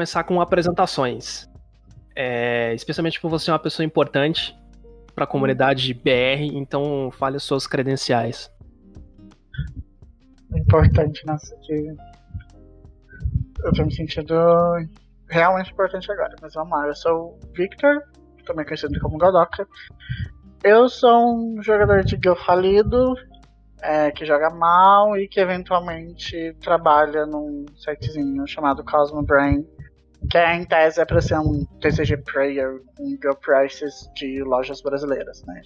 começar com apresentações. É, especialmente por você ser uma pessoa importante para a comunidade BR, então fale as suas credenciais. Importante nessa que eu tô me sentindo realmente importante agora, mas vamos lá. Eu sou o Victor, também conhecido como Godoka. Eu sou um jogador de Guild falido, é, que joga mal e que eventualmente trabalha num sitezinho chamado Cosmo Brain, que é, em tese é para ser um TCG Player com Guild Prices de lojas brasileiras, né?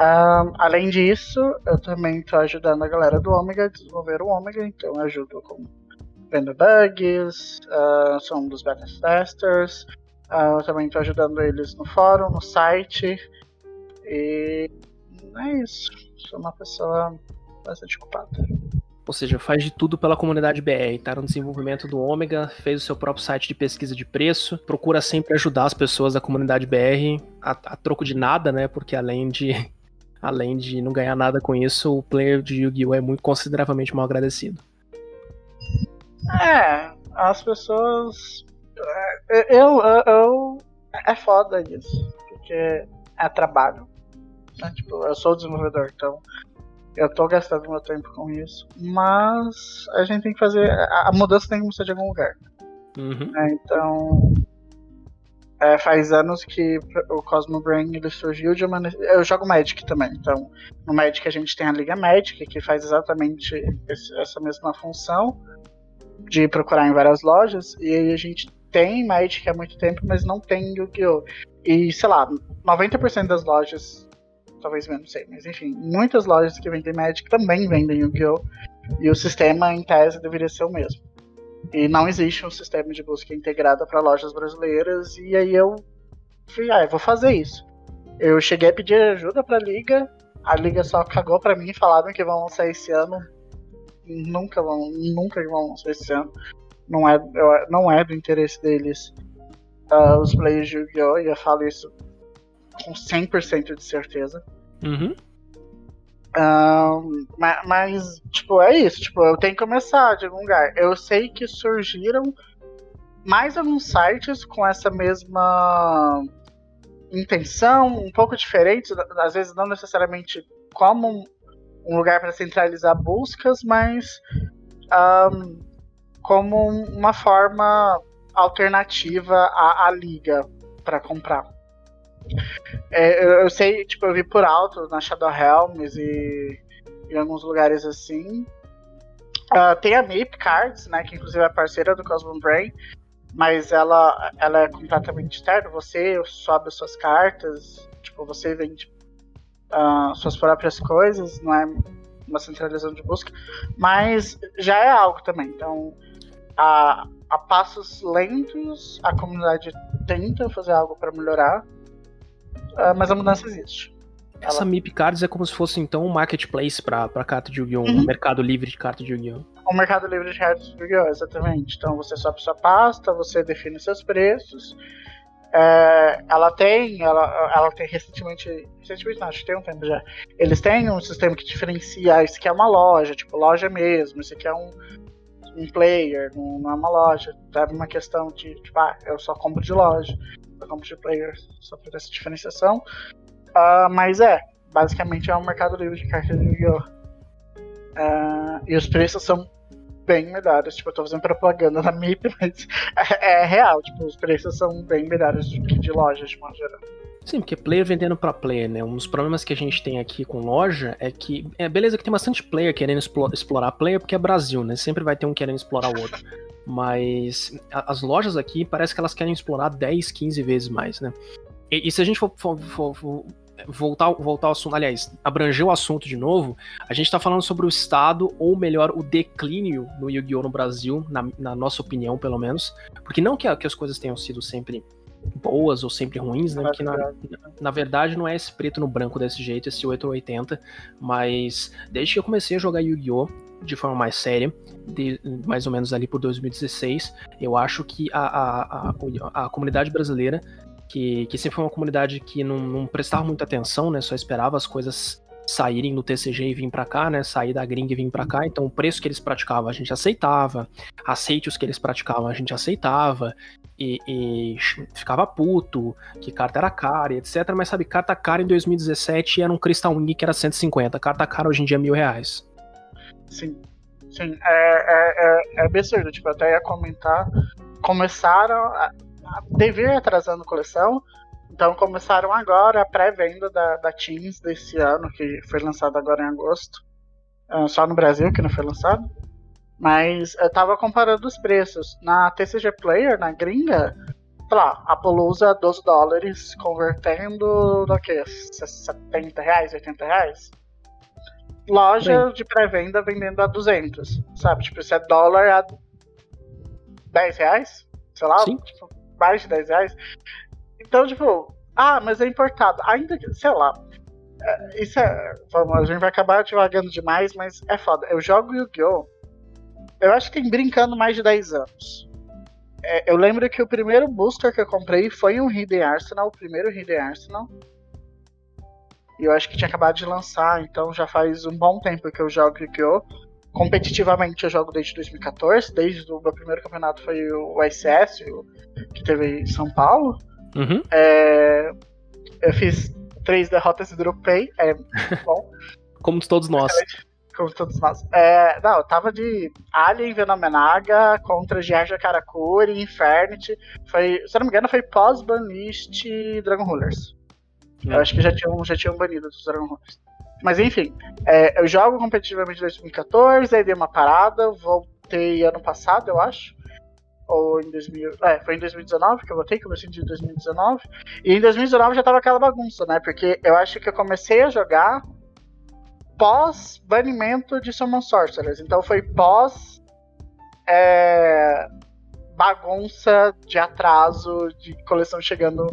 Um, além disso, eu também estou ajudando a galera do Omega a desenvolver o Omega, então eu ajudo com vendo bugs, uh, sou um dos beta testers, uh, eu também estou ajudando eles no fórum, no site, e é isso. Sou uma pessoa bastante ocupada. Ou seja, faz de tudo pela comunidade BR, tá no desenvolvimento do Ômega, fez o seu próprio site de pesquisa de preço, procura sempre ajudar as pessoas da comunidade BR a, a troco de nada, né? Porque além de além de não ganhar nada com isso, o player de Yu-Gi-Oh! é muito consideravelmente mal agradecido. É, as pessoas. É, eu, eu, eu. É foda isso, porque é trabalho. Né? Tipo, eu sou desenvolvedor, então eu tô gastando meu tempo com isso. Mas a gente tem que fazer. A, mudança tem que começar de algum lugar. Uhum. É, então. É, faz anos que o Cosmo Brain ele surgiu de uma. Eu jogo Magic também, então no Magic a gente tem a Liga Magic que faz exatamente esse, essa mesma função de procurar em várias lojas, e aí a gente tem Magic há muito tempo, mas não tem Yu-Gi-Oh! E sei lá, 90% das lojas, talvez menos, sei, mas enfim, muitas lojas que vendem Magic também vendem Yu-Gi-Oh! E o sistema, em tese, deveria ser o mesmo. E não existe um sistema de busca integrado para lojas brasileiras, e aí eu fui, ah, eu vou fazer isso. Eu cheguei a pedir ajuda para a liga, a liga só cagou para mim, falaram que vão lançar esse ano. Nunca vão, nunca vão lançar esse ano. Não é, não é do interesse deles uh, os players de Yu-Gi-Oh! E eu falo isso com 100% de certeza. Uhum. Um, mas, tipo, é isso. Tipo, eu tenho que começar de algum lugar. Eu sei que surgiram mais alguns sites com essa mesma intenção, um pouco diferente, às vezes não necessariamente como um lugar para centralizar buscas, mas um, como uma forma alternativa à, à liga para comprar. É, eu, sei, tipo, eu vi por alto na Shadow Realms e em alguns lugares assim. Uh, tem a Map Cards, né, que inclusive é parceira do Cosmo Brain, mas ela, ela é completamente externa. Você sobe suas cartas, tipo, você vende uh, suas próprias coisas, não é uma centralização de busca, mas já é algo também. Então, a, a passos lentos, a comunidade tenta fazer algo para melhorar, mas a mudança existe. Essa Ela... MIP Cards é como se fosse então um marketplace para carta de Yu-Gi-Oh! Uhum. Um mercado livre de carta de Yu-Gi-Oh! Um mercado livre de cartas de Yu-Gi-Oh! Exatamente. Então você sobe sua pasta, você define seus preços. É, ela tem, ela, ela tem recentemente, recentemente não, acho que tem um tempo já. Eles têm um sistema que diferencia isso aqui é uma loja, tipo loja mesmo, isso aqui é um, um player, não é uma loja. Sabe uma questão de, tipo, ah, eu só compro de loja, compro de player, por essa diferenciação. Uh, mas é, basicamente é um mercado livre de cartas de Yu-Gi-Oh! Uh, e os preços são bem melhores. Tipo, eu tô fazendo propaganda na MIP, mas é, é real. Tipo, os preços são bem melhores do que de loja, de modo geral. Sim, porque player vendendo para player, né? Um dos problemas que a gente tem aqui com loja é que. É beleza que tem bastante player querendo explorar player, porque é Brasil, né? Sempre vai ter um querendo explorar o outro. Mas as lojas aqui parece que elas querem explorar 10, 15 vezes mais, né? E, e se a gente for, for, for, voltar, voltar ao assunto, aliás, abranger o assunto de novo, a gente tá falando sobre o estado, ou melhor, o declínio no Yu-Gi-Oh! no Brasil, na, na, nossa opinião, pelo menos. Porque não que, que as coisas tenham sido sempre boas ou sempre ruins, né? Porque na, na verdade não é esse preto no branco desse jeito, esse 8 ou 80, mas desde que eu comecei a jogar Yu-Gi-Oh! De forma mais séria, de, mais ou menos ali por 2016, eu acho que a, a, a, a comunidade brasileira, que, que sempre foi uma comunidade que não, não prestava muita atenção, né? Só esperava as coisas saírem do TCG e vir para cá, né? Sair da gringa e vir para cá. Então o preço que eles praticavam a gente aceitava, aceitos que eles praticavam a gente aceitava e, e, ficava puto, que carta era cara e etc. Mas sabe, carta cara em 2017 era um Crystal Wing que era 150, carta cara hoje em dia é mil reais. Sim, sim, é, é, é, é absurdo. Tipo, eu até ia comentar. Começaram a, a dever atrasando coleção, então começaram agora a pré-venda da, da Teams desse ano, que foi lançado agora em agosto. Uh, só no Brasil que não foi lançado. Mas eu tava comparando os preços. Na TCG Player, na gringa, sei lá, Apollo usa 12 dólares, convertendo do que? 70 reais, 80 reais? Loja Bem. de pré-venda vendendo a 200, sabe? Tipo, se é dólar a 10 reais, sei lá, tipo, mais de 10 reais. Então, tipo, ah, mas é importado. Ainda que, sei lá. É, isso é. Vamos, a gente vai acabar devagando demais, mas é foda. Eu jogo Yu-Gi-Oh! Eu acho que tem brincando mais de 10 anos. É, eu lembro que o primeiro booster que eu comprei foi um Hidden Arsenal, o primeiro Hidden Arsenal. E eu acho que tinha acabado de lançar, então já faz um bom tempo que eu jogo Yu-Gi-Oh! Competitivamente eu jogo desde 2014, desde o meu primeiro campeonato foi o ICS, que teve em São Paulo. Uhum. É, eu fiz três derrotas e dropei, é bom. Como todos nós. Como todos nós. É, não, eu tava de Alien Venomenaga contra Giardia Karakuri, Infernity. Foi, se eu não me engano, foi pós-banlist Dragon Rulers. Uhum. Eu acho que já tinham, já tinham banido os Dragon Rulers. Mas enfim, é, eu jogo competitivamente em 2014, aí dei uma parada, voltei ano passado, eu acho ou em 2000, é, foi em 2019 que eu votei, comecei em 2019. E em 2019 já tava aquela bagunça, né? Porque eu acho que eu comecei a jogar pós banimento de Summon Sorcerers. Então foi pós é, bagunça de atraso de coleção chegando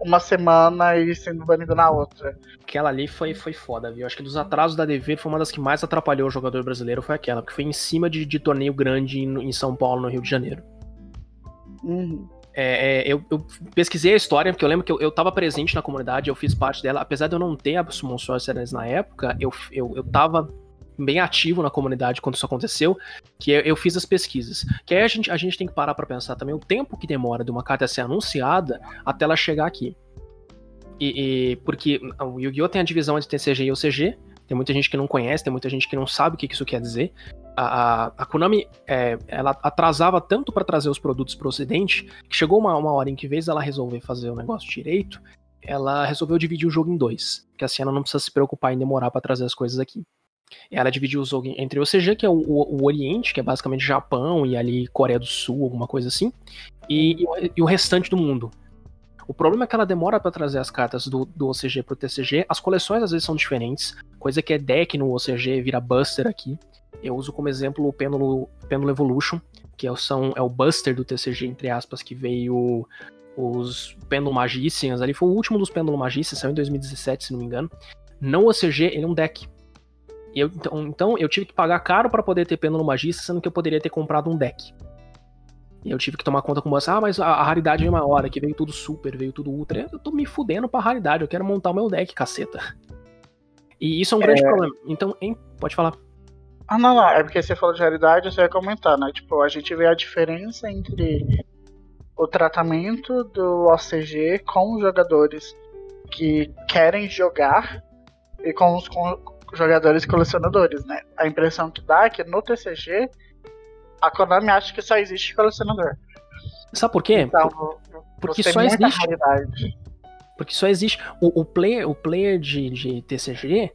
uma semana e sendo banido na outra. Aquela ali foi, foi foda, viu? Acho que dos atrasos da DV foi uma das que mais atrapalhou o jogador brasileiro, foi aquela, porque foi em cima de, de torneio grande em, em São Paulo, no Rio de Janeiro. Uhum. É, é, eu, eu, pesquisei a história, porque eu lembro que eu, eu tava presente na comunidade, eu fiz parte dela, apesar de eu não ter a Summon Sorcerers na época, eu, eu, eu tava bem ativo na comunidade quando isso aconteceu, que eu, eu fiz as pesquisas. Que aí a gente, a gente tem que parar para pensar também o tempo que demora de uma carta ser anunciada até ela chegar aqui. E, e porque o Yu-Gi-Oh! tem a divisão entre TCG e OCG, tem muita gente que não conhece, tem muita gente que não sabe o que isso quer dizer a, a, Konami é, ela atrasava tanto para trazer os produtos para o Ocidente que chegou uma, uma hora em que, vez dela resolver fazer o negócio direito, ela resolveu dividir o jogo em dois. Que assim ela não precisa se preocupar em demorar para trazer as coisas aqui. Ela dividiu o entre o OCG, que é o, o, o, Oriente, que é basicamente Japão e ali Coreia do Sul, alguma coisa assim, e, e, e o restante do mundo. O problema é que ela demora para trazer as cartas do, do OCG pro TCG. As coleções às vezes são diferentes, coisa que é deck no OCG vira Buster aqui. Eu uso como exemplo o Pêndulo, Pêndulo Evolution, que é o, são, é o Buster do TCG, entre aspas, que veio os Pêndulo Magicians ali. Foi o último dos Pêndulo Magicians, saiu em 2017, se não me engano. Não OCG, ele é um deck. Eu, então, então eu tive que pagar caro para poder ter Pêndulo Magicians, sendo que eu poderia ter comprado um deck. E eu tive que tomar conta com você, ah, mas a, a raridade é maior, aqui veio tudo super, veio tudo ultra. Eu tô me fudendo pra raridade, eu quero montar o meu deck, caceta. E isso é um grande é... problema. Então, hein, pode falar. Ah, não, não. É porque você falou de realidade, você ia comentar, né? Tipo, a gente vê a diferença entre o tratamento do OCG com os jogadores que querem jogar e com os com jogadores colecionadores, né? A impressão que dá é que no TCG a Konami acha que só existe colecionador. Sabe por quê? Então, porque só existe. Raridade. Porque só existe. O, o player, o player de, de TCG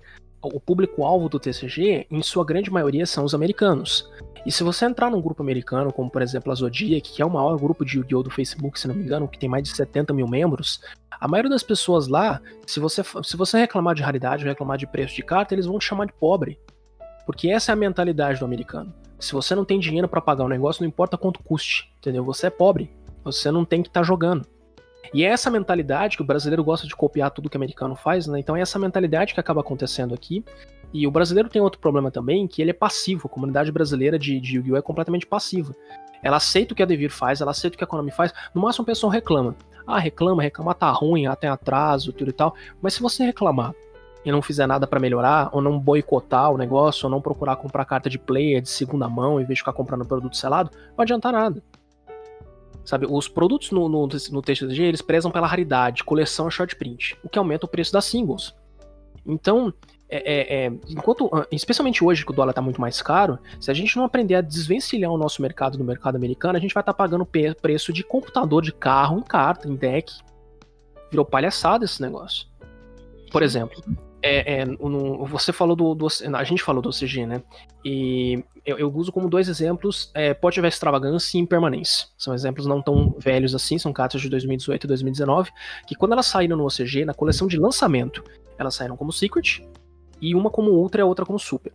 o público-alvo do TCG, em sua grande maioria, são os americanos. E se você entrar num grupo americano, como por exemplo a Zodiac, que é o maior grupo de Yu-Gi-Oh! do Facebook, se não me engano, que tem mais de 70 mil membros, a maioria das pessoas lá, se você, se você reclamar de raridade reclamar de preço de carta, eles vão te chamar de pobre. Porque essa é a mentalidade do americano. Se você não tem dinheiro para pagar o um negócio, não importa quanto custe, entendeu? Você é pobre. Você não tem que estar tá jogando. E é essa mentalidade que o brasileiro gosta de copiar tudo que o americano faz, né? Então é essa mentalidade que acaba acontecendo aqui. E o brasileiro tem outro problema também, que ele é passivo. A comunidade brasileira de, de Yu-Gi-Oh! é completamente passiva. Ela aceita o que a Devir faz, ela aceita o que a Konami faz. No máximo o pessoal reclama. Ah, reclama, reclama, tá ruim, ah, tem atraso, tudo e tal. Mas se você reclamar e não fizer nada para melhorar, ou não boicotar o negócio, ou não procurar comprar carta de player de segunda mão em vez de ficar comprando produto selado, não adianta nada. Sabe, os produtos no, no, no TCG, eles prezam pela raridade, coleção e short print, o que aumenta o preço das singles. Então, é, é, é, enquanto, ah, especialmente hoje que o dólar está muito mais caro, se a gente não aprender a desvencilhar o nosso mercado do mercado americano, a gente vai estar tá pagando preço de computador, de carro, em carta, em deck. Virou palhaçada esse negócio. Por exemplo, é, é, no, você falou do, do, A gente falou do OCG, né? E eu, eu uso como dois exemplos é, Pode haver extravagância e impermanência. São exemplos não tão velhos assim, são cartas de 2018 e 2019, que quando elas saíram no OCG, na coleção de lançamento, elas saíram como Secret, e uma como Ultra e a outra como Super.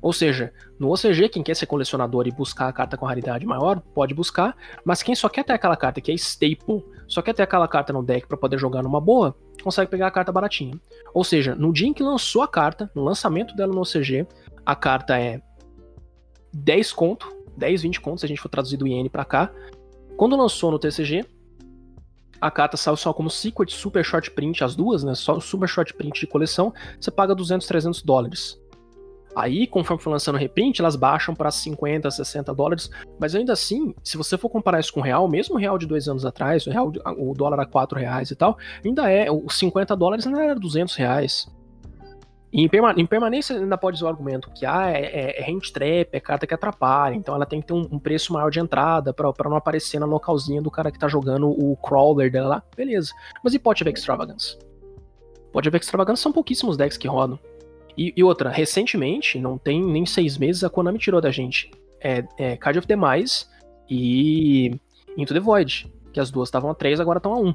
Ou seja, no OCG, quem quer ser colecionador e buscar a carta com raridade maior, pode buscar, mas quem só quer ter aquela carta que é staple, só quer ter aquela carta no deck para poder jogar numa boa, consegue pegar a carta baratinha. Ou seja, no dia em que lançou a carta, no lançamento dela no OCG, a carta é 10 conto, 10, 20 contos, se a gente for traduzir do iene para cá. Quando lançou no TCG, a carta saiu só como Secret Super Short Print, as duas, né? Só Super Short Print de coleção, você paga 200, 300 dólares. Aí, conforme for lançando reprint, elas baixam para 50, 60 dólares. Mas ainda assim, se você for comparar isso com o real, mesmo o real de dois anos atrás, o, real, o dólar a 4 reais e tal, ainda é, os 50 dólares ainda era 200 reais. Em, perma em permanência ainda pode usar o argumento que ah, é, é, é hand trap, é carta que atrapalha, então ela tem que ter um, um preço maior de entrada para não aparecer na localzinha do cara que tá jogando o crawler dela lá. Beleza. Mas e pode haver extravagance? Pode haver extravagance, são pouquíssimos decks que rodam. E, e, outra, recentemente, não tem nem seis meses, a Konami tirou da gente é, é Card of the Mice e Into the Void, que as duas estavam a 3, agora estão a 1.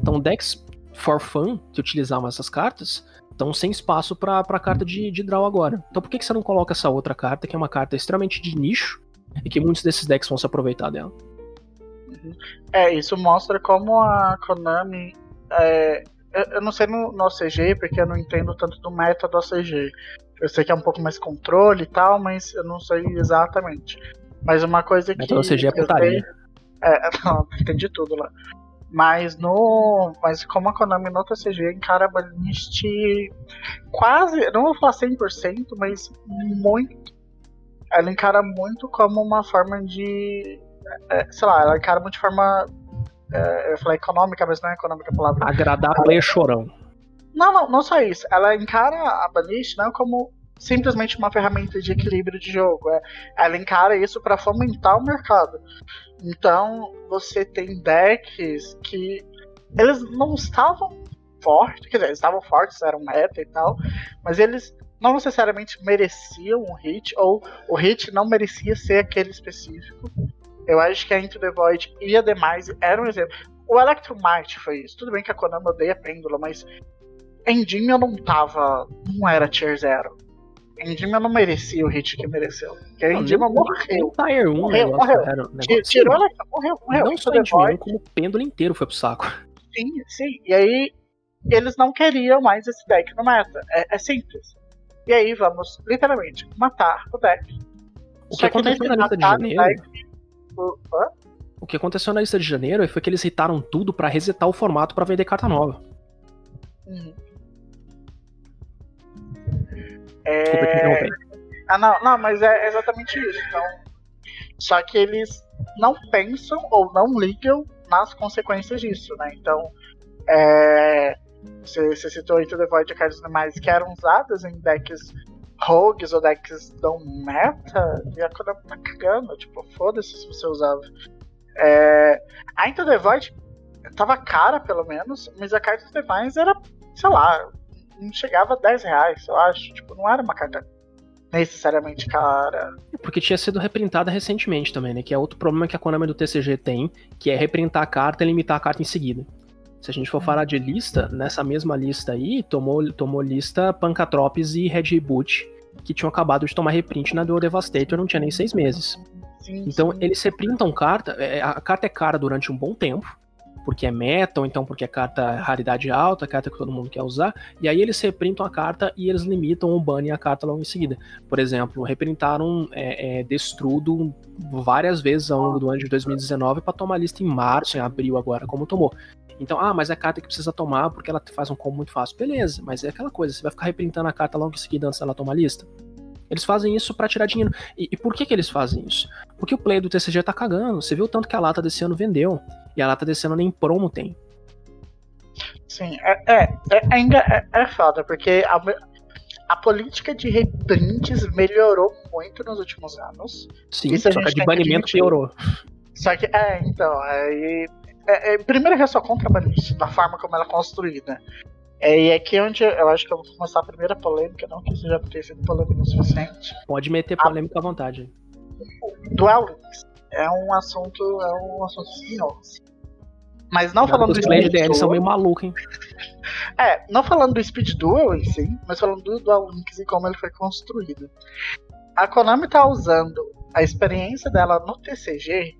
Então, decks for fun que utilizavam essas cartas estão sem espaço para a carta de, de draw agora. Então, por que, que você não coloca essa outra carta, que é uma carta extremamente de nicho e que muitos desses decks vão se aproveitar dela? É, isso mostra como a Konami é, eu não sei no, no OCG, porque eu não entendo tanto do meta do OCG. Eu sei que é um pouco mais controle e tal, mas eu não sei exatamente. Mas uma coisa que. Meta OCG é putaria. Sei, é, não, tem de tudo lá. Mas no. Mas como a Konami no TCG encara a Banist quase. Não vou falar 100%, mas muito. Ela encara muito como uma forma de. É, sei lá, ela encara muito de forma é, eu falei econômica, mas não é econômica a palavra. Agradar player chorão. Não, não, não só isso. Ela encara a Banish não como simplesmente uma ferramenta de equilíbrio de jogo. É, ela encara isso para fomentar o mercado. Então, você tem decks que eles não estavam fortes, quer dizer, eles estavam fortes, eram meta e tal, mas eles não necessariamente mereciam um hit, ou o hit não merecia ser aquele específico. Eu acho que a Into the Void e a Demise eram um exemplo. O Electromite foi isso. Tudo bem que a Konami odeia pêndulo, mas Endymion não tava. não era tier 0. Endymion não merecia o hit que mereceu. Porque Endymion morreu. Tier 1, morreu, morreu. Era um Tirou ela, morreu, morreu. Não só Endymion, como o pêndulo inteiro foi pro saco. Sim, sim. E aí, eles não queriam mais esse deck no meta. É, é simples. E aí, vamos, literalmente, matar o deck. O que aconteceu na lista de janeiro... Deck, o que aconteceu na lista de janeiro foi que eles irritaram tudo para resetar o formato para vender carta nova. Uhum. É... Ah, não, não, mas é exatamente isso. Então, só que eles não pensam ou não ligam nas consequências disso, né? Então, é... você, você citou Into the Void cartas demais que eram usadas em decks rogues ou decks dão meta e a coisa tá cagando. Tipo, foda-se se você usava. É, a Into the Void tava cara, pelo menos, mas a carta Divines era, sei lá, não chegava a 10 reais, eu acho. Tipo, não era uma carta necessariamente cara. Porque tinha sido reprintada recentemente também, né? Que é outro problema que a Konami do TCG tem, que é reprintar a carta e limitar a carta em seguida. Se a gente for falar de lista, nessa mesma lista aí, tomou, tomou lista Pancatropes e Red Boot, que tinham acabado de tomar reprint na Duel Devastator, não tinha nem seis meses. Sim, então sim. eles reprintam carta, é, a carta é cara durante um bom tempo, porque é meta, ou então porque é carta raridade alta, carta que todo mundo quer usar, e aí eles reprintam a carta e eles limitam o ban e a carta logo em seguida. Por exemplo, reprintaram é, é, Destrudo várias vezes ao longo do ano de 2019 para tomar lista em março, em abril agora, como tomou. Então, ah, mas é a carta que precisa tomar porque ela faz um combo muito fácil. Beleza, mas é aquela coisa, você vai ficar reprintando a carta logo em seguida antes dela tomar lista? Eles fazem isso para tirar dinheiro. E, e, por que, que eles fazem isso? Porque o player do TCG tá cagando. Você viu o tanto que a lata desse ano vendeu. E a lata desse ano nem promo tem. Sim, é, é, é, ainda é, é foda, porque a, a política de reprints melhorou muito nos últimos anos. Sim, Isso só que a de banimento piorou. Só que, é, então, aí. É, é, primeiro eu sou contra a banimento, da forma como ela é construída. É, e aqui é onde eu acho que eu vou começar a primeira polêmica, não que isso já tenha sido polêmica o suficiente. Pode meter polêmica a... à vontade. Dual Links é um assunto, é um assunto sinuoso. Mas não falando do Speed Duel. São meio malucos, hein? É, não falando do Speed Duel em si, mas falando do Dual Links e como ele foi construído. A Konami tá usando a experiência dela no TCG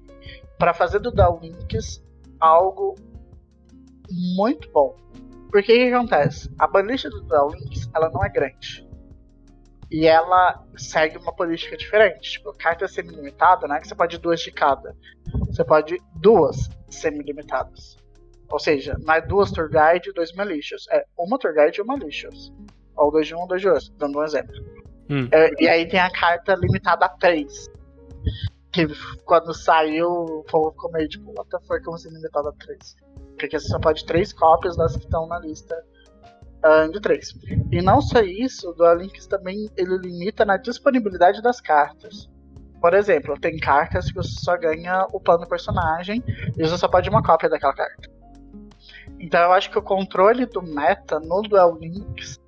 para fazer do Dual Links algo muito bom. Porque o que acontece? A banlist do Dual Links ela não é grande. E ela segue uma política diferente. Tipo, carta semi-limitada, né? Que você pode duas de cada. Você pode duas semi-limitadas. Ou seja, não é duas Tour Guide e dois Malicious. É uma Tour Guide e uma Malicious. Ou dois de um, dois de outro, dando um exemplo. Hum. É, e aí tem a carta limitada a três. Que quando saiu, o povo ficou meio tipo, what the fuck, como assim limitada a três? Porque você só pode três cópias das que estão na lista de três. E não só isso, o Duel Links também ele limita na disponibilidade das cartas. Por exemplo, tem cartas que você só ganha o plano personagem e você só pode uma cópia daquela carta. Então eu acho que o controle do meta no Duel Links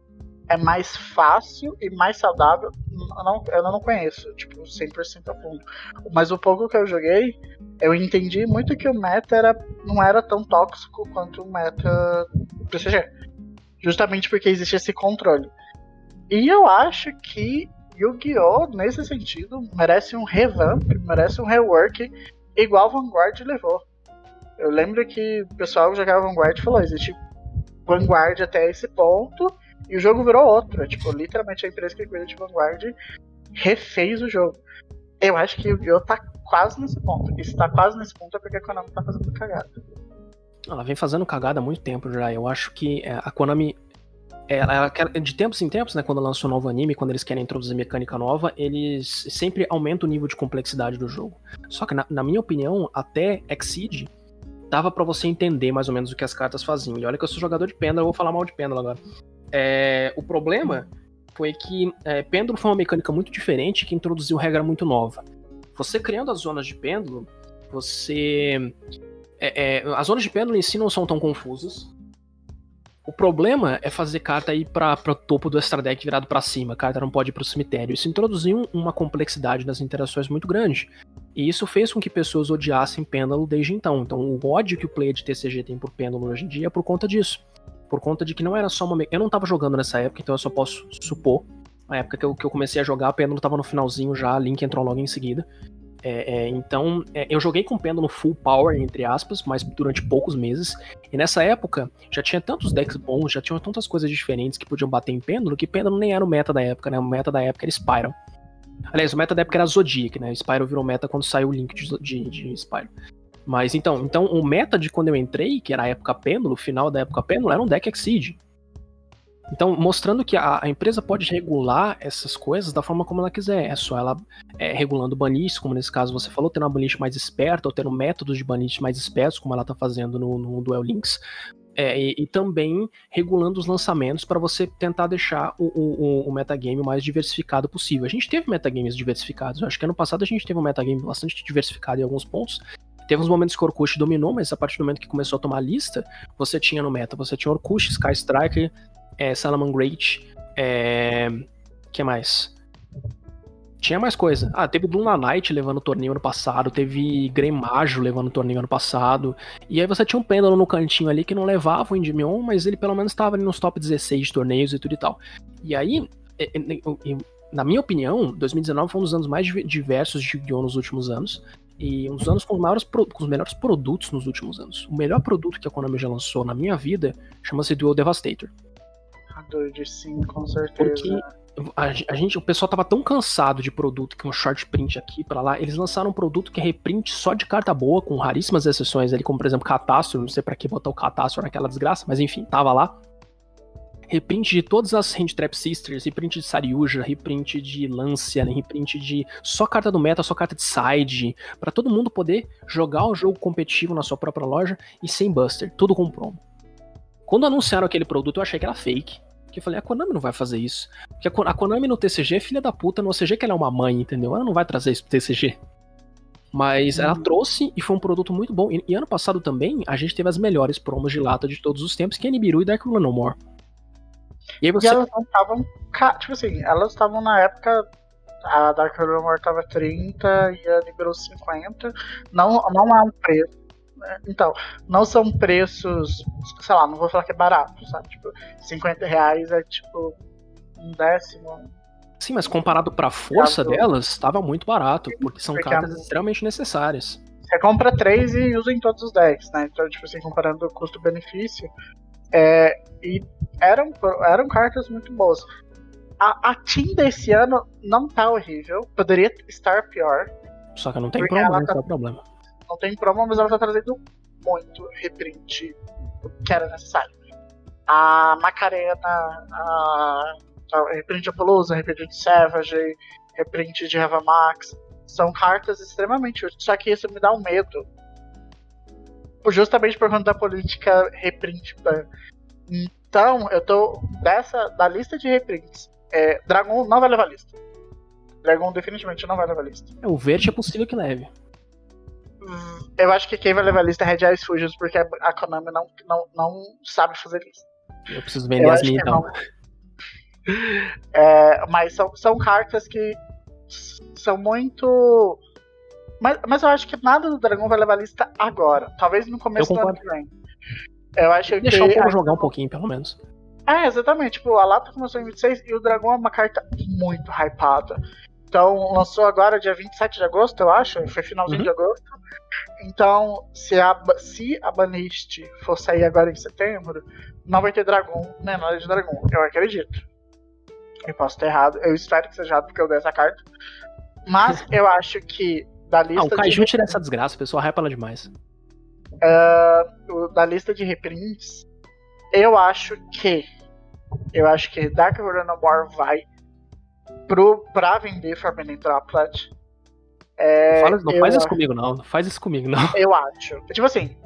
é mais fácil e mais saudável. Eu não, eu não conheço, tipo, 100% a fundo. Mas o pouco que eu joguei, eu entendi muito que o meta era, não era tão tóxico quanto o meta do CG. Justamente porque existe esse controle. E eu acho que Yu-Gi-Oh! nesse sentido merece um revamp, merece um rework igual Vanguard levou. Eu lembro que o pessoal que jogava Vanguard falou: existe Vanguard até esse ponto e o jogo virou outro. Tipo, literalmente a empresa que cuida de Vanguard refez o jogo. Eu acho que o Yu-Gi-Oh! tá quase nesse ponto. E se tá quase nesse ponto é porque a Konami tá fazendo cagada. Ela vem fazendo cagada há muito tempo já. Eu acho que é, a Konami ela, ela, de tempos em tempos, né, quando lança um novo anime, quando eles querem introduzir mecânica nova, eles sempre aumentam o nível de complexidade do jogo. Só que, na, na minha opinião, até Exceed dava para você entender mais ou menos o que as cartas faziam. E olha que eu sou jogador de pêndulo, eu vou falar mal de pêndulo agora. É, o problema foi que é, pêndulo foi uma mecânica muito diferente que introduziu regra muito nova. Você criando as zonas de pêndulo, você. É, é as zonas de pêndulo em si não são tão confusas. O problema é fazer carta ir para o topo do extra deck virado para cima. A carta não pode ir para o cemitério. Isso introduziu uma complexidade nas interações muito grande. E isso fez com que pessoas odiassem Pêndulo desde então. Então, o ódio que o player de TCG tem por Pêndulo hoje em dia é por conta disso. Por conta de que não era só uma. Eu não estava jogando nessa época, então eu só posso supor. Na época que eu, que eu comecei a jogar, o Pêndulo estava no finalzinho já, a Link entrou logo em seguida. É, é, então, é, eu joguei com pêndulo full power, entre aspas, mas durante poucos meses. E nessa época, já tinha tantos decks bons, já tinham tantas coisas diferentes que podiam bater em pêndulo, que pêndulo nem era o meta da época, né? O meta da época era Spiral. Aliás, o meta da época era Zodiac, né? Spiral virou meta quando saiu o link de, de, de Spiral. Mas então, então, o meta de quando eu entrei, que era a época pêndulo, final da época pêndulo, era um deck Exceed. Então, mostrando que a, a, empresa pode regular essas coisas da forma como ela quiser. É só ela é, regulando banish, como nesse caso você falou, tendo uma banish mais esperta, ou tendo métodos de banish mais espertos, como ela está fazendo no, no Duel Links. É, e, e, também regulando os lançamentos para você tentar deixar o, o, o, metagame mais diversificado possível. A gente teve metagames diversificados. Eu acho que ano passado a gente teve um metagame bastante diversificado em alguns pontos. Teve uns momentos que o Orkut dominou, mas a partir do momento que começou a tomar lista, você tinha no meta, você tinha Orkut, Sky Striker, é, Salaman Great, é... que mais? Tinha mais coisa. Ah, teve Luna Knight levando torneio ano passado, teve Gremajo levando torneio ano passado. E aí você tinha um pêndulo no cantinho ali que não levava o Endymion, mas ele pelo menos estava ali nos top 16 de torneios e tudo e tal. E aí, é, é, na minha opinião, 2019 foi um dos anos mais diversos de Yu-Gi-Oh! nos últimos anos. E um dos anos com os, maiores, com os melhores produtos nos últimos anos. O melhor produto que a Konami já lançou na minha vida chama-se Duel Devastator de sim, com certeza. Porque a, a, gente, o pessoal tava tão cansado de produto que um short print aqui para lá, eles lançaram um produto que é reprint só de carta boa, com raríssimas exceções ali, como por exemplo Catastro, não sei para que botar o Catastro naquela desgraça, mas enfim, tava lá. Reprint de todas as Hand Trap Sisters, reprint de Sariuja, reprint de Lancia, reprint de só carta do meta, só carta de side, para todo mundo poder jogar o jogo competitivo na sua própria loja e sem buster, tudo com promo. Quando anunciaram aquele produto, eu achei que era fake. Porque eu falei, a Konami não vai fazer isso. Porque a Konami no TCG é filha da puta, no OCG que ela é uma mãe, entendeu? Ela não vai trazer isso pro TCG. Mas ela uhum. trouxe e foi um produto muito bom. E, e, ano passado também, a gente teve as melhores promos de lata de todos os tempos, que é Nibiru e Dark Rune No More. E aí você. E elas não estavam. Tipo assim, elas estavam na época. A Dark More tava 30 e a Nibiru 50. Não, não é um preço né? Então, não são preços, sei lá, não vou falar que é barato, sabe? Tipo, 50 reais é tipo um décimo. Sim, mas comparado pra força delas, estava muito barato, porque são porque cartas é... extremamente necessárias. Você compra três e usa em todos os decks, né? Então, tipo assim, comparando custo-benefício. É, e eram, eram cartas muito boas. A, a Team desse ano não tá horrível, poderia estar pior. Só que não tem problema, tá... é o problema não tem promo, mas ela tá trazendo muito reprint que era necessário. A Macarena, a, a reprint de Apollousa, reprint de Savage, reprint de Heva Max, são cartas extremamente úteis, só que isso me dá um medo. Justamente por conta da política reprint ban. Então, eu tô dessa da lista de reprints. É, Dragon não vai levar lista. Dragon definitivamente não vai levar lista. É, o verde é possível que leve. Eu acho que quem vai levar a lista é Red Eyes Fusions, porque a Konami não, não, não sabe fazer lista. Eu preciso vender eu as minhas então. É, mas são, são cartas que são muito. Mas, mas eu acho que nada do Dragão vai levar a lista agora. Talvez no começo do ano que vem. Eu acho que. Deixar o povo jogar um pouquinho, pelo menos. É, exatamente. Tipo, a Lata começou em 26 e o Dragão é uma carta muito hypada. Então, lançou agora dia 27 de agosto, eu acho. Foi finalzinho uhum. de agosto. Então, se a, se a Banist for sair agora em setembro, não vai ter dragão, nem nada de dragão. Eu acredito. Eu posso estar errado. Eu espero que seja errado porque eu dei essa carta. Mas eu acho que da lista. Ah, o Kaiju de... tira essa desgraça, o pessoal hypa ela demais. Uh, da lista de reprints, eu acho que. Eu acho que Dark War vai pro, pra vender Forbidden Droplet. É, não, não faz isso comigo, não. Não faz isso comigo, não. Eu acho. Tipo assim,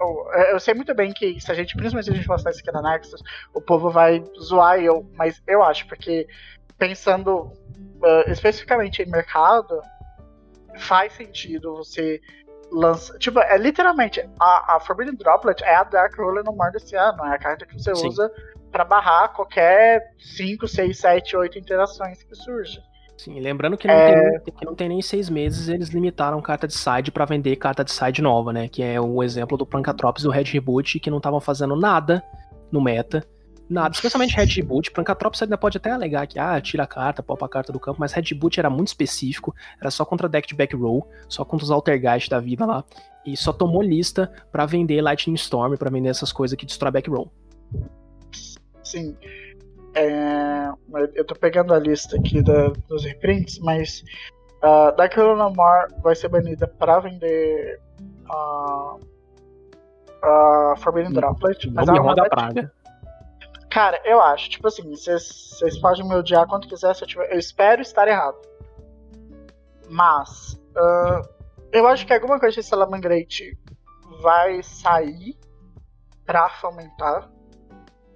eu, eu, sei muito bem que se a gente, principalmente se a gente postar isso aqui na Nexus, o povo vai zoar eu, mas eu acho, porque pensando uh, especificamente em mercado, faz sentido você lança. Tipo, é literalmente a, a Forbidden Droplet é a Dark Ruler no mar desse ano. É a carta que você Sim. usa para barrar qualquer 5, 6, 7, 8 interações que surja. Sim, lembrando que não, é... tem, que não tem nem seis meses, eles limitaram carta de side para vender carta de side nova, né? Que é o exemplo do Plankatrops do Red Reboot, que não estavam fazendo nada no meta. Nada, especialmente Red Reboot. Plankatrops ainda pode até alegar que, ah, tira a carta, popa a carta do campo, mas Red Reboot era muito específico, era só contra deck de back row, só contra os Altergeist da vida lá. E só tomou lista para vender Lightning Storm, para vender essas coisas que destrói back row. Sim. É, eu tô pegando a lista aqui da, dos reprints, mas uh, Dark Helena Mar vai ser banida para vender a uh, uh, Forbidden Droplet. Mas não ela vai praga. Cara, eu acho, tipo assim, vocês podem me odiar quanto quiser, se eu, tiver, eu espero estar errado. Mas uh, eu acho que alguma coisa de Salamangreat vai sair pra fomentar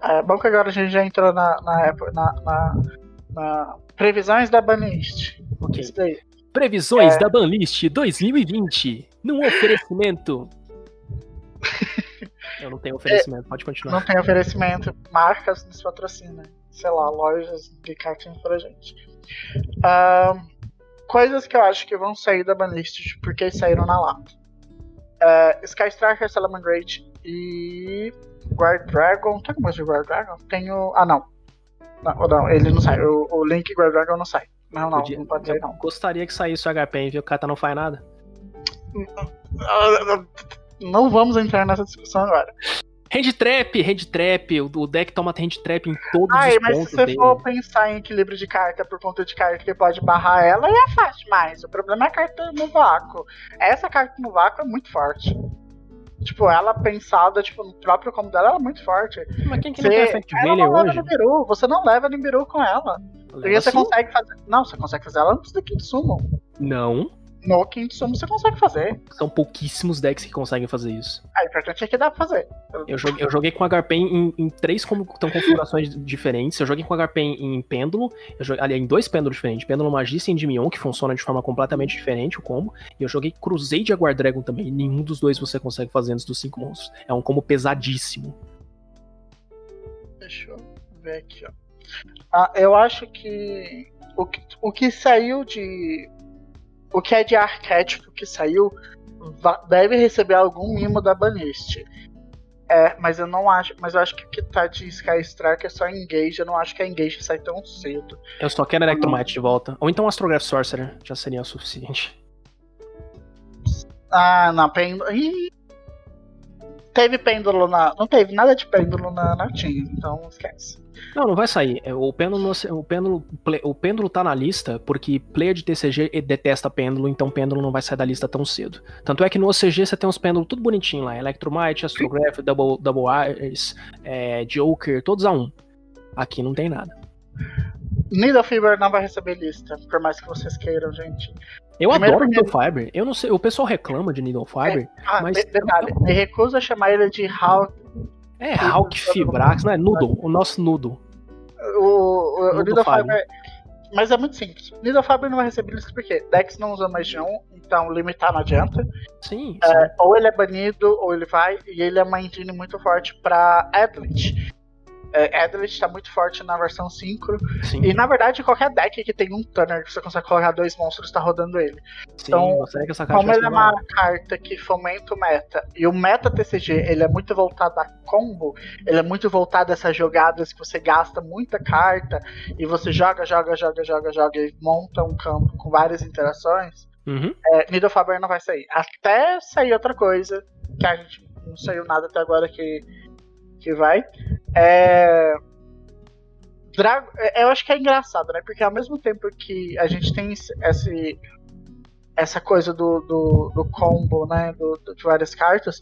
é bom que agora a gente já entrou na, na, na, na, na previsões da Banlist. Ok. Previsões é... da Banlist 2020. Num oferecimento. Eu não tenho oferecimento, é, pode continuar. Não tem oferecimento. Marcas nos patrocinam. Sei lá, lojas de cartinhas pra gente. Uh, coisas que eu acho que vão sair da Banlist porque saíram na lata. Uh, Sky Striker, Salamangreat e Guard Dragon. Tem mais de Guard Dragon? Tenho. Ah, não. Não, não ele não sai. O, o Link Guard Dragon não sai. Não, não, Podia, não pode sair, não. Gostaria que saísse o HP, viu? O Kata não faz nada. Não vamos entrar nessa discussão agora. Hand trap, hand trap, o, deck toma hand trap em todos Ai, os mas pontos se você dele. for pensar em equilíbrio de carta por conta de carta que pode barrar ela, aí é fácil demais. O problema é a carta no vácuo. Essa carta no vácuo é muito forte. Tipo, ela pensada, tipo, no próprio combo dela, ela é muito forte. Mas quem que não Você- tem Effect ela Veiler não leva hoje? Nibiru, você não leva Nibiru com ela. Porque você sim. consegue fazer. Não, você consegue fazer ela antes do Quinto Summon. Não, No Quinto Summon você consegue fazer. são pouquíssimos decks que conseguem fazer isso. Ah, o importante é que dá pra fazer. Eu joguei, eu joguei com HP em, em três como- então, configurações diferentes. Eu joguei com HP em, em pêndulo, eu joguei, aliás, em dois pêndulos diferentes. Pêndulo Magista e Endymion, que funciona de forma completamente diferente o combo. E eu joguei Crusade e Guard Dragon também. Nenhum dos dois você consegue fazer antes dos cinco monstros. É um combo pesadíssimo. Deixa eu ver aqui, ó. Ah, eu acho que o, que o que saiu de. O que é de arquétipo que saiu deve receber algum mimo da Banist. É, mas eu não acho. Mas eu acho que o que tá de Sky Strike é só Engage. Eu não acho que a Engage sai tão cedo. Eu só quero Electromite de volta. Ou então Astrograph Sorcerer, já seria o suficiente. Ah, não, pêndulo. Ih! Teve pêndulo na. Não teve nada de pêndulo na, na Team, então esquece. Não, não vai sair. É, O pêndulo, o pêndulo, o pêndulo tá na lista porque player de TCG detesta pêndulo, então pêndulo não vai sair da lista tão cedo. Tanto é que no OCG você tem uns pêndulos tudo bonitinho lá: Electromite, Astrograph, Double, Double Eyes, é, Joker, todos a um. Aqui não tem nada. Needle Fever não vai receber lista, por mais que vocês queiram, gente. Eu Primeiro adoro Needle Fiber. Eu não sei, o pessoal reclama de Needle Fiber. Ah, Mas- de- detalhe, me recuso a chamar ele de Hawk. É Hulk Fibrax, não é Noodle, o nosso Noodle. O, o, o Needle Fiber. Fiber. Mas é muito simples. Needle Fiber não vai receber lista porque Dex não usa mais de um, então limitar não adianta. Sim, sim. Ou ele é banido, ou ele vai, e ele é uma engine muito forte pra Adlet. É, Adlet tá muito forte na versão 5. sim, E na verdade, qualquer deck que tem um Tunner que você consegue colocar dois monstros tá rodando ele. sim. então, Como ele é uma carta que fomenta o meta, e o meta TCG ele é muito voltado a combo, ele é muito voltado a essas jogadas que você gasta muita carta e você joga, joga, joga, joga, joga e monta um campo com várias interações, Uhum. é, Needle Faber não vai sair. Até sair outra coisa, que a gente não saiu nada até agora que, que vai. É. É, Eu acho que é engraçado, né? Porque ao mesmo tempo que a gente tem esse- essa coisa do, do, do combo, né? Do, do- de várias cartas,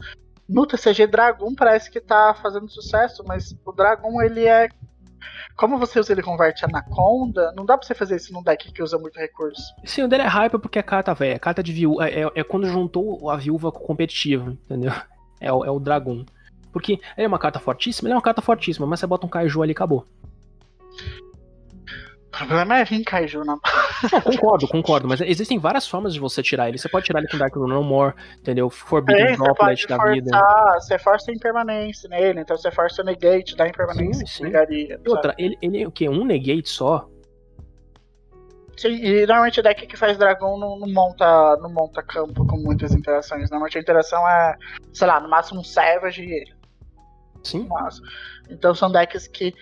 no TCG Dragon parece que tá fazendo sucesso, mas o Dragon ele é. Como você usa ele converte Anaconda, não dá pra você fazer isso num deck que usa muito recurso. Sim, o dele é hype porque é carta velha. Carta de viúva. É, é- é quando juntou a viúva com o competitivo, entendeu? É é o dragão. Porque ele é uma carta fortíssima, ele é uma carta fortíssima, mas você bota um Kaiju ali e acabou. O problema é vir Kaiju na Não, concordo, concordo, mas existem várias formas de você tirar ele. Você pode tirar ele com Dark Rune No More, entendeu? Forbidden É, Droplet da vida. forçar, você força a impermanência nele, então você força o negate da impermanência Sim, sim. pegaria. E outra, ele, ele é o quê? Um negate só? Sim, e normalmente o deck que faz dragão não, não monta, não monta campo com muitas interações. Normalmente a interação é, sei lá, no máximo um Savage e ele. Sim. máximo. Então são decks que.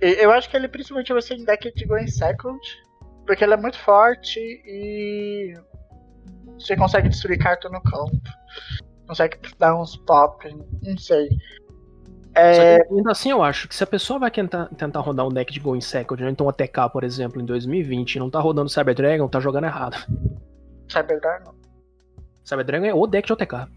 Eu acho que ele principalmente vai ser em deck de Going Second, porque ele é muito forte e. Você consegue destruir carta no campo. Consegue dar uns pop, não sei. É, Só que, ainda assim, eu acho que se a pessoa vai tentar, tentar rodar um deck de Going Second, né, então o ATK, por exemplo, em 2020, e não tá rodando Cyber Dragon, tá jogando errado. Cyber não. Cyber Dragon é o deck de OTK.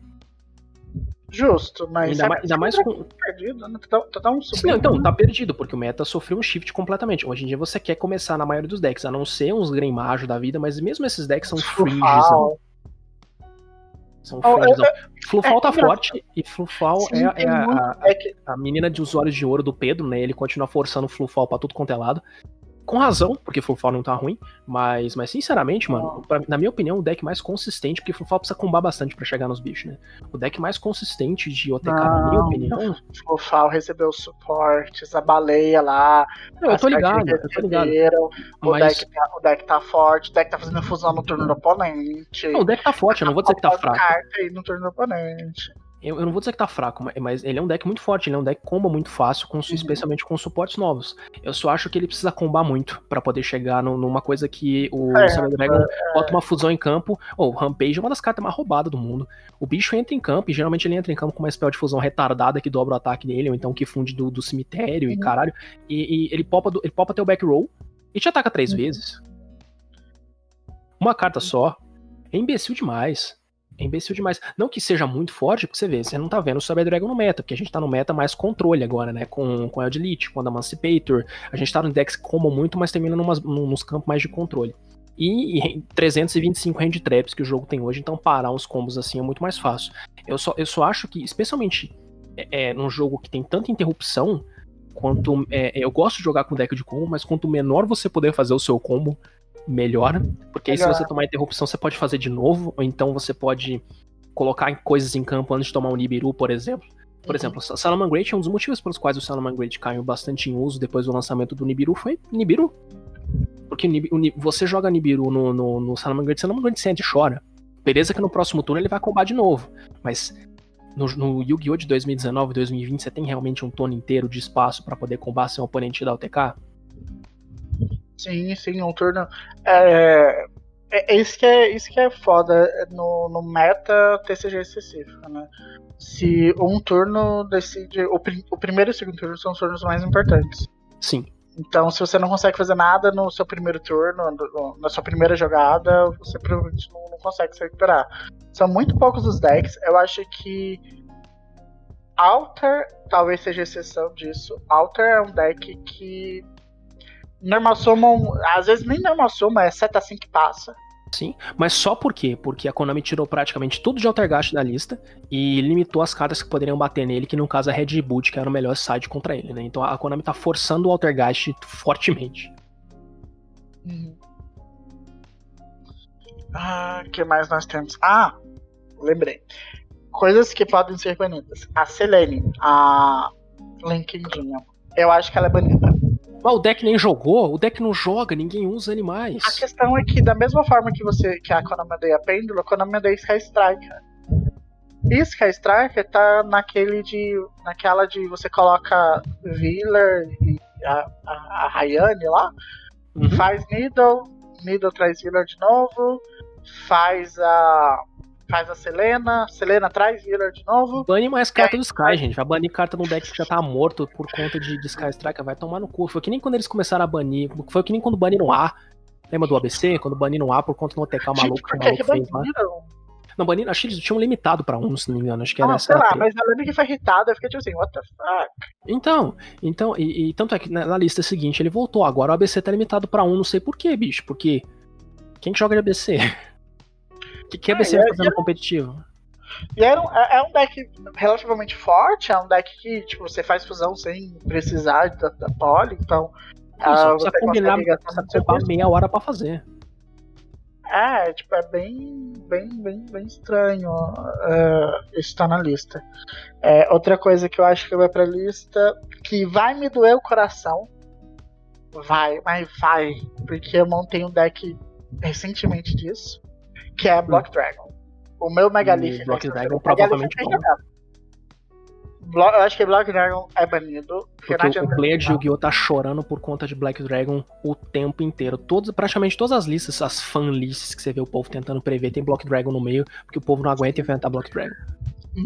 Justo, mas. Ainda, mais, ainda mais com. tá perdido, né? Tá, tá, tá um Sim, subindo. não, então, tá perdido, porque o meta sofreu um shift completamente. Hoje em dia você quer começar na maioria dos decks, a não ser uns Greymajo da vida, mas mesmo esses decks são fringes. Flufal. São Oh, fringes. eu- Flufal tá é, forte, e Flufal Sim, é, é a, a- a menina de os olhos de ouro do Pedro, né? Ele continua forçando o Flufal pra tudo quanto é lado. Com razão, porque Flufal não tá ruim, mas, mas sinceramente, mano, pra- na minha opinião, o deck mais consistente, porque Flufal precisa combar bastante pra chegar nos bichos, né? O deck mais consistente de OTK, na minha Não. opinião. Flufal recebeu suportes, a baleia lá. Não, eu tô ligado, eu tô ligado. O, Mas deck tá, o deck tá forte, o deck tá fazendo fusão no turno do oponente. não, o deck tá forte, eu não vou dizer que tá fraco. carta aí no turno do oponente. Eu, eu, não vou dizer que tá fraco, mas ele é um deck muito forte, ele é um deck comba muito fácil, com, uhum. especialmente com suportes novos. Eu só acho que ele precisa combar muito para poder chegar no, numa coisa que o é, Cyber Dragon é, bota uma fusão em campo. Ou oh, o Rampage é uma das cartas mais roubadas do mundo. O bicho entra em campo, e geralmente ele entra em campo com uma spell de fusão retardada que dobra o ataque dele, ou então que funde do, do cemitério uhum. e caralho. E, e, ele popa do, ele popa teu back roll e te ataca três uhum. vezes. Uma carta só. É imbecil demais. É imbecil demais. Não que seja muito forte, porque você vê, você não tá vendo o Cyber Dragon no meta, porque a gente tá no meta mais controle agora, né? Com, com Elite, com a Emancipator. A gente tá no decks como muito, mas termina numas, nos campos mais de controle. E, e 325 hand traps que o jogo tem hoje, então parar uns combos assim é muito mais fácil. Eu só, eu só acho que, especialmente é, é num jogo que tem tanta interrupção, quanto. É, eu gosto de jogar com deck de combo, mas quanto menor você puder fazer o seu combo, melhor. Porque aí, se você tomar interrupção, você pode fazer de novo, ou então você pode colocar coisas em campo antes de tomar um Nibiru, por exemplo. Por uhum. exemplo, Salaman Great é um dos motivos pelos quais o Salaman Great caiu bastante em uso depois do lançamento do Nibiru foi Nibiru. Porque o, o, você joga Nibiru no, no, no Salaman Great, Salaman Great sente e chora. Beleza que no próximo turno ele vai combar de novo, mas no, no Yu-Gi-Oh! de 2019 2020 você tem realmente um turno inteiro de espaço para poder combar seu oponente da UTK? Sim, sim, um turno. É, é, é, isso, que é isso que é foda é no, no meta TCG específico, né? Se um turno decide. O, o primeiro e o segundo turno são os turnos mais importantes. Sim. Então, se você não consegue fazer nada no seu primeiro turno, na sua primeira jogada, você provavelmente não, não consegue se recuperar. São muito poucos os decks. Eu acho que Alter talvez seja exceção disso. Alter é um deck que normal soma, às vezes nem normal soma, é seta assim que passa. Sim, mas só por quê? Porque a Konami tirou praticamente tudo de Altergast da lista e limitou as cartas que poderiam bater nele, que no caso é Red Boot, que era o melhor side contra ele, né? Então a Konami tá forçando o Altergast fortemente. Uhum. Ah, que mais nós temos? Ah, lembrei. Coisas que podem ser banidas. A Selene, a Linkindinha. Eu acho que ela é banida. Mas o deck nem jogou, o deck não joga, ninguém usa animais. A questão é que, da mesma forma que você que a Konami odeia Pêndulo, a Konami odeia Sky Striker. E Sky Striker tá naquele de. naquela de você coloca Wheeler e a, a, a Rayane lá, uhum. faz Needle, Needle traz Wheeler de novo, faz a faz a Selena, Selena traz Healer de novo. Bane mais carta do Sky, gente. Vai banir carta no deck que já tá morto por conta de, de Sky Striker, vai tomar no cu. Foi que nem quando eles começaram a banir, foi que nem quando baniram A. Lembra do ABC? Quando baniram A por conta do OTK maluco que o maluco fez lá. Não, baniram, acho que eles tinham limitado pra um, se não me engano. Acho que era ah, essa. Sei lá, mas eu lembro que foi irritado, eu fiquei tipo assim, what the fuck? Então, então e, e tanto é que na, na, lista seguinte ele voltou. Agora o ABC tá limitado pra um, não sei porquê, bicho. Porque quem que joga de ABC? Que, que a BC vai fazendo competitivo? E era um, é, é um deck relativamente forte, é um deck que tipo, você faz fusão sem precisar da, da poly, então. Uh, você combinar, você comprar meia hora pra fazer. É, tipo, é bem, bem, bem, bem estranho uh, isso tá na lista. É, outra coisa que eu acho que vai pra lista, que vai me doer o coração, vai, mas vai, porque eu montei um deck recentemente disso, que é Block Dragon. O meu Megalith. Block Dragon provavelmente bom. eu acho que Black Dragon é banido. Porque, porque o player de Yu-Gi-Oh! tá chorando por conta de Black Dragon o tempo inteiro. Todos, praticamente todas as listas, as fan lists que você vê o povo tentando prever, tem Block Dragon no meio, porque o povo não aguenta enfrentar Block Dragon.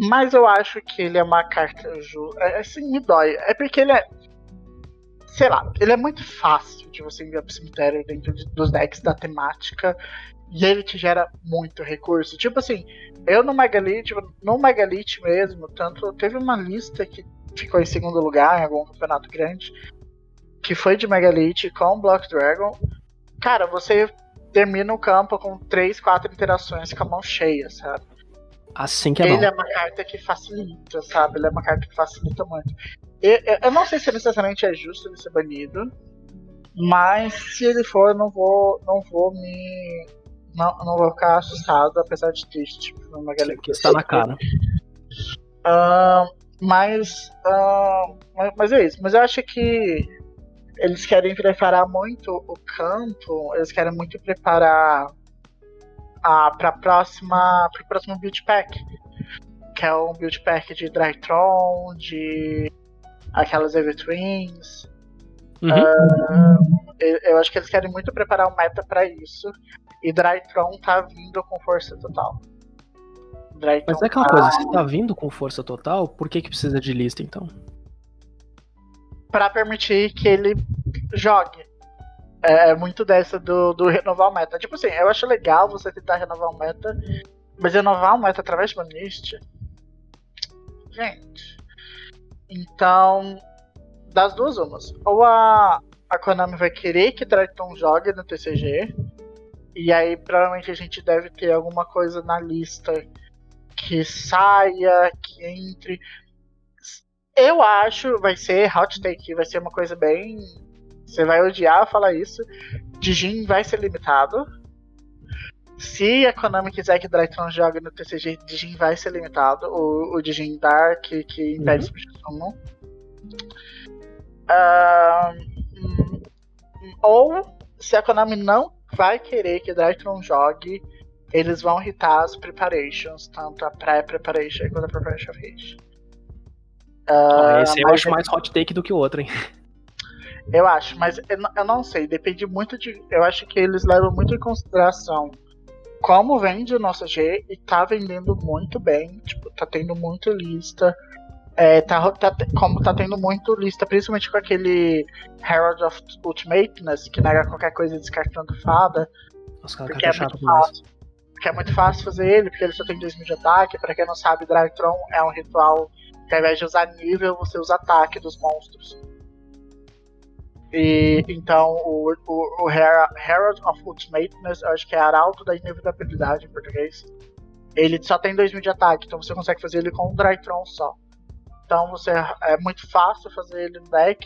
Mas eu acho que ele é uma carta. Ju... É, assim, me dói. É porque ele é. Sei lá, ele é muito fácil de você enviar pro cemitério dentro de, dos decks da temática. E ele te gera muito recurso. Tipo assim, eu no Megalith, no Megalith mesmo, tanto teve uma lista que ficou em segundo lugar em algum campeonato grande, que foi de Megalith com Block Dragon. Cara, você termina o campo com 3, 4 interações com a mão cheia, sabe? Assim que é Ele bom. é uma carta que facilita, sabe? Ele é uma carta que facilita muito. Eu, eu não sei se necessariamente é justo ele ser banido, mas se ele for, eu não vou, não vou me não, não vou ficar assustado, apesar de triste. Tipo, numa que está na cara. Uh, mas, uh, mas é isso. Mas eu acho que eles querem preparar muito o campo, eles querem muito preparar a, pra próxima, pro próximo build pack. que é um build pack de Drytron, de aquelas Ever Twins. Uhum. Uh, eu acho que eles querem muito preparar o meta para isso. E Drytron tá vindo com força total. Drytron Mas é aquela tá... coisa, se tá vindo com força total, por que, que precisa de lista então? Para permitir que ele jogue. É, é muito dessa do, do renovar o meta. Tipo assim, eu acho legal você tentar renovar o meta, mas renovar o meta através de uma list. Gente. Então, das duas umas. Ou a, a Konami vai querer que Triton jogue no TCG. E aí provavelmente a gente deve ter alguma coisa na lista que saia, que entre. Eu acho, vai ser hot take, vai ser uma coisa bem. Você vai odiar falar isso. Dijin vai ser limitado. Se a Konami quiser que Drytron jogue no TCG, Dijin vai ser limitado. O, o Dijin Dark, que, que impede uhum. substituição. Uh, ou se a Konami não vai querer que Drytron jogue, eles vão irritar as preparations, tanto a pré-preparation quanto a preparation phase. Uh, esse eu acho mais hot take do que o outro, hein? Eu acho, mas eu, eu não sei, depende muito de. Eu acho que eles levam muito em consideração como vende o nosso G e tá vendendo muito bem, tipo, tá tendo muita lista. É, tá, tá, como tá tendo muito lista, principalmente com aquele Herald of Ultimateness, que nega qualquer coisa descartando fada. Nossa, porque é muito fácil. Porque é muito fácil fazer ele, porque ele só tem 2 mil de ataque. Pra quem não sabe, Dragtron é um ritual que ao invés de usar nível, você usa ataque dos monstros. E então o, o, o Herald of Ultimateness, eu acho que é Arauto da Inevitabilidade em português. Ele só tem 2 mil de ataque, então você consegue fazer ele com um Drytron só. Então você é muito fácil fazer ele no deck.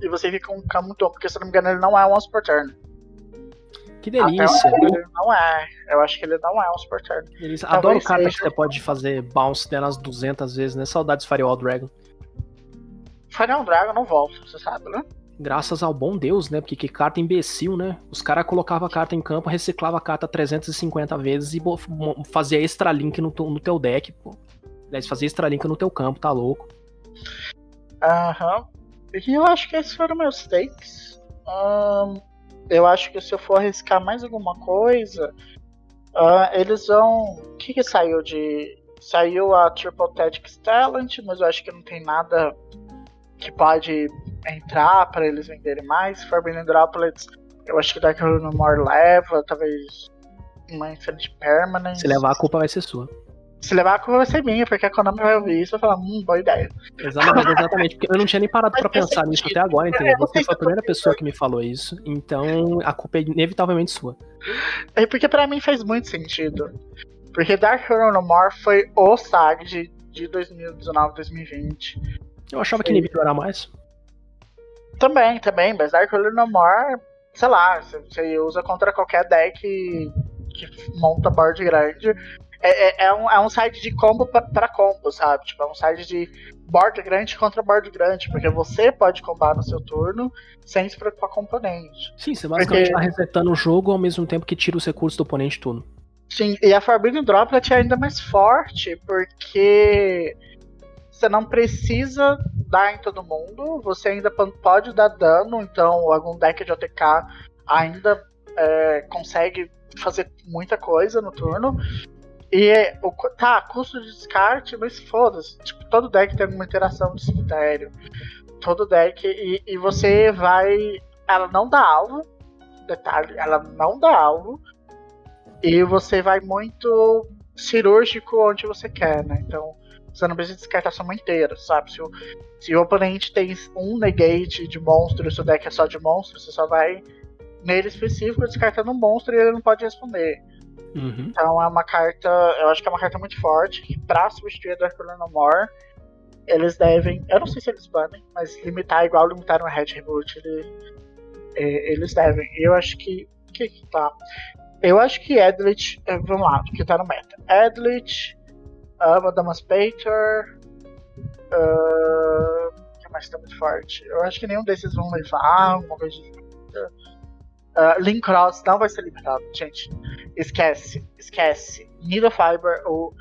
E você fica com um Camuton, porque se não me engano ele não é um once per turn. Que delícia! ele não é. Eu acho que ele não é um super turn. Delícia. Adoro carta seja... que você pode fazer bounce delas 200 vezes, né? Saudades Firewall Dragon. Firewall Dragon não volta, você sabe, né? Graças ao bom Deus, né? Porque que carta imbecil, né? Os caras colocavam a carta em campo, reciclava a carta 350 vezes e fazia extra link no, no teu deck, pô. Aliás, fazer extra link no teu campo, tá louco. Aham. E eu acho que esses foram meus takes. Um, eu acho que se eu for arriscar mais alguma coisa, uh, eles vão. O que, que saiu de. Saiu a Triple Tactics Talent, mas eu acho que não tem nada que pode entrar para eles venderem mais. Forbidden Droplets, eu acho que Dark No More leva, talvez uma Infinite Permanence. Se levar a culpa vai ser sua. Se levar a culpa vai ser minha, porque a Konami vai ouvir isso e vai falar, hum, boa ideia. Exatamente, exatamente, porque eu não tinha nem parado para pensar nisso até agora, entendeu? Você foi a primeira pessoa que me falou isso, então a culpa é inevitavelmente sua. É porque para mim faz muito sentido. Porque Dark Hero No More foi o SAG de, de 2019, 2020. Eu achava que Inhibitor era mais. Também, também, mas Dark Hero No More, sei lá, você usa contra qualquer deck que monta board grande é, é, é, um, é um site de combo para combo, sabe? Tipo, é um site de board grande contra board grande, porque você pode combar no seu turno sem se preocupar com o oponente. Sim, você basicamente porque... tá resetando o jogo ao mesmo tempo que tira os recursos do oponente tudo. Sim, e a Forbidden Droplet é ainda mais forte, porque você não precisa dar em todo mundo, você ainda pode dar dano, então algum deck de OTK ainda é, consegue fazer muita coisa no turno. E é, o, tá, custo de descarte, mas foda-se. Tipo, todo deck tem alguma interação de cemitério. Todo deck. E, e você vai. Ela não dá alvo. Detalhe, ela não dá alvo. E você vai muito cirúrgico onde você quer, né? Então, você não precisa descartar sua mão inteira, sabe? Se o, se o oponente tem um negate de monstro e seu deck é só de monstro, você só vai nele específico descartando um monstro e ele não pode responder. Uhum. Então é uma carta, eu acho que é uma carta muito forte, que pra substituir a Dark No More, eles devem, eu não sei se eles banem, mas limitar igual limitaram a Red Reboot, ele, é, eles devem. Eu acho que, que que tá? Eu acho que Edlit, é, vamos lá, que tá no meta. Edlit, uh, Madamas Pater, uh, que mais tá muito forte? Eu acho que nenhum desses vão levar, uma coisa de Uh, Link Cross não vai ser limitado, gente. Esquece, esquece. Needle Fiber, o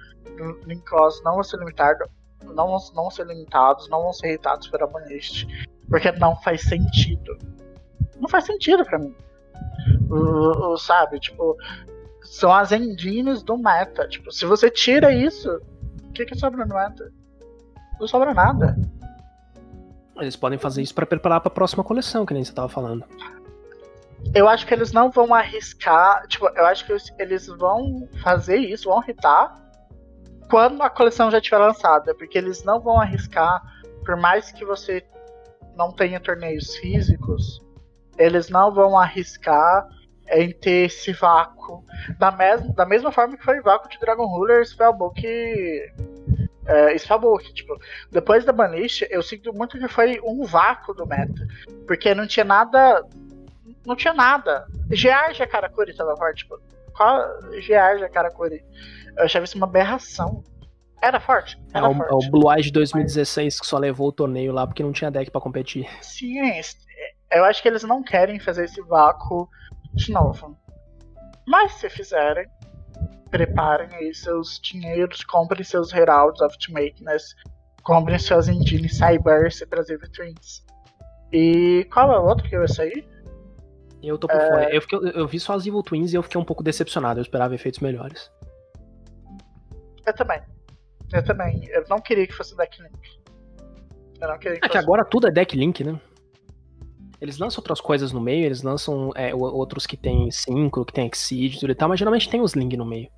Link Cross não vão ser limitados, não vão, não vão ser limitados, não vão ser irritados pela Banist, porque não faz sentido. Não faz sentido pra mim. O, o, sabe, tipo, são as engines do meta. Tipo, se você tira isso, o que, que sobra no meta? Não sobra nada. Eles podem fazer isso para preparar para a próxima coleção, que nem você tava falando. Eu acho que eles não vão arriscar. Tipo, eu acho que eles vão fazer isso, vão irritar quando a coleção já estiver lançada. Porque eles não vão arriscar, por mais que você não tenha torneios físicos, eles não vão arriscar em ter esse vácuo. Da, mes da mesma forma que foi o vácuo de Dragon Ruler, Spellbook. É, Spellbook, tipo, depois da Banish, eu sinto muito que foi um vácuo do meta. Porque não tinha nada. Não tinha nada. Geargia Karakuri tava forte, tipo. Qual Geargia Karakuri? Eu achava isso uma aberração. Era forte. Era é, o, forte. é o Blue Eyes de 2016 que só levou o torneio lá porque não tinha deck para competir. Sim, eu acho que eles não querem fazer esse vácuo de novo. Mas se fizerem, preparem aí seus dinheiros, comprem seus Heralds of Ultimateness, comprem seus engines Cyberse para as Twins. E qual é o outro que vai sair? Eu tô por é... fora. Eu, fiquei, eu, vi só as Evil Twins e eu fiquei um pouco decepcionado. Eu esperava efeitos melhores. Eu também. Eu também. Eu não queria que fosse Deck Link. Eu não queria que é fosse... que agora tudo é Deck Link, né? Eles lançam outras coisas no meio, eles lançam é, outros que tem Synchro, que tem Exceed tudo e tal, mas geralmente tem os Link no meio.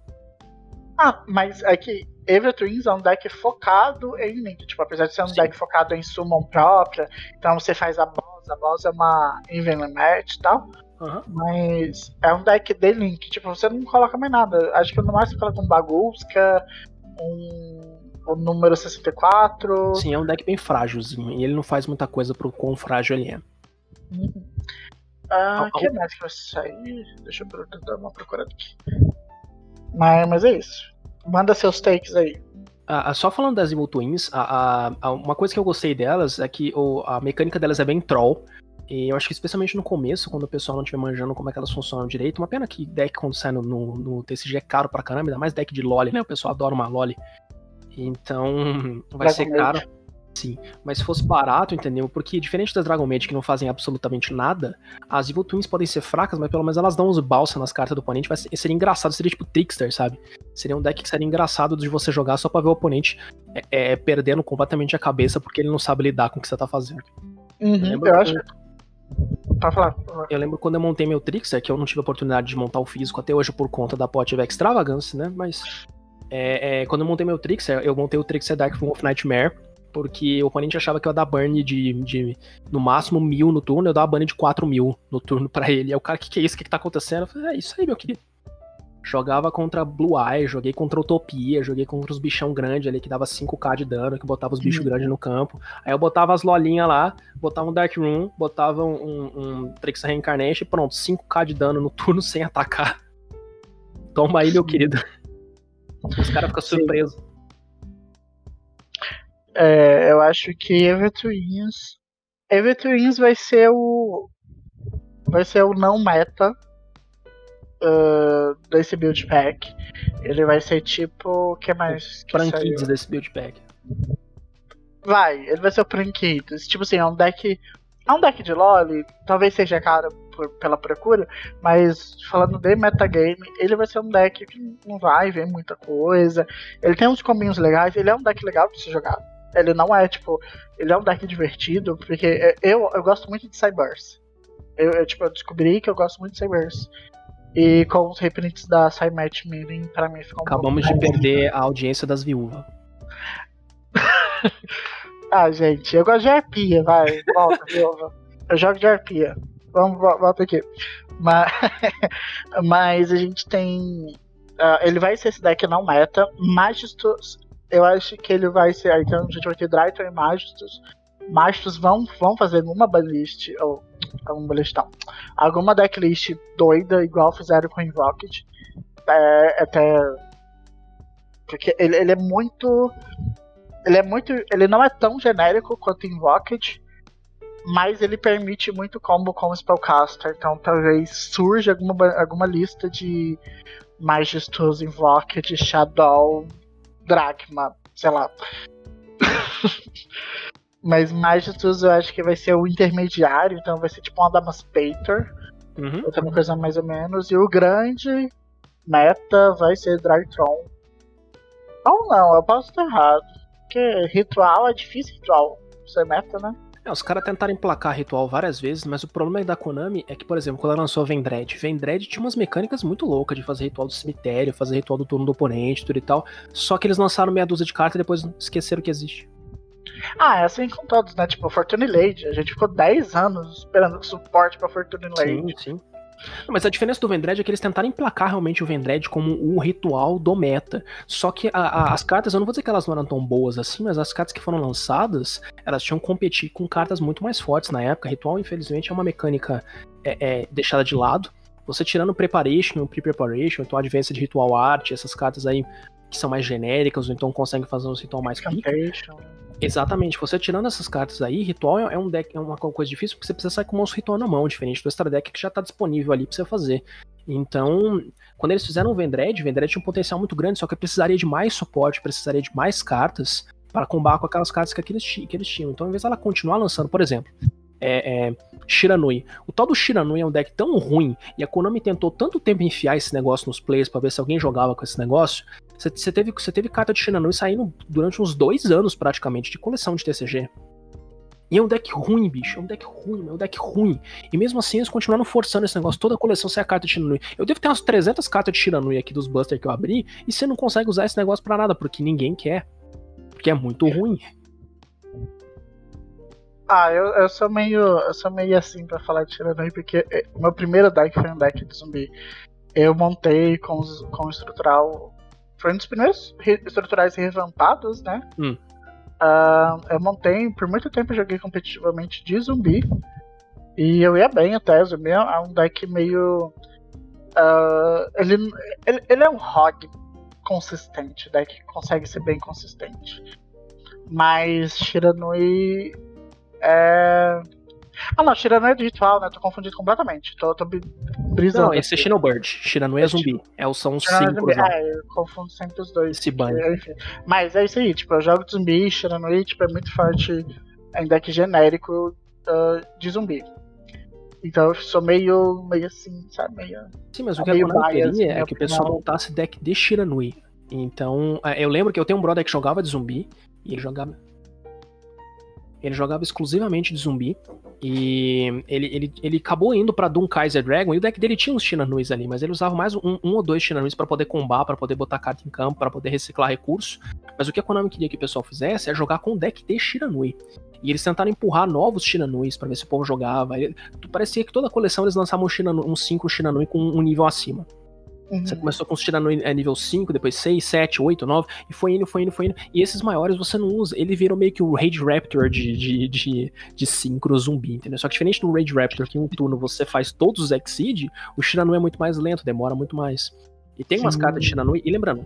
Ah, mas é que Evil Twins é um deck focado em Link. Tipo, apesar de ser um Sim. deck focado em Summon própria, então você faz a boss, a boss é uma Even Match e tal. Uhum. Mas é um deck de Link. Tipo, você não coloca mais nada. Acho que no máximo coloca um Bagulska, um o número 64. Sim, é um deck bem frágilzinho. E ele não faz muita coisa pro quão frágil ele é. Uhum. Ah, o que mais que vai sair? Deixa eu dar uma procurada aqui. Mas, mas é isso. Manda seus takes aí. Ah, só falando das Evil Twins, a, a, uma coisa que eu gostei delas é que o, a mecânica delas é bem troll. E eu acho que especialmente no começo, quando o pessoal não estiver manjando como é que elas funcionam direito, uma pena que deck quando sai no, no, no TCG é caro pra caramba, ainda mais deck de LoL, né? O pessoal adora uma LoL. Então vai ser caro. Sim, mas se fosse barato, entendeu? Porque diferente das Dragon Maid que não fazem absolutamente nada, as Evil Twins podem ser fracas, mas pelo menos elas dão os balsa nas cartas do oponente. Vai ser, seria engraçado, seria tipo Trickster, sabe? Seria um deck que seria engraçado de você jogar só pra ver o oponente é, é, perdendo completamente a cabeça porque ele não sabe lidar com o que você tá fazendo. Uhum, eu, eu acho. Tá falar. Eu lembro quando eu montei meu Trickster, que eu não tive a oportunidade de montar o físico até hoje por conta da Pot Extravagance, né? Mas é, é, quando eu montei meu Trickster, eu montei o Trickster Dark of Nightmare porque o oponente achava que eu ia dar burn de, de no máximo mil no turno, eu dava burn de 4 mil no turno para ele. Aí o cara, o que, que é isso? O que, que tá acontecendo? Eu falei, é isso aí, meu querido. Jogava contra Blue Eye, joguei contra Utopia, joguei contra os bichão grandes ali que dava 5k de dano, que botava os bichos uhum. grandes no campo. Aí eu botava as lolinhas lá, botava um Dark Room, botava um, um, um Trix Reincarnation e pronto, 5k de dano no turno sem atacar. Toma aí, meu querido. Os caras ficam surpresos. É, eu acho que Ever Twins. Ever Twins vai ser o. Vai ser o não meta uh, desse build pack. Ele vai ser tipo. O que mais? Prankids desse build pack. Vai, ele vai ser o Prankids. Tipo assim, é um deck. É um deck de LoL, talvez seja caro por, pela procura, mas falando de metagame, ele vai ser um deck que não vai ver muita coisa. Ele tem uns combinhos legais, ele é um deck legal de se jogar. Ele não é, tipo, ele é um deck divertido, porque eu, eu gosto muito de Cybers. Eu, eu, tipo, eu descobri que eu gosto muito de Cybers. E com os reprints da Cymatch Meeting, pra mim ficou um Acabamos de perder a audiência das viúvas. ah, gente, eu gosto de arpia, vai, volta, viúva. Eu jogo de arpia. Vamos, volta aqui. Mas, mas a gente tem. Uh, ele vai ser esse deck não meta. Magistus eu acho que ele vai ser. Então a gente vai ter Dryton e Magistus. Magistus vão, vão fazer uma banlist, ou um banlist não, alguma decklist doida, igual fizeram com Invoked. É, até. Porque ele, ele é muito. Ele é muito. Ele não é tão genérico quanto Invoked, mas ele permite muito combo com o Spellcaster. Então talvez surja alguma, alguma lista de Magistus, Invoked, Shadow, dracma, sei lá. Mas Magistus eu acho que vai ser o intermediário, então vai ser tipo uma Damaspator. Uhum. Outra coisa mais ou menos. E o grande meta vai ser Drytron. Ou não, eu posso estar errado. Porque ritual é difícil ritual. Ser meta, né? É, os caras tentaram emplacar ritual várias vezes, mas o problema da Konami é que, por exemplo, quando ela lançou Vendred, Vendred tinha umas mecânicas muito loucas de fazer ritual do cemitério, fazer ritual do turno do oponente, tudo e tal. Só que eles lançaram meia dúzia de cartas e depois esqueceram que existe. Ah, é assim com todos, né? Tipo, Fortune Lady. A gente ficou 10 anos esperando suporte pra Fortune Lady. Sim, sim. Mas a diferença do Vendred é que eles tentaram emplacar realmente o Vendred como o ritual do meta. Só que a, a, as cartas, eu não vou dizer que elas não eram tão boas assim, mas as cartas que foram lançadas, elas tinham que competir com cartas muito mais fortes na época. Ritual, infelizmente, é uma mecânica é, é, deixada de lado. Você tirando o Preparation, o Pre-Preparation, então Advanced Ritual Art, essas cartas aí que são mais genéricas, ou então conseguem fazer um ritual mais pica. Exatamente, você tirando essas cartas aí, ritual é um deck, é uma coisa difícil porque você precisa sair com o monstro ritual na mão, diferente do extra deck que já tá disponível ali pra você fazer. Então, quando eles fizeram o Vendred, o Vendred tinha um potencial muito grande, só que precisaria de mais suporte, precisaria de mais cartas para combater com aquelas cartas que eles, que eles tinham. Então, ao invés dela continuar lançando, por exemplo, é, é, Shiranui. O tal do Shiranui é um deck tão ruim e a Konami tentou tanto tempo enfiar esse negócio nos players para ver se alguém jogava com esse negócio. Você teve, teve carta de Shiranui saindo durante uns dois anos praticamente de coleção de TCG. E é um deck ruim, bicho. É um deck ruim, é um deck ruim. E mesmo assim eles continuaram forçando esse negócio. Toda a coleção sai a carta de Shiranui. Eu devo ter umas 300 cartas de Shiranui aqui dos Buster que eu abri. E você não consegue usar esse negócio para nada, porque ninguém quer. Porque é muito ruim. Ah, eu, eu sou meio. Eu sou meio assim pra falar de Shiranui, porque é, o meu primeiro deck foi um deck de zumbi. Eu montei com, com estrutural. Foi um dos primeiros estruturais revampados, né? Hum. Uh, eu montei, por muito tempo joguei competitivamente de zumbi. E eu ia bem até, zumbi é um deck meio. Uh, ele, ele, ele é um rogue consistente, deck que consegue ser bem consistente. Mas Shiranui é... Ah não, Shiranui é digital, né? Tô confundido completamente. Tô, tô brisando. Não, esse é Shinobird. Shiranui é zumbi. É, são os cinco. É, eu confundo sempre os dois. Esse banho. Mas é isso aí, tipo, eu jogo de zumbi, Shiranui, tipo, é muito forte em deck genérico uh, de zumbi. Então eu sou meio, meio assim, sabe? Meio, Sim, mas o que a Konami queria é que o pessoal montasse deck de Shiranui. Então, é, eu lembro que eu tenho um brother que jogava de zumbi, e ele jogava ele jogava exclusivamente de zumbi. E ele, ele, ele acabou indo pra Doom Kaiser Dragon. E o deck dele tinha uns Shinanuis ali, mas ele usava mais um, um ou dois Shinanuis para poder combar, para poder botar carta em campo, para poder reciclar recursos. Mas o que a Konami queria que o pessoal fizesse é jogar com um deck de Shiranui. E eles tentaram empurrar novos Shinanuis para ver se o povo jogava. Parecia que toda a coleção eles lançavam um 5 um Shinanui com um nível acima. Uhum. Você começou com os tirando é, nível 5, depois 6, 7, 8, 9, e foi indo, foi indo, foi indo. E esses maiores você não usa. Ele virou meio que o Rage Raptor de, de, de, de synchro zumbi, entendeu? Só que diferente do Rage Raptor, que em um turno você faz todos os Exceed, o Shiranui é muito mais lento, demora muito mais. E tem umas Sim. cartas de Shiranui, e lembrando,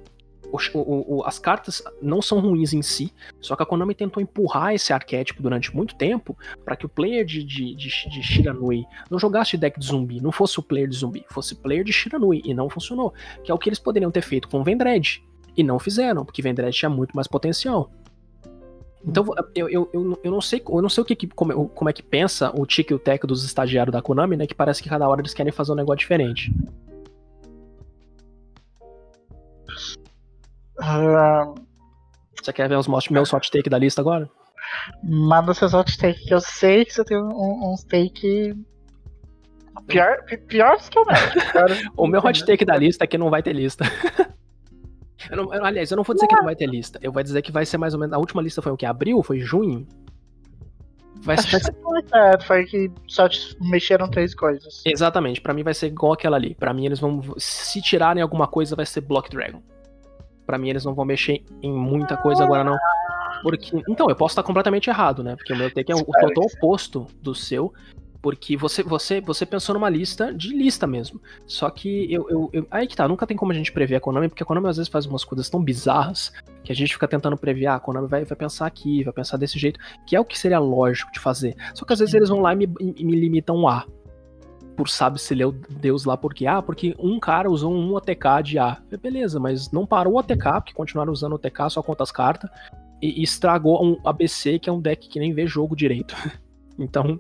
o, o, o, as cartas não são ruins em si, só que a Konami tentou empurrar esse arquétipo durante muito tempo para que o player de, de, de, de, Shiranui não jogasse deck de zumbi, não fosse o player de zumbi, fosse player de Shiranui, e não funcionou. Que é o que eles poderiam ter feito com Vendred, e não fizeram, porque Vendred tinha muito mais potencial. Então, eu, eu, eu, eu, não sei, eu não sei o que, como, como é que pensa o Tiki e o Tech dos estagiários da Konami, né? Que parece que cada hora eles querem fazer um negócio diferente. Uh, você quer ver os meus hot take da lista agora? Manda seus hot take, que eu sei que você tem um, uns take. Pior, piores que o meu. o meu hot take da lista é que não vai ter lista. eu não, aliás, eu não vou dizer que não vai ter lista. Eu vou dizer que vai ser mais ou menos. A última lista foi o que? Abril? Foi junho? Vai, vai ser... É, foi que só mexeram três coisas. Exatamente, para mim vai ser igual aquela ali. Para mim eles vão. Se tirarem alguma coisa, vai ser Block Dragon para mim eles não vão mexer em muita coisa agora não. Porque, então, eu posso estar completamente errado, né? Porque o meu take é o total oposto do seu. Porque você, você, você pensou numa lista de lista mesmo. Só que eu, eu, eu, Aí que tá, nunca tem como a gente prever a Konami, porque a Konami às vezes faz umas coisas tão bizarras que a gente fica tentando prever, ah, a Konami vai, vai pensar aqui, vai pensar desse jeito, que é o que seria lógico de fazer. Só que às vezes eles vão lá e me, e me limitam a. por sabe-se leu Deus lá porque, ah, porque um cara usou um OTK de A. Beleza, mas não parou o OTK, porque continuaram usando o OTK só conta as cartas, e, e estragou um ABC, que é um deck que nem vê jogo direito. então,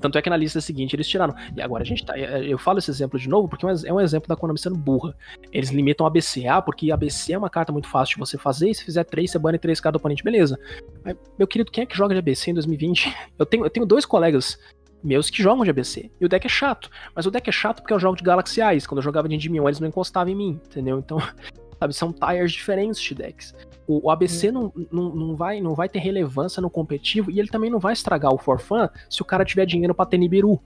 tanto é que na lista seguinte eles tiraram. E agora a gente tá. É, eu falo esse exemplo de novo porque é um exemplo da Konami sendo burra. Eles limitam ABC. Ah, porque ABC é uma carta muito fácil de você fazer e se fizer 3, você bane 3 cada oponente, beleza. Mas, meu querido, quem é que joga de ABC em 2020? Eu tenho, eu tenho dois colegas meus que jogam de ABC. E o deck é chato. Mas o deck é chato porque eu jogo de Galaxy Eyes. Quando eu jogava de Endymion, eles não encostavam em mim, entendeu? Então, sabe, são tires diferentes de decks. O, o ABC hum. não, não, não, vai, não vai ter relevância no competitivo e ele também não vai estragar o for fun se o cara tiver dinheiro pra ter Nibiru.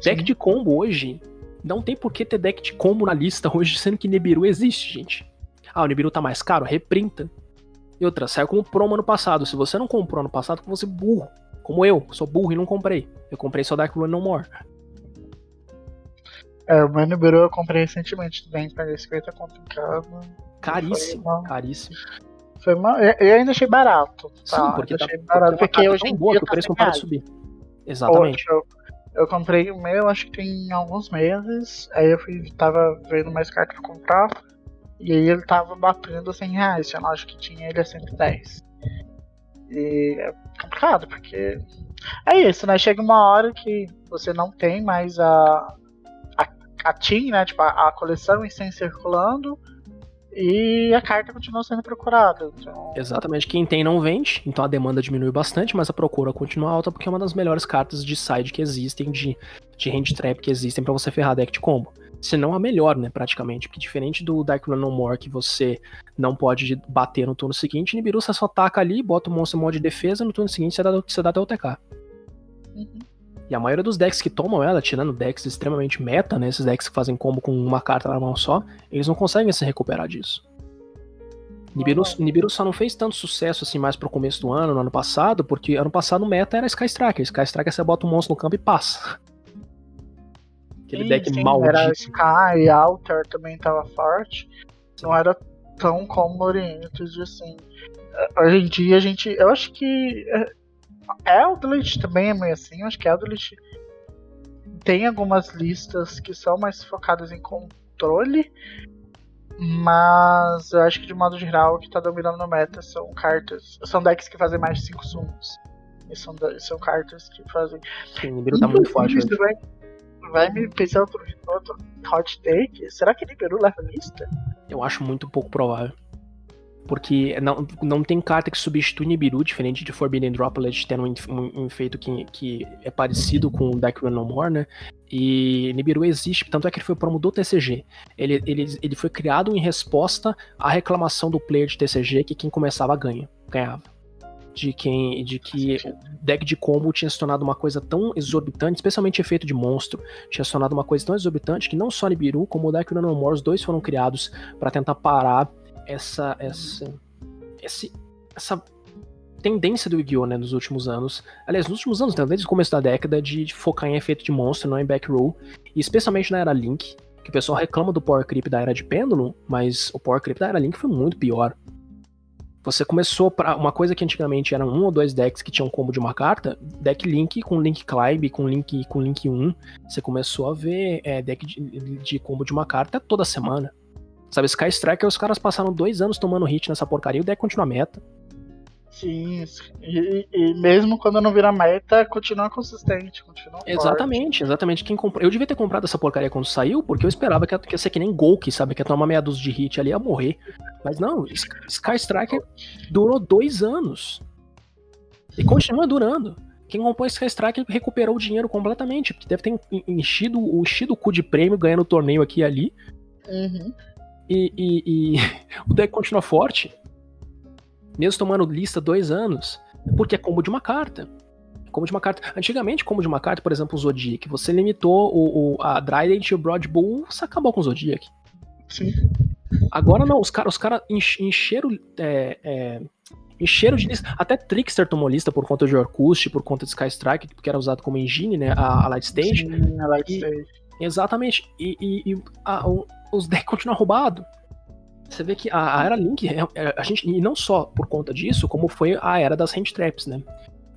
Sim. Deck de combo hoje, não tem por que ter deck de combo na lista hoje, sendo que Nibiru existe, gente. Ah, o Nibiru tá mais caro? Reprinta. E outra, saiu como promo ano passado. Se você não comprou ano passado, você é burro. Como eu, sou burro e não comprei. Eu comprei só Dark Rune No More. É, o meu Nibiru eu comprei recentemente também, paguei 50 conto em casa. Caríssimo, uma... caríssimo. Foi uma... Eu ainda achei barato. Tá? Sim, porque, tá, achei barato, porque, porque hoje em boa, dia que o preço não para subir. Exatamente. eu, eu, comprei o meu, acho que tem alguns meses. Aí eu fui, tava vendo mais cartas pra comprar. E aí ele tava batendo 100 reais. Eu acho que tinha ele a 110. E é complicado, porque é isso, né? Chega uma hora que você não tem mais a, a, a team, né? Tipo, a, a coleção em circulando e a carta continua sendo procurada. Então... Exatamente, quem tem não vende, então a demanda diminui bastante, mas a procura continua alta porque é uma das melhores cartas de side que existem, de, de hand trap que existem para você ferrar deck de combo. Se não a melhor, né, praticamente, porque diferente do Dark Run No More, que você não pode bater no turno seguinte, Nibiru você só ataca ali, bota o monstro em modo de defesa, no turno seguinte você dá, você dá até o TK. Uhum. E a maioria dos decks que tomam ela, tirando decks extremamente meta, né? Esses decks que fazem combo com uma carta na mão só, eles não conseguem se recuperar disso. Nibiru, Nibiru só não fez tanto sucesso assim mais pro começo do ano, no ano passado, porque ano passado o meta era Sky Striker. Sky Striker você bota um monstro no campo e passa. Aquele sim, deck sim, maldito. Era Sky, Alter também tava forte. Não era tão como Oriented, assim. Hoje em dia a gente. Eu acho que é, Eldritch também é meio assim, eu acho que Eldritch tem algumas listas que são mais focadas em controle, mas eu acho que de modo geral o que está dominando no meta são cartas, são decks que fazem mais de 5 summons. E são, são cartas que fazem. Sim, o Nibiru tá muito forte. Vai, vai me pensar outro, outro hot take. Será que Nibiru leva lista? Eu acho muito pouco provável. Porque não, não tem carta que substitui Nibiru, diferente de Forbidden Droplet tendo um, um, um efeito que, que é parecido com o Deck Run No More, né? E Nibiru existe, tanto é que ele foi promo do TCG. Ele, ele, ele foi criado em resposta à reclamação do player de TCG que quem começava ganha, ganhava. De, quem, de que deck de combo tinha se tornado uma coisa tão exorbitante, especialmente efeito de monstro, tinha se tornado uma coisa tão exorbitante que não só Nibiru, como o Deck Run No More, os dois foram criados para tentar parar essa essa esse, essa tendência do Yu-Gi-Oh! Né, nos últimos anos. Aliás, nos últimos anos, né, desde o começo da década, de, de focar em efeito de monstro, não em back row. E especialmente na era Link, que o pessoal reclama do Power Creep da era de Pêndulo, mas o Power Creep da era Link foi muito pior. Você começou para uma coisa que antigamente eram um ou dois decks que tinham combo de uma carta, deck Link com Link Climb, com Link com Link 1, você começou a ver é, deck de, de combo de uma carta toda semana. Sabe, Sky Striker, os caras passaram dois anos tomando hit nessa porcaria e o deck continua meta. Sim, e, e, mesmo quando não vira meta, continua consistente, continua Exatamente, forte. exatamente. Quem comprou... Eu devia ter comprado essa porcaria quando saiu, porque eu esperava que ia, que ia ser que nem Golk, sabe? Que ia tomar meia dúzia de hit ali ia morrer. Mas não, Sky Striker durou dois anos. E continua durando. Quem comprou Sky Striker recuperou o dinheiro completamente, porque deve ter enchido, enchido o cu de prêmio ganhando o torneio aqui e ali. Uhum e, e, e o deck continua forte, mesmo tomando lista dois anos, porque é combo de uma carta. Como de uma carta. Antigamente, como de uma carta, por exemplo, o Zodiac, você limitou o, o, a Trident e o Broad Bull, você acabou com o Zodiac. Sim. Agora não, os caras os cara encheram. É, é, encheram de lista. Até Trickster tomou lista por conta de Orkust, por conta de Sky Strike, que era usado como engine, né? A, a Light Stage. Sim, a Light e, Stage. Exatamente. E, e, e a, os decks continuam roubados. Você vê que a, a era Link, é, é, a gente, e não só por conta disso, como foi a era das hand traps, né?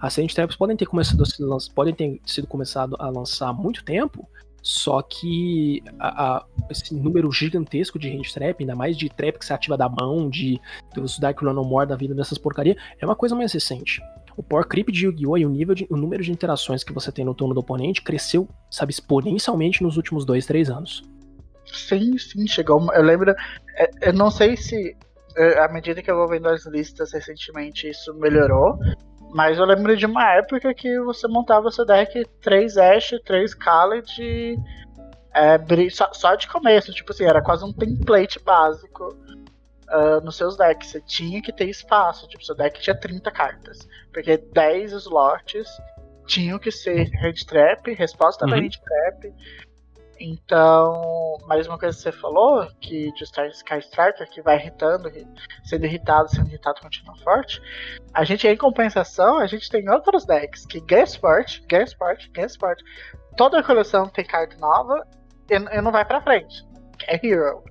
As Sand Traps podem ter começado ser, podem ter sido começado a lançar há muito tempo, só que a, a, esse número gigantesco de hand trap, ainda mais de trap que se ativa da mão, de dos Dark Run No More da vida dessas porcaria, é uma coisa mais recente. O Power Creep de Yu-Gi-Oh! e o, nível de, o número de interações que você tem no turno do oponente cresceu, sabe, exponencialmente nos últimos dois, três anos. Sim, sim, chegou. Eu lembro. É, eu não sei se é, à medida que eu vou vendo as listas recentemente, isso melhorou. Mas eu lembro de uma época que você montava seu deck 3 Ash, 3 Khaled é, só, só, de começo, tipo assim, era quase um template básico uh, nos seus decks. Você tinha que ter espaço, tipo, seu deck tinha 30 cartas. Porque 10 slots tinham que ser Red Trap, resposta uhum. da Red Trap, então, mais uma coisa que você falou, que de Star Sky Striker, que vai irritando, sendo irritado, sendo irritado, continua forte. A gente, em compensação, a gente tem outros decks que ganha Sport, ganha Sport, ganha Sport. Toda a coleção tem carta nova e, e não vai pra frente. É Hero.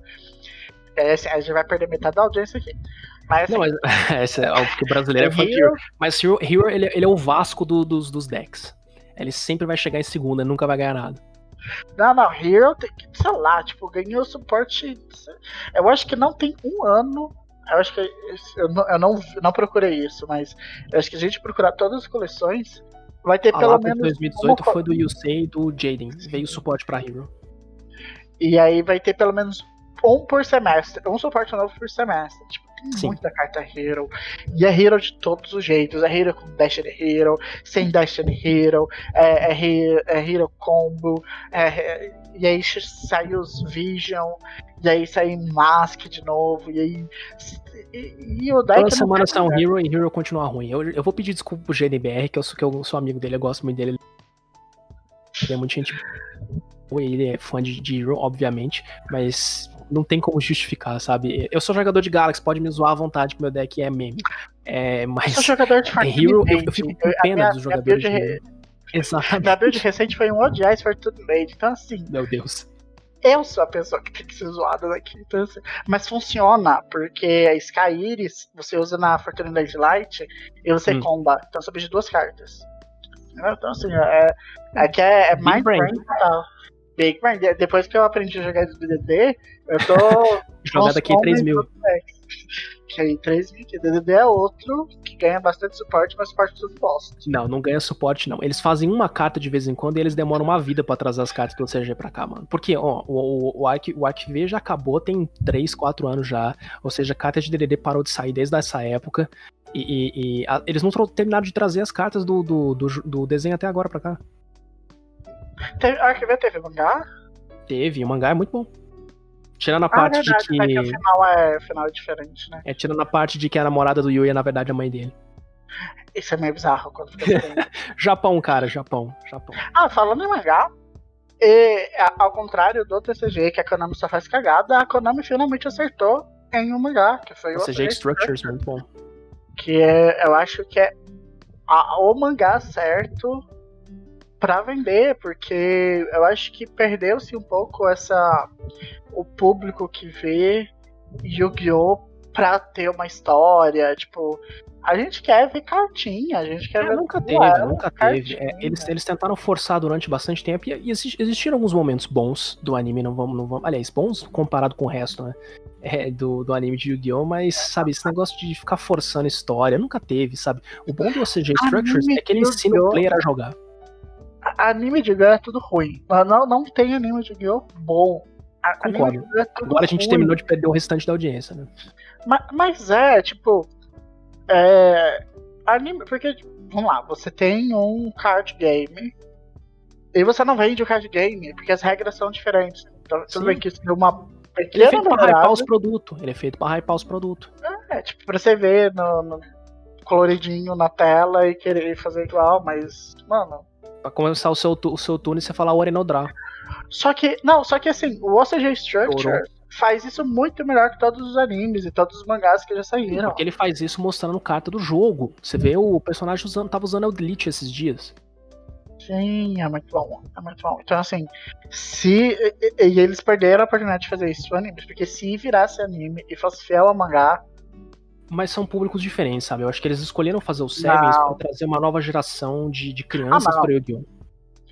É, assim, a gente vai perder metade da audiência aqui. Mas, assim, não, mas essa é algo que o brasileiro é, é Hero. Mas Hero, Hero ele, ele, é o Vasco do, dos, dos decks. Ele sempre vai chegar em segunda, nunca vai ganhar nada. Não, não, Hero tem que, sei lá, tipo, ganhou suporte. Eu acho que não tem um ano. Eu acho que. Eu não, eu não, não procurei isso, mas eu acho que a gente procurar todas as coleções, vai ter a pelo menos. 2018 uma... foi do Yusei e do Jaden. Veio suporte pra Hero. E aí vai ter pelo menos um por semestre. Um suporte novo por semestre. Tipo, Sim. muita carta Hero. E é Hero de todos os jeitos. É Hero com Destiny Hero, sem Destiny Hero, é, é, Hero, é Hero Combo, é, é, e aí sai os Vision, e aí sai Mask de novo, e aí. E, e o deck. Toda semana sai um Hero e Hero continua ruim. Eu, eu vou pedir desculpa pro GNBR, que eu, sou, que eu sou amigo dele, eu gosto muito dele. Ele é muita gente. Ele é fã de, de Hero, obviamente, mas não tem como justificar, sabe? Eu sou jogador de Galaxy, pode me zoar à vontade que meu deck é meme. É, mas. Eu sou jogador de Fortnite. Hero, eu, eu, fico com pena minha, dos jogadores de Hero. Exatamente. Minha build recente foi um odiar Fortune Made, então assim. Meu Deus. Eu sou a pessoa que tem que ser zoada daqui. Então, assim, mas funciona, porque a Sky Iris você usa na Fortune Light e você hum. comba. Então você de duas cartas. Então, assim, é, é que é, é Mind Brain tal. Big Brain. Depois que eu aprendi a jogar de DDD, eu tô. Jogada aqui 3 mil. Que aí 3 mil. Que DDD é outro que ganha bastante suporte, mas suporte tudo bosta. Não, não ganha suporte, não. Eles fazem uma carta de vez em quando e eles demoram uma vida pra trazer as cartas do CG pra cá, mano. Porque, ó, o, o, o, Arc, o ArcV já acabou tem 3, 4 anos já. Ou seja, a carta de DDD parou de sair desde essa época. E, e, e a, eles não terminaram de trazer as cartas do, do, do, do desenho até agora pra cá. Teve, Arquivo teve mangá? Teve, o mangá é muito bom. Tirando a ah, parte verdade, de que. que o final é, o final é diferente, né? É, tirando a parte de que a namorada do Yui é na verdade a mãe dele. Isso é meio bizarro quando fica Japão, cara, Japão, Japão. Ah, falando em mangá, e, ao contrário do TCG, que a Konami só faz cagada, a Konami finalmente acertou em um mangá, que foi o TCG Structures, muito bom. Que é, eu acho que é a, o mangá certo para vender, porque eu acho que perdeu-se um pouco essa o público que vê Yu-Gi-Oh pra ter uma história, tipo, a gente quer ver cartinha, a gente quer é, ver. Nunca teve, nunca teve. É, eles, eles tentaram forçar durante bastante tempo e, e existiram alguns momentos bons do anime, não vamos, não vamos. Aliás, bons comparado com o resto, né? É, do, do anime de Yu-Gi-Oh! Mas, sabe, esse negócio de ficar forçando história nunca teve, sabe? O bom do OCG Structures é que ele ensina o player a jogar anime de Yu é tudo ruim. Não, não tem anime de Yu bom. A, Concordo. É Agora a gente ruim. terminou de perder o restante da audiência, né? Mas, mas é, tipo. É, anime. Porque, vamos lá, você tem um card game. E você não vende o card game, porque as regras são diferentes. Então, tudo bem que isso deu uma. Ele é feito pra hypar os produtos. Ele é feito pra hypar os produtos. É, tipo, pra você ver no, no coloridinho na tela e querer fazer igual, mas, mano, Pra começar o seu, o seu turno e você falar o Arenodra. Só que, não, só que assim, o OCG Structure faz isso muito melhor que todos os animes e todos os mangás que já saíram. Porque ele faz isso mostrando carta do jogo. Você vê o personagem usando, tava usando o Delete esses dias. Sim, é muito bom, é muito bom. Então, assim, se. E, e eles perderam a oportunidade de fazer isso no anime, porque se virasse anime e fosse fiel ao mangá, Mas são públicos diferentes, sabe? Eu acho que eles escolheram fazer o Sevens pra trazer uma nova geração de, de crianças ah, para Yu-Gi-Oh!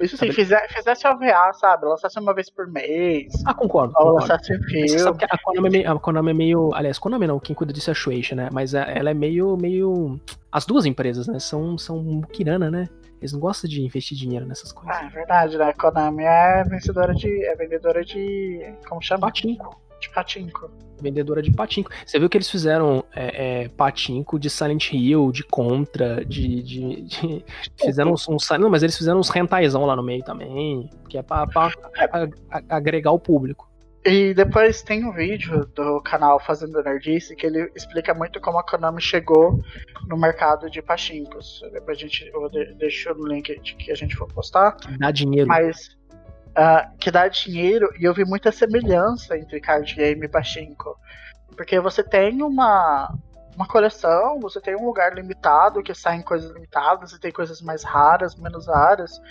Isso sim, fizer, fizesse OVA, sabe? Lançasse uma vez por mês. Ah, concordo. Ou lançasse filme. a Konami, é meio, a Konami é meio. Aliás, Konami não, quem cuida disso é a Shueisha, né? Mas é, ela é meio. meio... As duas empresas, né? São, são mukirana, né? Eles não gostam de investir dinheiro nessas coisas. Ah, é verdade, né? A Konami é vencedora de. é vendedora de. como chama? Patinco. De patinco. Vendedora de patinco. Você viu que eles fizeram é, é, patinco de Silent Hill, de Contra, de. de, de fizeram uns, uns. Não, mas eles fizeram uns rentaisão lá no meio também. Que é pra, pra a, a, agregar o público. E depois tem um vídeo do canal Fazendo Nerdice que ele explica muito como a Konami chegou no mercado de pachincos. Depois a gente eu deixo no link que a gente for postar. Dá dinheiro. Mas uh, que dá dinheiro e eu vi muita semelhança entre card game e pachinko. Porque você tem uma uma coleção, você tem um lugar limitado que saem coisas limitadas, e tem coisas mais raras, menos raras.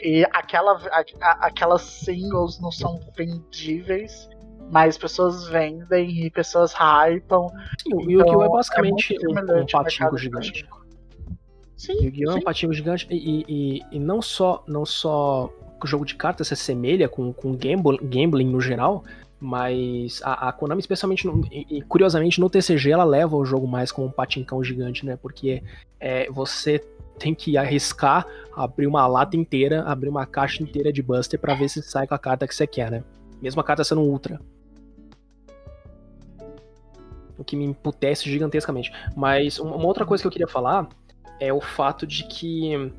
E aquela, a, aquelas singles não são vendíveis, mas pessoas vendem e pessoas hypam. Sim, o Yu-Gi-Oh! é então, basicamente é um, um patinho gigante. Sim. Yu-Gi-Oh! é um patinho gigante e, e, e não só não só o jogo de cartas se assemelha com, com gambling no geral, mas a, a Konami, especialmente, no, e, curiosamente, no TCG, ela leva o jogo mais como um patincão gigante, né? Porque é, você tem que arriscar abrir uma lata inteira, abrir uma caixa inteira de Buster para ver se sai com a carta que você quer, né? Mesmo a carta sendo Ultra. O que me emputece gigantescamente. Mas uma outra coisa que eu queria falar é o fato de que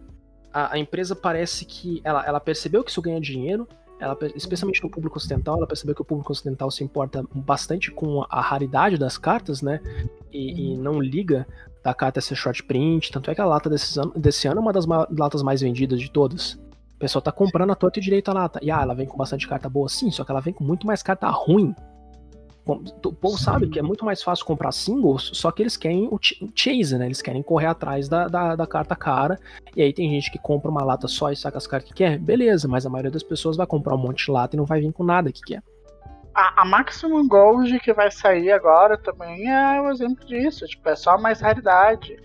a, a empresa parece que ela, ela percebeu que isso ganha dinheiro, ela, especialmente no público ocidental, ela percebeu que o público ocidental se importa bastante com a raridade das cartas, né? E, e não liga da carta ser short print. Tanto é que a lata desse ano, desse ano é uma das latas mais vendidas de todas. O pessoal tá comprando a torta e direito a lata. E ah, ela vem com bastante carta boa, sim, só que ela vem com muito mais carta ruim. O povo sabe que é muito mais fácil comprar singles, só que eles querem o chase, né? Eles querem correr atrás da, da, da, carta cara. E aí tem gente que compra uma lata só e saca as cartas que quer. Beleza, mas a maioria das pessoas vai comprar um monte de lata e não vai vir com nada que quer. A, a Maximum Gold que vai sair agora também é um exemplo disso. Tipo, é só mais raridade.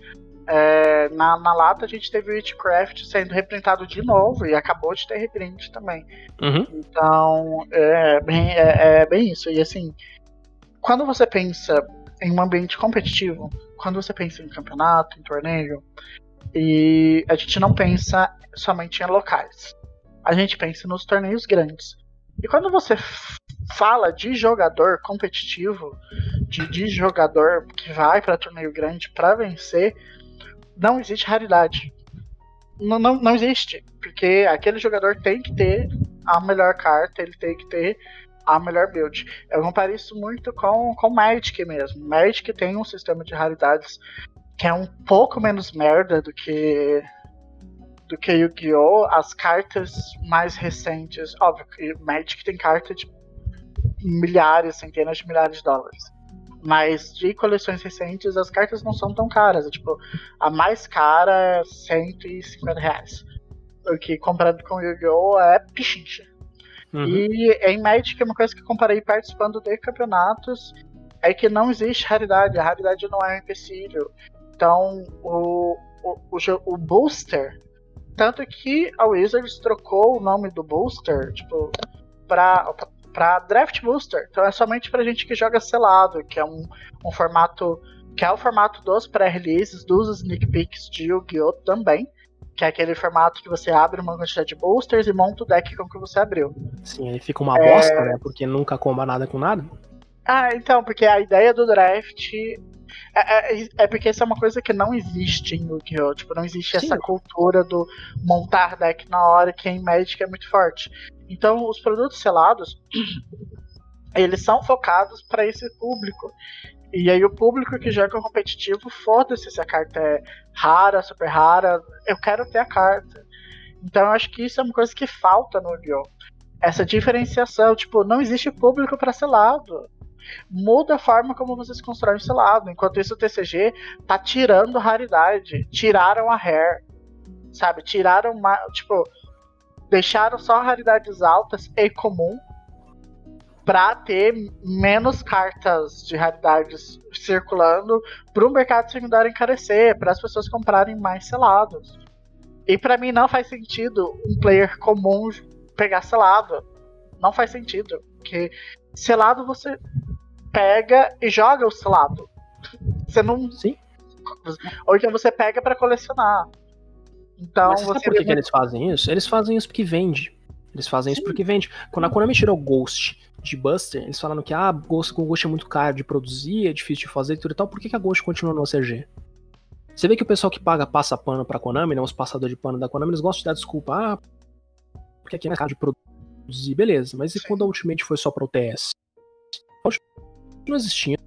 É, na, na lata a gente teve o Witchcraft sendo reprintado de novo e acabou de ter reprint também. Uhum. Então, é bem, é, é bem isso. E assim, quando você pensa em um ambiente competitivo, quando você pensa em campeonato, em torneio, e a gente não pensa somente em locais. A gente pensa nos torneios grandes. E quando você fala de jogador competitivo, de, de jogador que vai para torneio grande para vencer, não existe raridade. Não, não, não existe. Porque aquele jogador tem que ter a melhor carta, ele tem que ter a melhor build. Eu comparo isso muito com, com Magic mesmo. Magic tem um sistema de raridades que é um pouco menos merda do que do que Yu-Gi-Oh! As cartas mais recentes, óbvio que Magic tem carta de milhares, centenas de milhares de dólares. Mas de coleções recentes, as cartas não são tão caras. É, tipo, a mais cara é 150 reais. O que comparado com Yu-Gi-Oh! é pichincha. Uhum. E em Magic, uma coisa que comparei participando de campeonatos é que não existe raridade, a raridade não é um empecilho. Então, o, o, o, o booster. Tanto que a Wizards trocou o nome do booster, tipo, pra, pra Draft Booster. Então é somente pra gente que joga selado, que é um, um formato. Que é o formato dos pré-releases, dos sneak peeks de Yu-Gi-Oh! também que é aquele formato que você abre uma quantidade de boosters e monta o deck com que você abriu. Sim, aí fica uma é... bosta, né? Porque nunca comba nada com nada. Ah, então, porque a ideia do draft. É, é, é porque isso é uma coisa que não existe em Yu-Gi-Oh! Tipo, não existe Sim. essa cultura do montar deck na hora, que em Magic é muito forte. Então, os produtos selados, eles são focados para esse público. E aí o público que joga competitivo, foda-se se a carta é rara, super rara, eu quero ter a carta. Então eu acho que isso é uma coisa que falta no Yu-Gi-Oh! Essa diferenciação, tipo, não existe público para selado. Muda a forma como vocês constroem o selado. Enquanto isso o TCG tá tirando raridade. Tiraram a hair. Sabe? Tiraram, tipo, deixaram só raridades altas e comum para ter menos cartas de raridades circulando para o mercado secundário encarecer, para as pessoas comprarem mais selados. E para mim não faz sentido um player comum pegar selado. Não faz sentido, porque selado você pega e joga o selado. Você não. Sim. Ou então você pega para colecionar. Então Mas você. sabe por que, que eles fazem isso? Eles fazem isso porque vende. Eles fazem isso porque vende. Quando a Konami tirou Ghost de Buster, eles falaram que ah, Ghost com Ghost é muito caro de produzir, é difícil de fazer e tudo e tal. Por que, que a Ghost continua no OCG? Você vê que o pessoal que paga passa pano pra Konami, né? Os passadores de pano da Konami, eles gostam de dar desculpa. Ah, porque aqui é caro de produzir, beleza. Mas e quando a Ultimate foi só pro TS? A Ultimate não existia.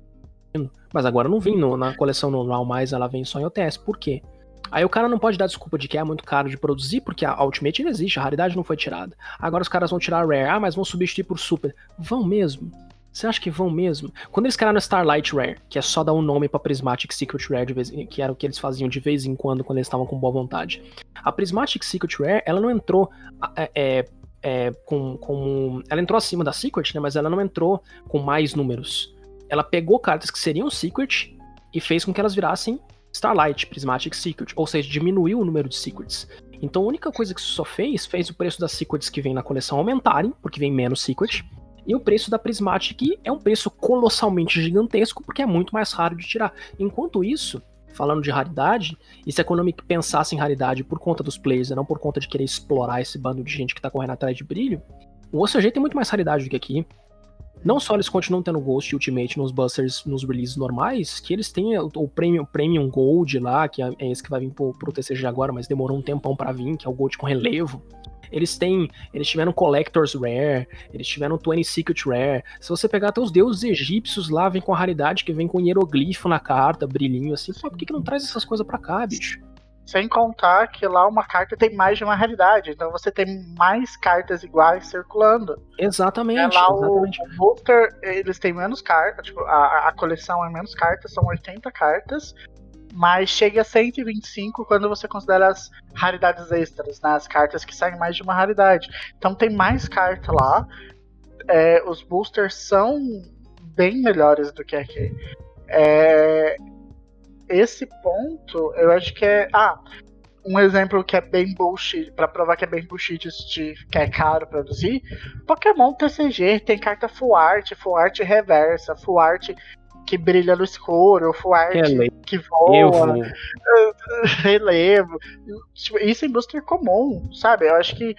Mas agora não vem no, na coleção normal mais, ela vem só em OTS. Por quê? Aí o cara não pode dar desculpa de que é muito caro de produzir, porque a Ultimate não existe, a raridade não foi tirada. Agora os caras vão tirar a Rare, ah, mas vão substituir por Super. Vão mesmo? Você acha que vão mesmo? Quando eles criaram a Starlight Rare, que é só dar um nome pra Prismatic Secret Rare, vez, que era o que eles faziam de vez em quando, quando eles estavam com boa vontade. A Prismatic Secret Rare, ela não entrou é, é, é, com, com. Ela entrou acima da Secret, né? Mas ela não entrou com mais números. Ela pegou cartas que seriam Secret e fez com que elas virassem Starlight Prismatic Secret, ou seja, diminuiu o número de Secrets. Então a única coisa que isso só fez, fez o preço das Secrets que vem na coleção aumentarem, porque vem menos Secret, e o preço da Prismatic é um preço colossalmente gigantesco, porque é muito mais raro de tirar. Enquanto isso, falando de raridade, e se a Konami pensasse em raridade por conta dos players não por conta de querer explorar esse bando de gente que tá correndo atrás de brilho, o OCG tem muito mais raridade do que aqui. Não só eles continuam tendo Ghost Ultimate nos busters, nos releases normais, que eles têm o, o Premium, Premium Gold lá, que é, é esse que vai vir pro, pro TCG agora, mas demorou um tempão para vir, que é o Gold com relevo. Eles têm. Eles tiveram Collectors Rare, eles tiveram 20 Secret Rare. Se você pegar até os deuses egípcios lá, vem com a raridade que vem com hieroglifo na carta, brilhinho assim. Pô, por que, que não traz essas coisas pra cá, bicho? Sem contar que lá uma carta tem mais de uma realidade, então você tem mais cartas iguais circulando. Exatamente. É lá exatamente. O, Booster, eles têm menos cartas, tipo, a, a coleção é menos cartas, são 80 cartas, mas chega a 125 quando você considera as raridades extras, né? As cartas que saem mais de uma raridade. Então tem mais carta lá. É, os boosters são bem melhores do que aqui. É, esse ponto, eu acho que é. Ah, um exemplo que é bem bullshit, pra provar que é bem bullshit de, que é caro produzir. Pokémon TCG tem carta full art, full art reversa, full art que brilha no escuro, full art Relevo. que voa, relevo. Tipo, Isso em booster comum, sabe? Eu acho que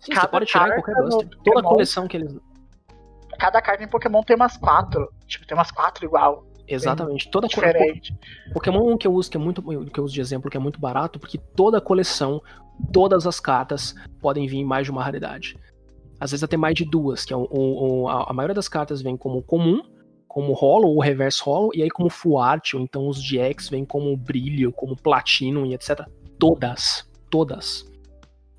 Sim, cada você pode tirar em carta qualquer no buster. Toda Pokémon- coleção que eles. cada carta em Pokémon tem umas quatro. Tipo, tem umas quatro igual. Exatamente. Toda co- Diferente. Pokémon um que eu uso que é muito que eu uso de exemplo que é muito barato, porque toda coleção, todas as cartas podem vir em mais de uma raridade. Às vezes até mais de duas, que é o, o- a, a maioria das cartas vem como comum, como holo ou reverse holo, e aí como full art, ou então os GX vem como brilho, como platinum e etc. Todas, todas.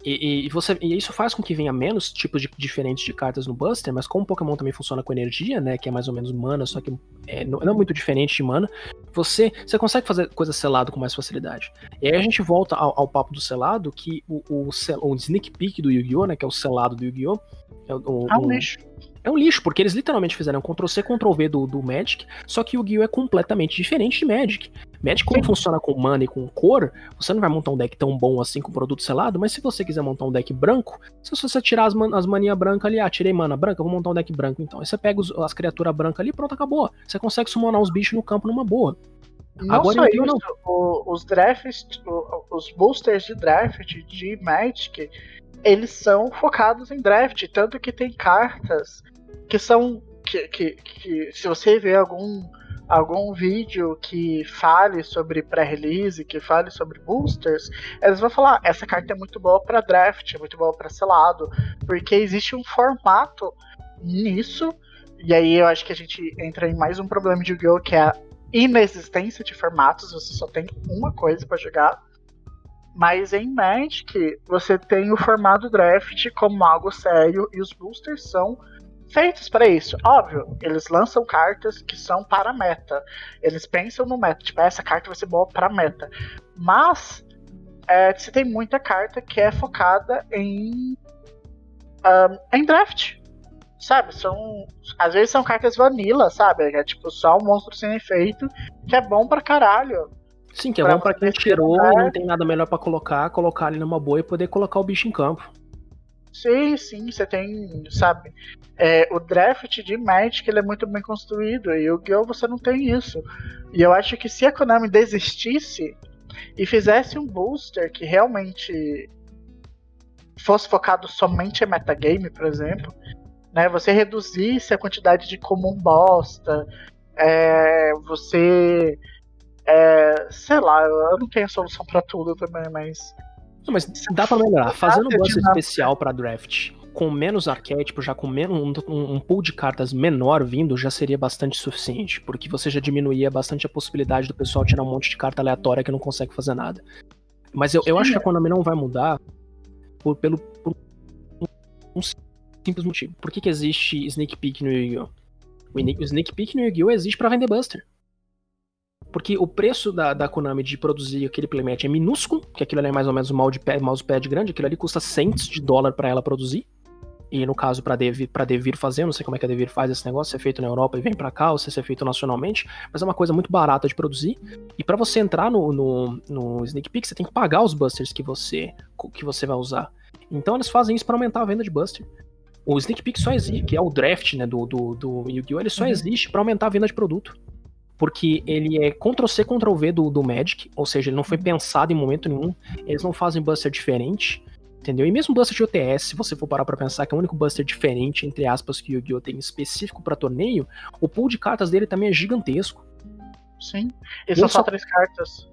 E, e- você, e isso faz com que venha menos tipos de, diferentes de cartas no Buster, mas como o Pokémon também funciona com energia, né, que é mais ou menos mana, só que é, não, é muito diferente de mana, você, você consegue fazer coisa selado com mais facilidade. E aí a gente volta ao, ao papo do selado, que o, o, sel- o sneak peek do Yu-Gi-Oh!, né, que é o selado do Yu-Gi-Oh! É, o- É um o- lixo. É um lixo, porque eles literalmente fizeram Ctrl-C, Ctrl-V do, do Magic, só que o Yu-Gi-Oh! é completamente diferente de Magic. Magic, como funciona com mana e com cor, você não vai montar um deck tão bom assim com produto selado, mas se você quiser montar um deck branco, se você tirar as, man as maninhas brancas ali, ah, tirei mana branca, vou montar um deck branco então. Aí você pega os- as criaturas brancas ali, pronto, acabou. Você consegue summonar os bichos no campo numa boa. Não Agora só isso, não. o- os drafts, os boosters de draft de Magic, eles são focados em draft, tanto que tem cartas que são que, que, que se você ver algum algum vídeo que fale sobre pré-release, que fale sobre boosters, eles vão falar, essa carta é muito boa para draft, é muito boa para selado, porque existe um formato nisso, e aí eu acho que a gente entra em mais um problema de Yu-Gi-Oh! que é a inexistência de formatos, você só tem uma coisa para jogar. Mas em Magic, você tem o formato draft como algo sério e os boosters são feitos para isso. Óbvio, eles lançam cartas que são para meta. Eles pensam no meta, tipo, essa carta vai ser boa para meta. Mas é, você tem muita carta que é focada em, ahn, em draft. sabe, são. Às vezes são cartas vanilla, sabe? É tipo só um monstro sem efeito, que é bom pra caralho. Sim, que é pra bom pra quem tirou não tem nada melhor para colocar, colocar ali numa boa e poder colocar o bicho em campo. Sim, sim, você tem, sabe? É, o draft de Magic ele é muito bem construído e o Gyo você não tem isso. E eu acho que se a Konami desistisse e fizesse um booster que realmente fosse focado somente em metagame, por exemplo, né? Você reduzisse a quantidade de comum bosta, é, você, é, sei lá, eu não tenho solução para tudo também, mas não, mas dá pra melhorar. Fazendo um buster especial pra draft, com menos arquétipo, já com menos, um, um, pool de cartas menor vindo, já seria bastante suficiente. Porque você já diminuía bastante a possibilidade do pessoal tirar um monte de carta aleatória que não consegue fazer nada. Mas eu, eu acho que a Konami não vai mudar por, pelo, por um simples motivo. Por que, que existe Sneak Peek no Yu-Gi-Oh? O Sneak Peek no Yu-Gi-Oh! existe para vender Buster. Porque o preço da, da Konami de produzir aquele playmat é minúsculo, que aquilo ali é mais ou menos um mousepad, mousepad grande, aquilo ali custa cents de dólar para ela produzir. E no caso, para Devir, pra Devir fazer, não sei como é que a Devir faz esse negócio, se é feito na Europa e vem para cá, ou se é feito nacionalmente, mas é uma coisa muito barata de produzir. E para você entrar no, no, no Sneak Peek, você tem que pagar os busters que você, que você vai usar. Então eles fazem isso para aumentar a venda de buster. O Sneak Peek só existe, que é o draft né, do, do, do Yu-Gi-Oh! ele só uhum. existe para aumentar a venda de produto porque ele é Ctrl-C, Ctrl-V do, do Magic, ou seja, ele não foi pensado em momento nenhum, eles não fazem buster diferente, entendeu? E mesmo buster de OTS, se você for parar pra pensar que é o único buster diferente, entre aspas, que o Yu-Gi-Oh! tem específico para torneio, o pool de cartas dele também é gigantesco. Sim, e são só três cartas.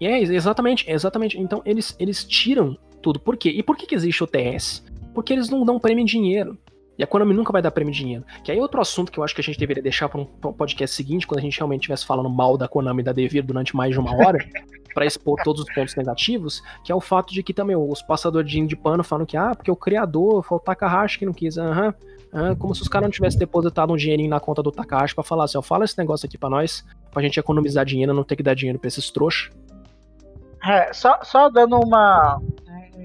É, exatamente, exatamente. Então eles, eles tiram tudo. Por quê? E por que, que existe OTS? Porque eles não dão prêmio em dinheiro. E a Konami nunca vai dar prêmio de dinheiro. Que aí é outro assunto que eu acho que a gente deveria deixar para um podcast seguinte, quando a gente realmente estivesse falando mal da Konami e da Devir durante mais de uma hora, para expor todos os pontos negativos, que é o fato de que também os passadores de, pano falam que, ah, porque o criador foi o Takahashi que não quis, aham. Uhum. como se os caras não tivessem depositado um dinheirinho na conta do Takahashi para falar assim, ó, fala esse negócio aqui para nós, pra gente economizar dinheiro, não ter que dar dinheiro pra esses trouxas. É, só, só dando uma,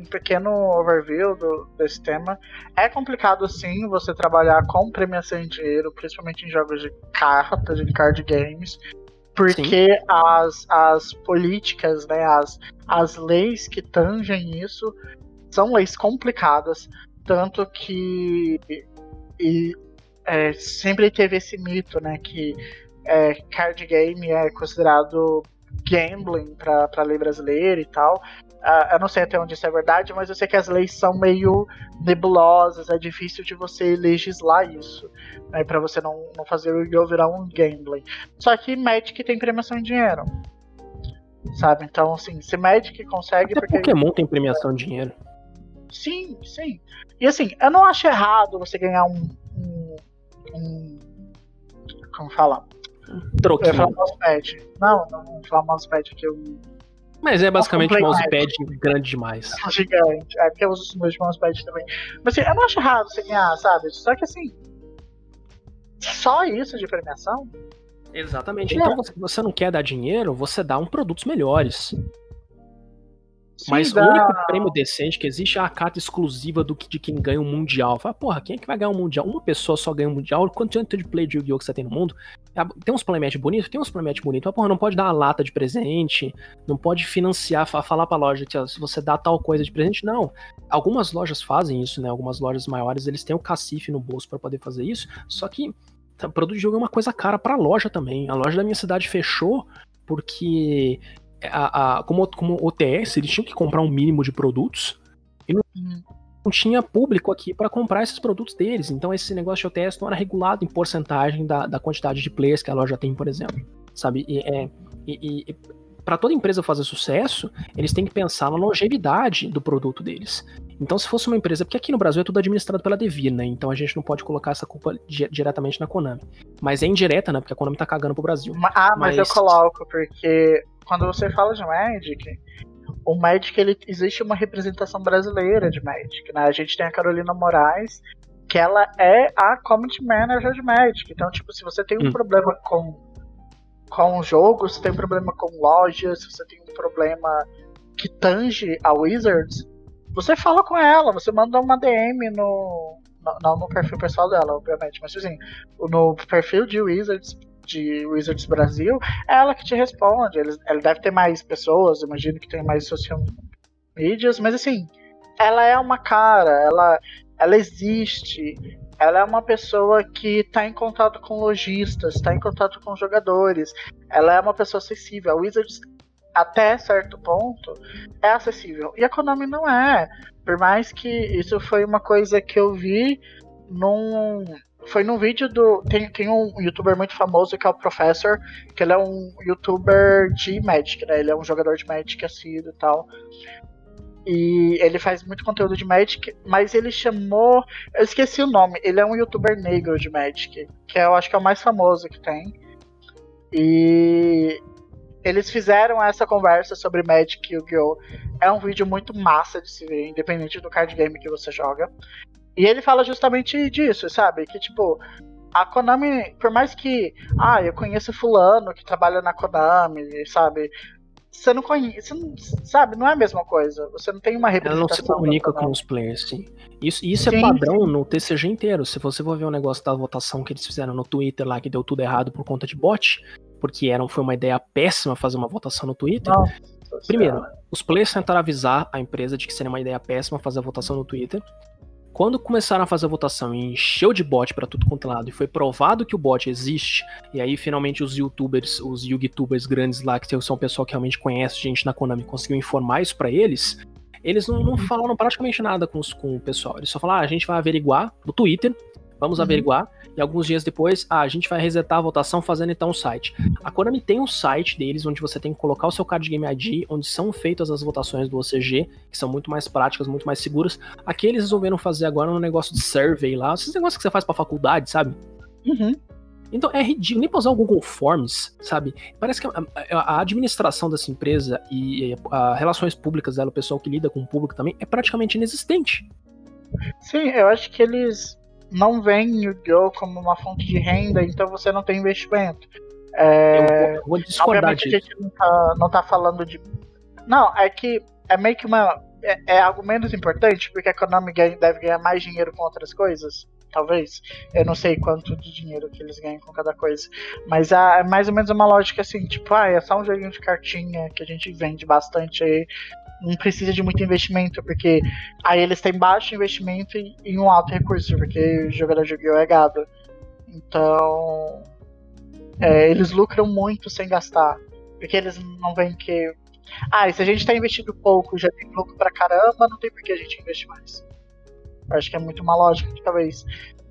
um pequeno overview do, desse tema. É complicado sim você trabalhar com premiação em dinheiro, principalmente em jogos de cartas, de card games, porque as, as políticas, né, as, as leis que tangem isso são leis complicadas, tanto que e, é, sempre teve esse mito, né, que é, card game é considerado gambling para a lei brasileira e tal. Uh, eu não sei até onde isso é verdade, mas eu sei que as leis são meio nebulosas, é difícil de você legislar isso, né, para você não, não fazer o Yu virar um gambling. Só que Magic tem premiação em dinheiro. Sabe? Então, assim, se Magic consegue. Até porque Pokémon tem premiação em dinheiro. Sim, sim. E assim, eu não acho errado você ganhar um. um, um como falar? Troquinho. Eu ia falar mousepad. Não, não vou falar mousepad aqui. Eu... Mas é basicamente um mousepad grande demais. Gigante. É porque eu uso os meus mousepad também. Mas assim, eu não acho errado você ganhar, sabe? Só que assim. Só isso de premiação? Exatamente. Então, se você não quer dar dinheiro, você dá um produtos melhores. Mas dá... o único prêmio decente que existe é a carta exclusiva do, de quem ganha o um Mundial. Fala, porra, quem é que vai ganhar o um Mundial? Uma pessoa só ganha o um Mundial. Quanto tanto de play de Yu-Gi-Oh! que você tem no mundo? É, tem uns playmatch bonitos? Tem uns playmatch bonitos. Mas, porra, não pode dar uma lata de presente, não pode financiar, falar pra loja que ó, se você dá tal coisa de presente. Não. Algumas lojas fazem isso, né? Algumas lojas maiores, eles têm o cacife no bolso para poder fazer isso. Só que tá, produto de jogo é uma coisa cara pra loja também. A loja da minha cidade fechou porque a, a, como, como OTS, eles tinham que comprar um mínimo de produtos e não, uhum. não tinha público aqui para comprar esses produtos deles. Então esse negócio de OTS não era regulado em porcentagem da, da quantidade de players que a loja tem, por exemplo. Sabe? E, é, e, e para toda empresa fazer sucesso, eles têm que pensar na longevidade do produto deles. Então, se fosse uma empresa, porque aqui no Brasil é tudo administrado pela Devir, né? Então a gente não pode colocar essa culpa di diretamente na Konami. Mas é indireta, né? Porque a Konami tá cagando pro Brasil. Ah, mas, mas eu coloco, porque quando você fala de Magic, o Magic ele existe uma representação brasileira de Magic, né? A gente tem a Carolina Moraes, que ela é a community manager de Magic. Então, tipo, se você tem um hum. problema com com o jogo, se tem um problema com lojas, se você tem um problema que tange a Wizards, você fala com ela, você manda uma DM no, não no perfil pessoal dela, obviamente, mas assim, no perfil de Wizards de Wizards Brasil, é ela que te responde. Ela deve ter mais pessoas, imagino que tem mais social medias, mas assim, ela é uma cara, ela, ela existe, ela é uma pessoa que está em contato com lojistas, está em contato com jogadores, ela é uma pessoa acessível. A Wizards, até certo ponto, é acessível. E a Konami não é. Por mais que isso foi uma coisa que eu vi num foi num vídeo do. Tem, tem um youtuber muito famoso que é o Professor, que ele é um youtuber de Magic, né? Ele é um jogador de Magic assíduo e tal. E ele faz muito conteúdo de Magic, mas ele chamou. Eu esqueci o nome. Ele é um youtuber negro de Magic, que eu acho que é o mais famoso que tem. E eles fizeram essa conversa sobre Magic e Yu-Gi-Oh! É um vídeo muito massa de se ver, independente do card game que você joga. E ele fala justamente disso, sabe? Que tipo, a Konami, por mais que, ah, eu conheço fulano que trabalha na Konami, sabe? Você não conhece, você não, sabe? Não é a mesma coisa. Você não tem uma representação. Ela não se comunica com os players, sim. Isso, isso é sim, é padrão no TCG inteiro. Se você for ver o um negócio da votação que eles fizeram no Twitter lá, que deu tudo errado por conta de bot, porque era, foi uma ideia péssima fazer uma votação no Twitter. Primeiro, os players tentaram avisar a empresa de que seria uma ideia péssima fazer a votação no Twitter. Quando começaram a fazer a votação e encheu de bot para tudo quanto é lado e foi provado que o bot existe, e aí finalmente os youtubers, os youtubers grandes lá, que são o pessoal que realmente conhece gente na Konami, conseguiu informar isso para eles, eles não, não, falaram praticamente nada com, os, com o pessoal. Eles só falaram, ah, a gente vai averiguar no Twitter, vamos uhum. averiguar, e alguns dias depois, ah, a gente vai resetar a votação fazendo então o site. A Konami tem um site deles onde você tem que colocar o seu card game ID, onde são feitas as votações do OCG, que são muito mais práticas, muito mais seguras. Aqui eles resolveram fazer agora um negócio de survey lá, esses negócios que você faz pra faculdade, sabe? Uhum. Então é ridículo, nem pra usar o Google Forms, sabe? Parece que a, a administração dessa empresa e as relações públicas dela, o pessoal que lida com o público também, é praticamente inexistente. Sim, eu acho que eles não veem o Yu-Gi-Oh! como uma fonte de renda, então você não tem investimento. É, eu vou discordar disso. a gente não tá, não tá falando de. Não, é que é meio que uma. É, é algo menos importante, porque a Konami deve ganhar mais dinheiro com outras coisas. Talvez. Eu não sei quanto de dinheiro que eles ganham com cada coisa. Mas é mais ou menos uma lógica assim, tipo, ah, é só um joguinho de cartinha que a gente vende bastante aí não precisa de muito investimento, porque aí eles têm baixo investimento e, e um alto recurso, porque o jogador de Yu-Gi-Oh! é gado. Então. É, eles lucram muito sem gastar. Porque eles não veem que. Ah, e se a gente tá investindo pouco já tem lucro pra caramba, não tem por que a gente investir mais. Eu acho que é muito uma lógica que talvez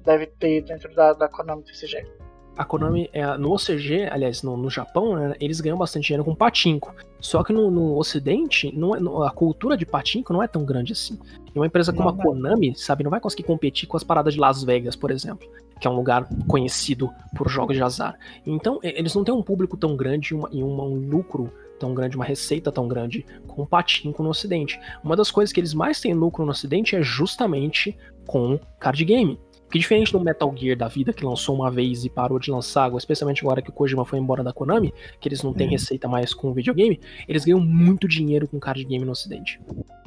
deve ter dentro da, da Konami desse jeito a Konami, é, no OCG, aliás, no, no Japão, né, eles ganham bastante dinheiro com patinco. Só que no, no Ocidente, não é, a cultura de patinco não é tão grande assim. E uma empresa como não, a Konami, sabe, não vai conseguir competir com as paradas de Las Vegas, por exemplo, que é um lugar conhecido por jogos de azar. Então, eles não têm um público tão grande uma, e uma, um lucro tão grande, uma receita tão grande com patinco no Ocidente. Uma das coisas que eles mais têm lucro no Ocidente é justamente com card game. Que diferente do Metal Gear da vida, que lançou uma vez e parou de lançar, especialmente agora que o Kojima foi embora da Konami, que eles não têm uhum. receita mais com videogame, eles ganham muito dinheiro com card game no ocidente.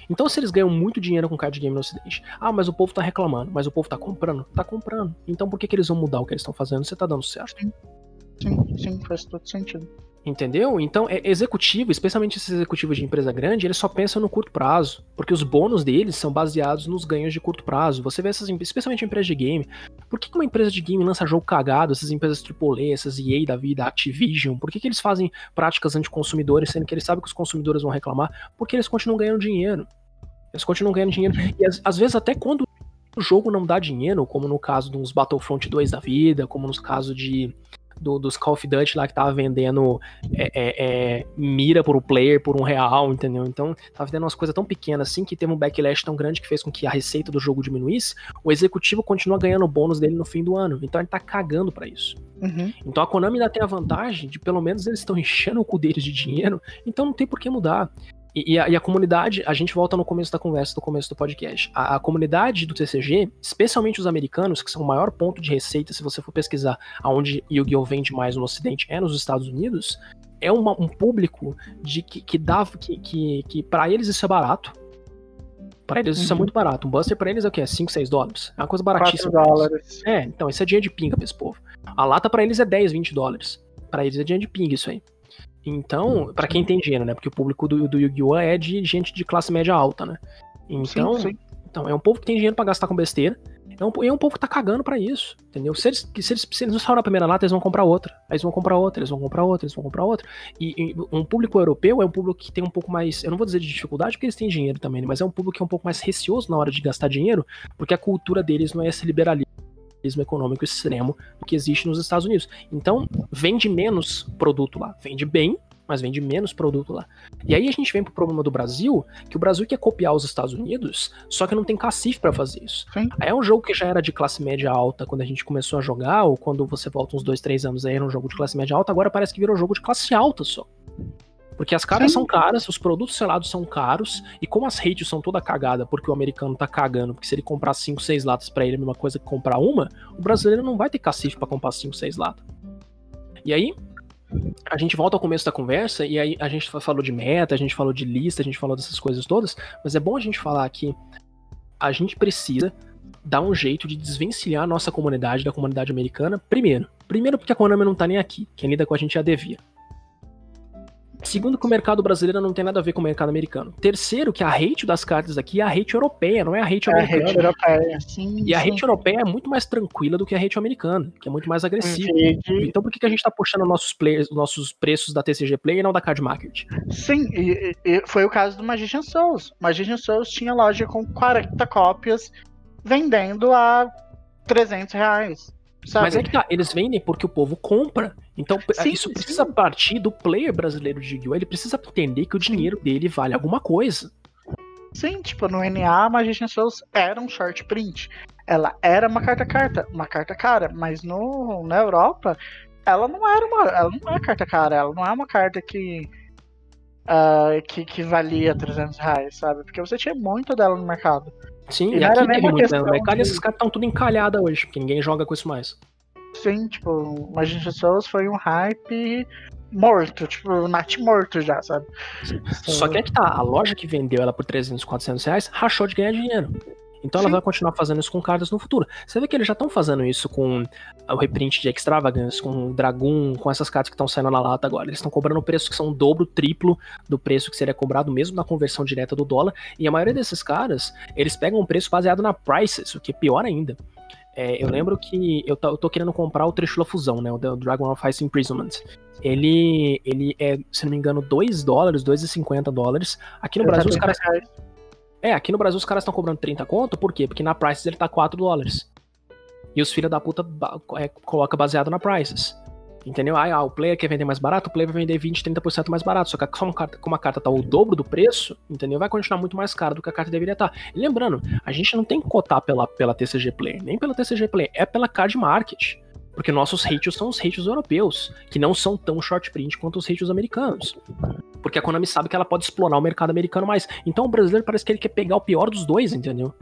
Então, se eles ganham muito dinheiro com card game no ocidente, ah, mas o povo tá reclamando, mas o povo tá comprando? Tá comprando. Então por que, que eles vão mudar o que eles estão fazendo se tá dando certo? Sim, sim, sim faz todo sentido. Entendeu? Então, é executivo, especialmente esses executivos de empresa grande, eles só pensam no curto prazo, porque os bônus deles são baseados nos ganhos de curto prazo. Você vê essas, especialmente empresas de game. Por que uma empresa de game lança jogo cagado, essas empresas AAA, essas EA da vida, Activision? Por que, que eles fazem práticas anticonsumidores, sendo que eles sabem que os consumidores vão reclamar? Porque eles continuam ganhando dinheiro. Eles continuam ganhando dinheiro. E às, às vezes, até quando o jogo não dá dinheiro, como no caso dos Battlefront 2 da vida, como nos casos de do, dos Call of Duty lá que tava vendendo é, é, é, mira por um player por um real, entendeu? Então tava vendendo umas coisas tão pequenas assim que teve um backlash tão grande que fez com que a receita do jogo diminuísse. O executivo continua ganhando o bônus dele no fim do ano. Então ele tá cagando para isso. Uhum. Então a Konami ainda tem a vantagem de pelo menos eles estão enchendo o cu deles de dinheiro, então não tem por que mudar. E, e, a, e, a, comunidade, a gente volta no começo da conversa, do começo do podcast. A, a, comunidade do TCG, especialmente os americanos, que são o maior ponto de receita, se você for pesquisar aonde Yu-Gi-Oh! vende mais no Ocidente, é nos Estados Unidos, é uma, um público de que, que dá. que, que, que para eles isso é barato. Para eles isso é Uhum. muito barato. Um Buster pra eles é o quê? É 5, 6 dólares. É uma coisa baratíssima. 4 pra eles. dólares. É, então, isso é dinheiro de pinga pra esse povo. A lata pra eles é 10, 20 dólares. Pra eles é dinheiro de pinga isso aí. Então, pra quem tem dinheiro, né? Porque o público do, do Yu-Gi-Oh! é de gente de classe média alta, né? Então, sim, sim. então, é um povo que tem dinheiro pra gastar com besteira. É um, e é um povo que tá cagando pra isso, entendeu? Se eles, se eles, se eles não restaurar a primeira lata, eles vão comprar outra. Aí eles vão comprar outra, eles vão comprar outra, eles vão comprar outra. E, e um público europeu é um público que tem um pouco mais, eu não vou dizer de dificuldade, porque eles têm dinheiro também, né? mas é um público que é um pouco mais receoso na hora de gastar dinheiro, porque a cultura deles não é esse liberalismo econômico extremo que existe nos Estados Unidos. Então, vende menos produto lá. Vende bem, mas vende menos produto lá. E aí a gente vem pro problema do Brasil, que o Brasil quer copiar os Estados Unidos, só que não tem cacife pra fazer isso. Sim. Aí é um jogo que já era de classe média alta quando a gente começou a jogar, ou quando você volta uns dois, três anos aí era um jogo de classe média alta, agora parece que virou jogo de classe alta só. Porque as cartas Sim. são caras, os produtos selados são caros, e como as rates são toda cagada, porque o americano tá cagando, porque se ele comprar 5, 6 latas pra ele é a mesma coisa que comprar uma, o brasileiro não vai ter cacife pra comprar 5, 6 latas. E aí, a gente volta ao começo da conversa, e aí a gente falou de meta, a gente falou de lista, a gente falou dessas coisas todas, mas é bom a gente falar que a gente precisa dar um jeito de desvencilhar a nossa comunidade da comunidade americana, primeiro. Primeiro porque a Konami não tá nem aqui, quem lida com a gente é a Devia. Segundo, que o mercado brasileiro não tem nada a ver com o mercado americano. Terceiro, que a rate das cartas aqui é a rate europeia, não é a rate É a americana. rede europeia. Sim, E a sim. rate europeia é muito mais tranquila do que a rate americana, que é muito mais agressiva. Rede- Então por que, que a gente tá puxando nossos, players, nossos preços da TCG Play e não da Card Market? Sim, e- e foi o caso do Magician Souls. Magician Souls tinha loja com 40 cópias vendendo a 300 reais. Sabe? Mas é que tá, eles vendem porque o povo compra. Então Sim, isso sim. precisa partir do player brasileiro de Yu-Gi-Oh! Ele precisa entender que o dinheiro dele vale alguma coisa. Sim, tipo, no NA, a Magician Souls era um short print. Ela era uma carta carta, uma carta cara, mas no, na Europa, ela não era uma. Ela não é carta cara, ela não é uma carta que. ah, que, que valia 300 reais, sabe? Porque você tinha muito dela no mercado. Sim, E e, aqui nem teve muito né, no mercado de- esses caras estão tudo encalhada hoje, porque ninguém joga com isso mais. Sim, tipo, Magician Souls foi um hype morto, tipo, nat morto já, sabe? Só que é que tá, a loja que vendeu ela por 300, 400 reais rachou de ganhar dinheiro. Então ela Sim. vai continuar fazendo isso com cartas no futuro. Você vê que eles já estão fazendo isso com o reprint de Extravagance, com o Dragoon, com essas cartas que estão saindo na lata agora. Eles estão cobrando preços que são o dobro, triplo do preço que seria cobrado mesmo na conversão direta do dólar. E a maioria desses caras, eles pegam um preço baseado na prices, o que é pior ainda. É, eu lembro que eu, eu tô querendo comprar o Trishula Fusão, né? O Dragon of Ice Imprisonment. Ele, ele é, se não me engano, 2 dólares, 2,50 dólares. Aqui no Brasil os caras é, aqui no Brasil os caras estão cobrando 30 conto, por quê? Porque na Prices ele tá 4 dólares. E os filha da puta é, coloca baseado na Prices. Entendeu? Aí, ah, o player quer vender mais barato, o player vai vender 20, 30% mais barato. Só que como como a carta tá o dobro do preço, entendeu? Vai continuar muito mais caro do que a carta deveria estar. E lembrando, a gente não tem que cotar pela, pela TCG Play, nem pela TCG Play, é pela Card Market. Porque nossos ratios são os ratios europeus, que não são tão short print quanto os ratios americanos. Porque a Konami sabe que ela pode explorar o mercado americano mais. Então o brasileiro parece que ele quer pegar o pior dos dois, entendeu?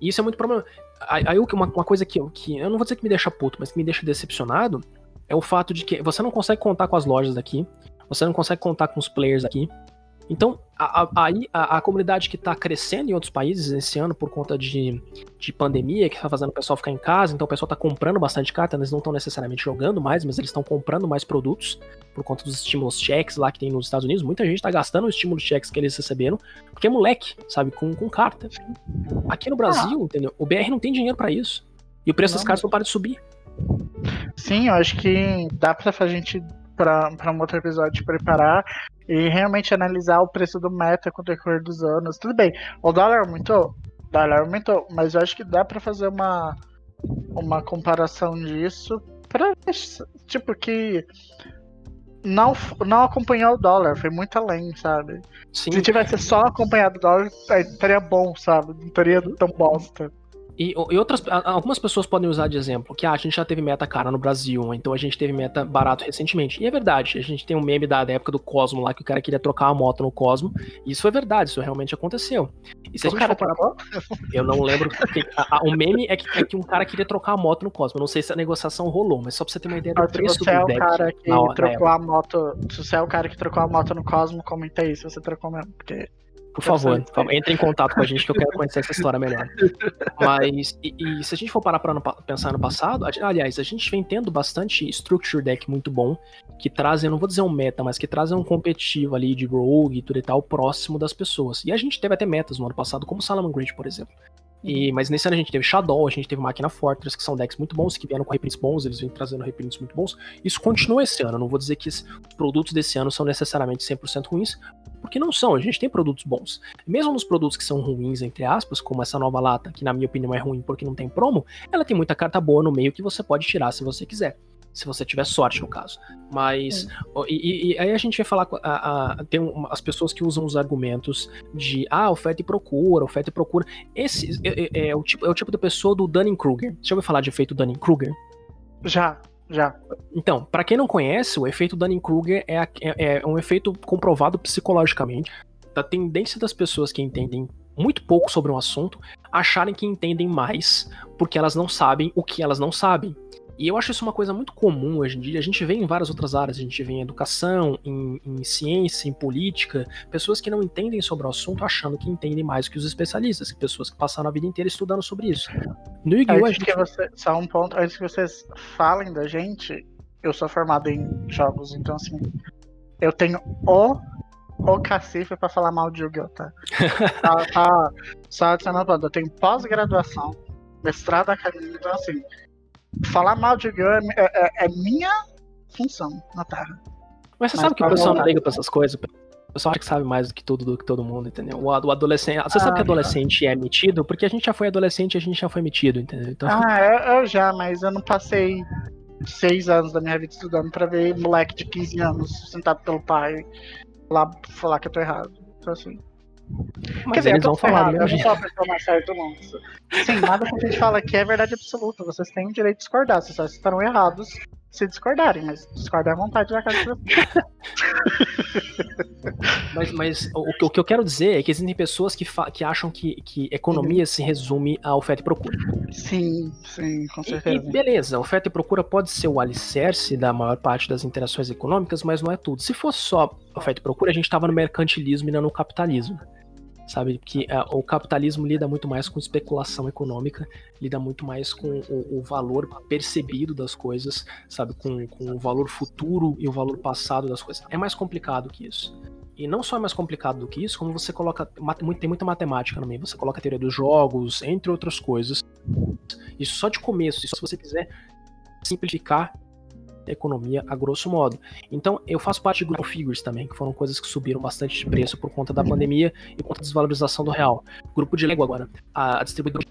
E isso é muito problema. Aí uma, uma coisa que, que eu não vou dizer que me deixa puto, mas que me deixa decepcionado é o fato de que você não consegue contar com as lojas daqui, você não consegue contar com os players aqui. Então, a, a- aí a, a comunidade que tá crescendo em outros países esse ano por conta de, de pandemia, que tá fazendo o pessoal ficar em casa, então o pessoal tá comprando bastante carta, eles não estão necessariamente jogando mais, mas eles estão comprando mais produtos por conta dos estímulos checks lá que tem nos Estados Unidos. Muita gente tá gastando os estímulos checks que eles receberam, porque é moleque, sabe, com, com carta. Aqui no Brasil, entendeu? O BR não tem dinheiro pra isso. E o preço das Não, cartas não para de subir. Sim, eu acho que dá pra a gente, pra um outro episódio, preparar e realmente analisar o preço do meta com o decorrer dos anos. Tudo bem, o dólar aumentou? O dólar aumentou, mas eu acho que dá pra fazer uma, uma comparação disso ver, tipo, que não, não acompanhou o dólar, foi muito além, sabe? Sim. Se tivesse só acompanhado o dólar, estaria bom, sabe? Não estaria tão bosta. E, e outras, a- algumas pessoas podem usar de exemplo que ah, a gente já teve meta cara no Brasil, então a gente teve meta barato recentemente. E é verdade, a gente tem um meme da, da época do Cosmo lá que o cara queria trocar a moto no Cosmo. E isso foi verdade, isso realmente aconteceu. E se a O gente cara for parar- trocou? Eu não lembro. que- a- a- o meme é que, é que um cara queria trocar a moto no Cosmo. Eu não sei se a negociação rolou, mas só pra você ter uma ideia do Se preço é do o deck. cara que na hora- na trocou a moto. Se você é o cara que trocou a moto no Cosmo, comenta aí se você trocou mesmo. Porque Por favor, entre em contato com a gente que eu quero conhecer essa história melhor. Mas, e, e se a gente for parar para pensar no passado, aliás, a gente vem tendo bastante structure deck muito bom, que trazem, não vou dizer um meta, mas que trazem um competitivo ali de rogue e tudo e tal próximo das pessoas. E a gente teve até metas no ano passado, como Salaman Grid, por exemplo. E, mas nesse ano a gente teve Shadow, a gente teve Máquina Fortress, que são decks muito bons, que vieram com reprints bons, eles vêm trazendo reprints muito bons. Isso continua esse ano, não vou dizer que os produtos desse ano são necessariamente 100% ruins, porque não são, a gente tem produtos bons. Mesmo nos produtos que são ruins, entre aspas, como essa nova lata, que na minha opinião é ruim porque não tem promo, ela tem muita carta boa no meio que você pode tirar se você quiser se você tiver sorte, no caso. Mas. E, e, aí a gente vai falar. A, a, tem um, as pessoas que usam os argumentos de ah, oferta e procura, oferta e procura. Esse é, é, é o, tipo, é o tipo de pessoa do Dunning-Kruger. Você já ouviu falar de efeito Dunning-Kruger? Já, já. Então, para quem não conhece, o efeito Dunning-Kruger é, é, é um efeito comprovado psicologicamente da tendência das pessoas que entendem muito pouco sobre um assunto acharem que entendem mais porque elas não sabem o que elas não sabem. E eu acho isso uma coisa muito comum hoje em dia. A gente vê em várias outras áreas, a gente vê em educação, em, em ciência, em política, pessoas que não entendem sobre o assunto achando que entendem mais que os especialistas, pessoas que passaram a vida inteira estudando sobre isso. No Yu-Gi-Oh! Gente... Que você, só um ponto, antes que vocês falem da gente, eu sou formado em jogos, então assim, eu tenho o o cacife pra falar mal de Yu-Gi-Oh! tá? tá, tá só adicionando, eu tenho pós-graduação, mestrado acadêmico, então assim, falar mal de Gun é, é, é, minha função na Terra. Mas você Mas sabe que o pessoal não liga pra essas coisas? O pessoal acha que sabe mais do que tudo, do que todo mundo, entendeu? O, o adolescente. Você ah, sabe que ah, adolescente é metido? Porque a gente já foi adolescente e a gente já foi metido, entendeu? Então... Ah, eu, eu já, mas eu não passei seis anos da minha vida estudando pra ver moleque de 15 anos sentado pelo pai lá falar que eu tô errado. Então assim. Mas Quer dizer, eles vão falar errado, Eu não sou a pessoa mais certa, não. Sim, nada que a gente fala aqui é verdade absoluta. Vocês têm o direito de discordar. Vocês só estarão errados se discordarem, mas discordar à vontade da casa de vocês. mas, mas o, o, que eu quero dizer é que existem pessoas que, que acham que, que economia uhum. se resume a oferta e procura. Sim, sim, com certeza. E, e beleza, oferta e procura pode ser o alicerce da maior parte das interações econômicas, mas não é tudo. Se fosse só oferta e procura, a gente estava no mercantilismo e não no capitalismo sabe? Que uh, o capitalismo lida muito mais com especulação econômica, lida muito mais com o, o valor percebido das coisas, sabe? Com, com o valor futuro e o valor passado das coisas. É mais complicado que isso. E não só é mais complicado do que isso, como você coloca. Tem muita matemática no meio. Você coloca a teoria dos jogos, entre outras coisas. Isso só de começo. Isso se você quiser simplificar economia a grosso modo. Então, eu faço parte de grupo figures também, que foram coisas que subiram bastante de preço por conta da pandemia e por conta da desvalorização do real. Grupo de Lego agora. A distribuidora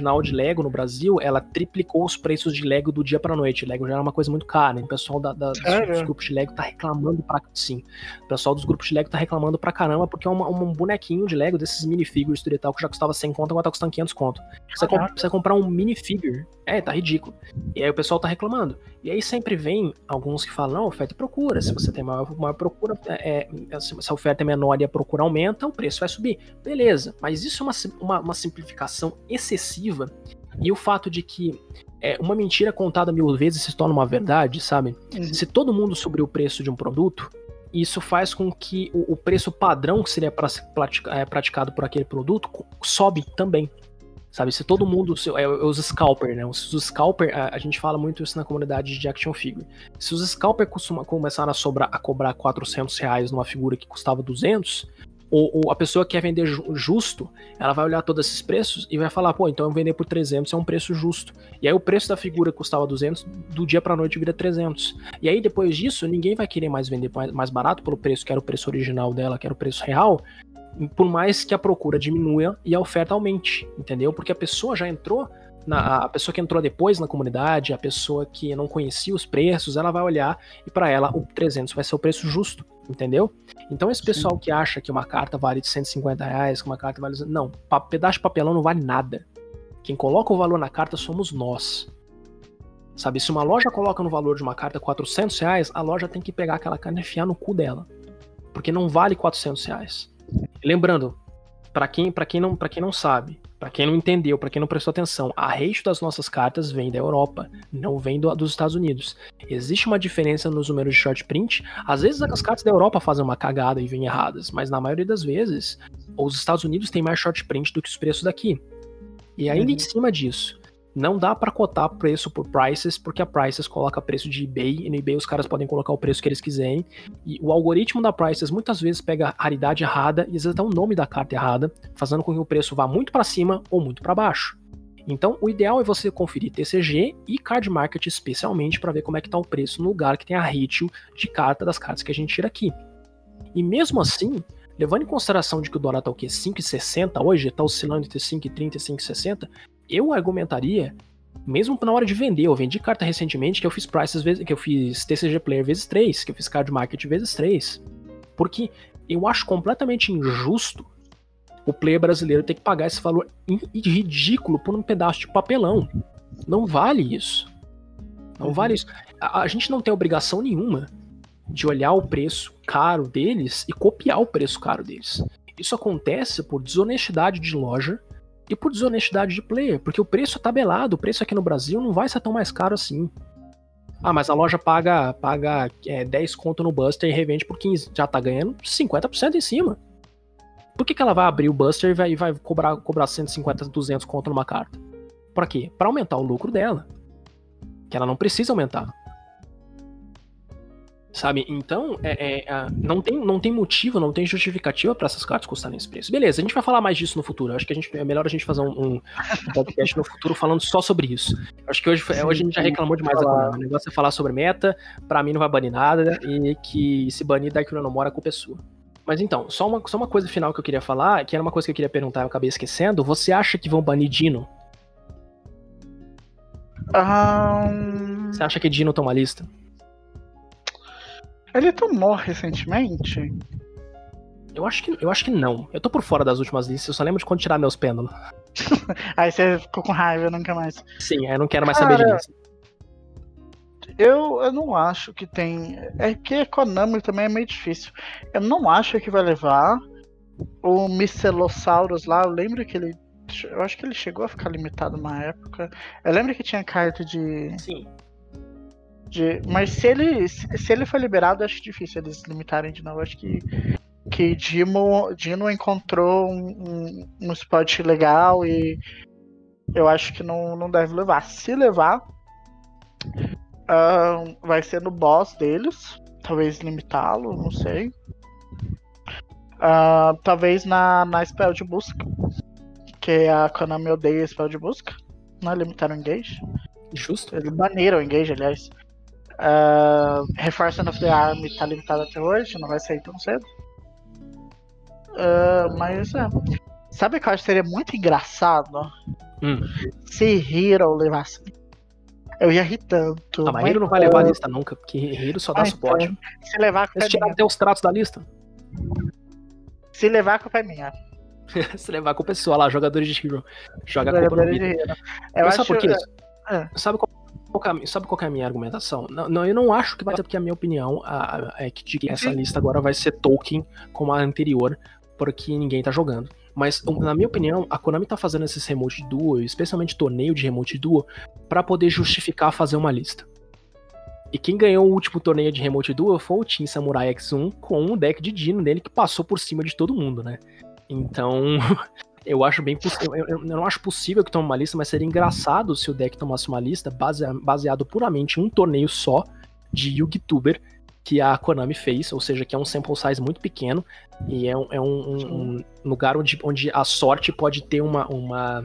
final de Lego no Brasil, ela triplicou os preços de Lego do dia pra noite. Lego já era uma coisa muito cara. O pessoal da, da, dos, dos, grupos de Lego tá reclamando pra. Sim. O pessoal dos grupos de Lego tá reclamando pra caramba porque é uma, um bonequinho de Lego desses minifigures e tal que já custava 100 conto, agora tá custando 500 conto. Você precisa comprar um minifigure. É, tá ridículo. E aí o pessoal tá reclamando. E aí sempre vem alguns que falam: não, oferta e procura. Se você tem maior, maior procura, é, é, se a oferta é menor e a procura aumenta, o preço vai subir. Beleza, mas isso é uma, uma, uma simplificação excessiva. E o fato de que é, uma mentira contada mil vezes se torna uma verdade, sabe? Uhum. Se todo mundo subir o preço de um produto, isso faz com que o, o preço padrão que seria é, praticado por aquele produto sobe também. Sabe, se todo mundo. É, os scalper, né? Os, os scalper, a, a, gente fala muito isso na comunidade de action figure. Se os scalper costuma, começaram a, sobrar, a cobrar 400 reais numa figura que custava 200, ou, ou, a pessoa que quer vender justo, ela vai olhar todos esses preços e vai falar, pô, então eu vender por 300 é um preço justo. E aí o preço da figura custava 200, do dia pra noite vira 300. E aí depois disso, ninguém vai querer mais vender mais barato pelo preço que era o preço original dela, que era o preço real, por mais que a procura diminua e a oferta aumente, entendeu? Porque a pessoa já entrou, na, a pessoa que entrou depois na comunidade, a pessoa que não conhecia os preços, ela vai olhar e para ela o 300 vai ser o preço justo, entendeu? Então esse pessoal Sim. que acha que uma carta vale de 150 reais, que uma carta vale... Não, pedaço de papelão não vale nada. Quem coloca o valor na carta somos nós. Sabe, se uma loja coloca no valor de uma carta 400 reais, a loja tem que pegar aquela carta e enfiar no cu dela. Porque não vale 400 reais. Lembrando, Para quem, pra quem, não, pra quem não sabe, para quem não entendeu, para quem não prestou atenção, a rate das nossas cartas vem da Europa, não vem do, dos Estados Unidos. Existe uma diferença nos números de short print. Às vezes as cartas da Europa fazem uma cagada e vêm erradas, mas na maioria das vezes os Estados Unidos têm mais short print do que os preços daqui. E ainda uhum. em cima disso, não dá para cotar preço por prices, porque a prices coloca preço de eBay, e no eBay os caras podem colocar o preço que eles quiserem. E o algoritmo da prices muitas vezes pega a raridade errada e às vezes até o nome da carta errada, fazendo com que o preço vá muito para cima ou muito para baixo. Então, o ideal é você conferir TCG e Card Market especialmente para ver como é que tá o preço no lugar que tem a ratio de carta das cartas que a gente tira aqui. E mesmo assim, levando em consideração de que o dólar tá o quê? 5,60 hoje, tá oscilando entre 5,30 e 5,60, eu argumentaria, mesmo na hora de vender, eu vendi carta recentemente que eu fiz prices vezes, que eu fiz TCG Player vezes 3, que eu fiz Card Market vezes 3. Porque eu acho completamente injusto o player brasileiro ter que pagar esse valor ridículo por um pedaço de papelão. Não vale isso. Não uhum. vale isso. A, a, gente não tem obrigação nenhuma de olhar o preço caro deles e copiar o preço caro deles. Isso acontece por desonestidade de loja e por desonestidade de player, porque o preço é tabelado, o preço aqui no Brasil não vai ser tão mais caro assim. Ah, mas a loja paga, paga é, 10 conto no Buster e revende por 15, já tá ganhando 50% em cima. Por que, que ela vai abrir o Buster e vai, vai cobrar, cobrar 150, 200 conto numa carta? Pra quê? Pra aumentar o lucro dela. Que ela não precisa aumentar. Sabe? Então, é, é, não, tem, não tem motivo, não tem justificativa para essas cartas custarem esse preço. Beleza, a gente vai falar mais disso no futuro. acho que a gente, é melhor a gente fazer um, um podcast no futuro falando só sobre isso. acho que hoje, sim, hoje a gente já reclamou demais Konami. O negócio é falar sobre meta, para mim não vai banir nada, e que se banir Dark não mora com pessoa. Mas então, só uma, só uma coisa final que eu queria falar, que era uma coisa que eu queria perguntar, eu acabei esquecendo. Você acha que vão banir Dino? Um... Você acha que Dino toma lista? Ele tomou recentemente? Eu acho que, eu acho que não. Eu tô por fora das últimas listas, eu só lembro de quando tirar meus pêndulos. aí você ficou com raiva, nunca mais. Sim, eu não quero mais Cara, saber disso. Eu, eu não acho que tem. É que Konami também é meio difícil. Eu não acho que vai levar o Micelosaurus lá. Eu lembro que ele. Eu acho que ele chegou a ficar limitado uma época. Eu lembro que tinha carta de. Sim. De, mas se ele, se ele for liberado, acho difícil eles limitarem de novo. Acho que, que Dimo, Dino encontrou um, um, um spot legal e eu acho que não, não deve levar. Se levar, uh, vai ser no boss deles. Talvez limitá-lo, não sei. Uh, talvez na, na spell de busca. Que a Konami odeia spell de busca. Não limitaram o engage. Justo. Eles baniram o engage, aliás. Uh, Reforcing of the Army tá limitado até hoje, não vai sair tão cedo. Uh, mas é. Sabe o que eu acho que seria muito engraçado? Hum. Se Hero levasse. Eu ia rir tanto. Ah, mas Hero não vai levar a lista nunca, porque Hero só dá suporte. Então, se levar com Eles tiraram até os tratos da lista. Se levar a minha. se levar com o pessoal lá, jogadores de Hero. Joga a culpa no vídeo. Eu acho... Sabe por quê? É. Sabe qual é, sabe qual é a minha argumentação? Não, não, eu não acho que vai ser porque a minha opinião é que, que essa uhum. lista agora vai ser Tolkien como a anterior, porque ninguém tá jogando. Mas, na minha opinião, a Konami tá fazendo esses remote duo, especialmente torneio de remote duo, para poder justificar fazer uma lista. E quem ganhou o último torneio de remote duo foi o Team Samurai X1 com um deck de Dino dele que passou por cima de todo mundo, né? Então, eu acho bem eu, eu, eu, não acho possível que tome uma lista, mas seria engraçado se o deck tomasse uma lista base, baseado puramente em um torneio só de Yugi-Tuber que a Konami fez, ou seja, que é um sample size muito pequeno e é um, é um, um lugar onde, onde a sorte pode ter uma, uma,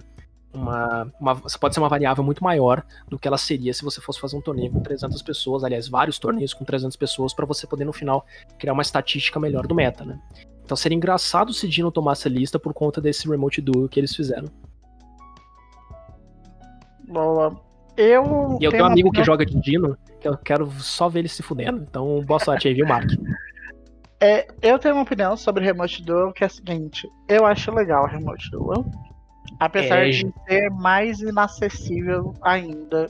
uma, uma, pode ser uma variável muito maior do que ela seria se você fosse fazer um torneio com 300 pessoas, aliás, vários torneios com 300 pessoas para você poder no final criar uma estatística melhor do meta, né? Então seria engraçado se Dino tomasse a lista por conta desse Remote Duel que eles fizeram. Boa. Eu. E eu tenho um amigo que joga de Dino, que eu quero só ver ele se fudendo. Então, boa sorte aí, viu, Mark? É, eu tenho uma opinião sobre Remote Duel que é a seguinte: eu acho legal o Remote Duel. Apesar é... de ser mais inacessível ainda.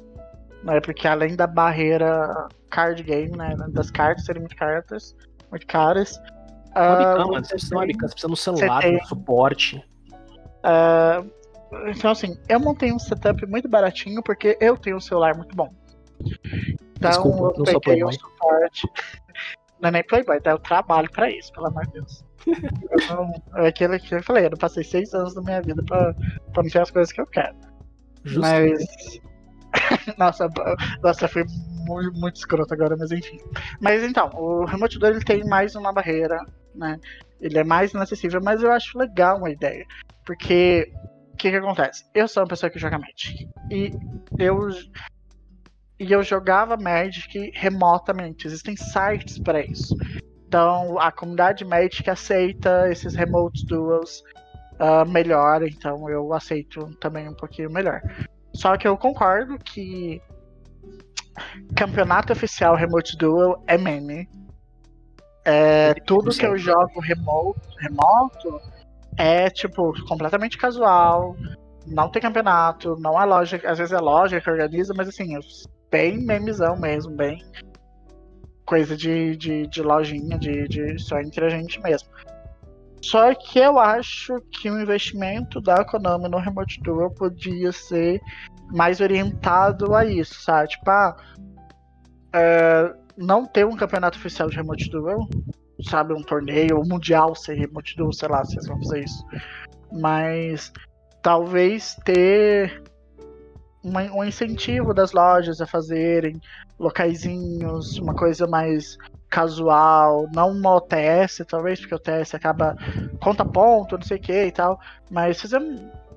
Né, porque além da barreira card game, né? Das cartas serem muito cartas, muito caras Webcam, mano. Você precisa de webcam, você precisa de um celular, de um suporte. Uh, então, assim, eu montei um setup muito baratinho porque eu tenho um celular muito bom. Então, Desculpa, eu não peguei o suporte. Não é nem Playboy, tá? Eu trabalho pra isso, pelo amor de Deus. Então, é aquilo que eu falei, eu não passei seis anos da minha vida pra, pra não ter as coisas que eu quero. Justo. Mas. nossa, nossa, foi muito, muito escroto agora, mas enfim. Mas então, o Remote 2 ele tem mais uma barreira, né? Ele é mais inacessível, mas eu acho legal uma ideia. Porque o que, que acontece? Eu sou uma pessoa que joga Magic. E eu. E eu jogava Magic remotamente. Existem sites para isso. Então, a comunidade Magic aceita esses remote duels uh, melhor. Então, eu aceito também um pouquinho melhor. Só que eu concordo que campeonato oficial Remote Duel é meme. É, tudo que eu jogo remoto, remoto é tipo completamente casual. Não tem campeonato, não é loja, às vezes é loja que organiza, mas assim, bem memezão mesmo, bem coisa de, de, de lojinha, de, de só entre a gente mesmo. Só que eu acho que o investimento da Konami no Remote Duel podia ser mais orientado a isso, sabe? Tipo, ah, é, não ter um campeonato oficial de Remote Duel, sabe? Um torneio mundial ser Remote Duel, sei lá, se vocês vão fazer isso. Mas talvez ter uma, um incentivo das lojas a fazerem locaizinhos, uma coisa mais casual, não uma OTS, talvez, porque OTS acaba conta ponto, não sei o que e tal, mas fazer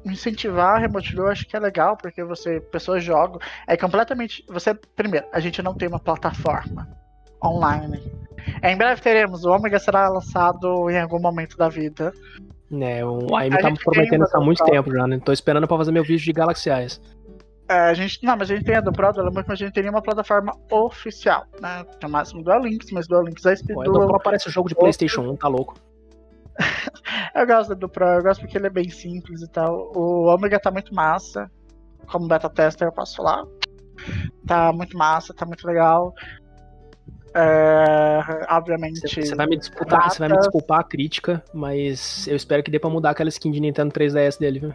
incentivar a Remote Duel, acho que é legal, porque você, pessoas jogam, é completamente, você, primeiro, a gente não tem uma plataforma online. Em breve teremos, o Omega será lançado em algum momento da vida. É, o AIM tá me prometendo isso há muito tempo já, né? Tô esperando pra fazer meu vídeo de Galaxy Eyes. É, a gente, não, mas a gente tem a do Pro, do mas a gente teria uma plataforma oficial, né? Tem o máximo Duel Links, mas Duel Links é Pô, Duel. Pro parece jogo de PlayStation 1, tá louco. eu gosto do Pro, eu gosto porque ele é bem simples e tal. O Omega tá muito massa. Como beta tester, eu posso falar. Tá muito massa, tá muito legal. É, obviamente. Você vai, me disputar, você vai me desculpar a crítica, mas eu espero que dê pra mudar aquela skin de Nintendo 3DS dele, viu?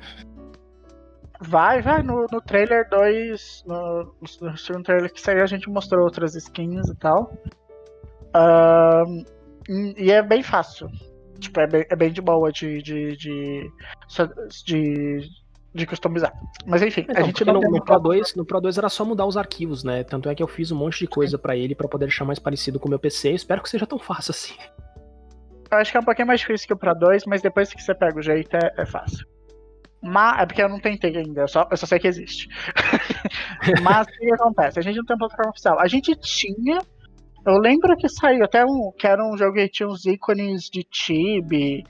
Vai, vai. No, no trailer 2, no, no segundo trailer que saiu, a gente mostrou outras skins e tal. Uh, e é bem fácil. Tipo, é bem, é bem de boa de, de, de, de, de customizar. Mas enfim, então, a gente não. No, no, Pro 2, no Pro 2 era só mudar os arquivos, né? Tanto é que eu fiz um monte de coisa para ele para poder deixar mais parecido com o meu PC. Espero que seja tão fácil assim. Eu acho que é um pouquinho mais difícil que o Pro 2, mas depois que você pega o jeito é, é fácil. Mas, é porque eu não tentei ainda, eu só, eu só sei que existe. Mas o que acontece? A gente não tem plataforma oficial. A gente tinha. Eu lembro que saiu até um. Que era um jogo que tinha uns ícones de Tibi.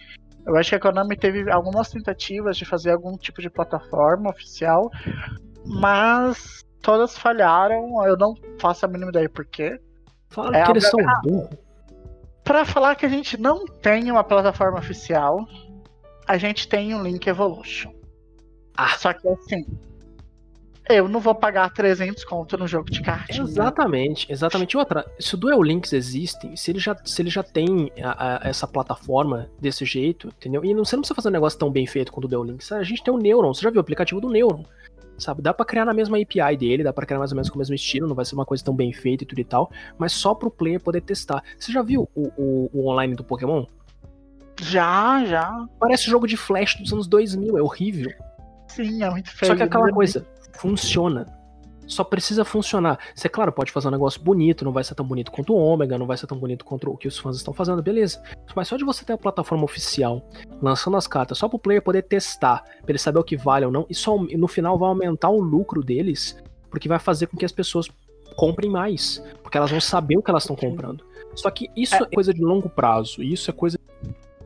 Eu acho que a Konami teve algumas tentativas de fazer algum tipo de plataforma oficial. Mas todas falharam. Eu não faço a mínima ideia por quê. Fala é, que eles são burros. Pra falar que a gente não tem uma plataforma oficial, a gente tem um Link Evolution. Ah. Só que assim, eu não vou pagar 300 conto no jogo de cartinha. Exatamente, exatamente. Outra, se o Duel Links existe, se ele já, se ele já tem a, a, essa plataforma desse jeito, entendeu? E não, você não precisa fazer um negócio tão bem feito quanto o Duel Links. A gente tem o Neuron, você já viu o aplicativo do Neuron? Sabe, dá pra criar na mesma API dele, dá pra criar mais ou menos com o mesmo estilo, não vai ser uma coisa tão bem feita e tudo e tal, mas só pro player poder testar. Você já viu o, o, o online do Pokémon? Já, já. Parece jogo de Flash dos anos 2000, é horrível. Sim, é muito feio. Só que aquela coisa, funciona. Só precisa funcionar. Você, claro, pode fazer um negócio bonito, não vai ser tão bonito quanto o Ômega, não vai ser tão bonito quanto o que os fãs estão fazendo, beleza. Mas só de você ter a plataforma oficial, lançando as cartas, só pro player poder testar, pra ele saber o que vale ou não, e só no final vai aumentar o lucro deles, porque vai fazer com que as pessoas comprem mais. Porque elas vão saber o que elas estão comprando. Só que isso é, é coisa de longo prazo, isso é coisa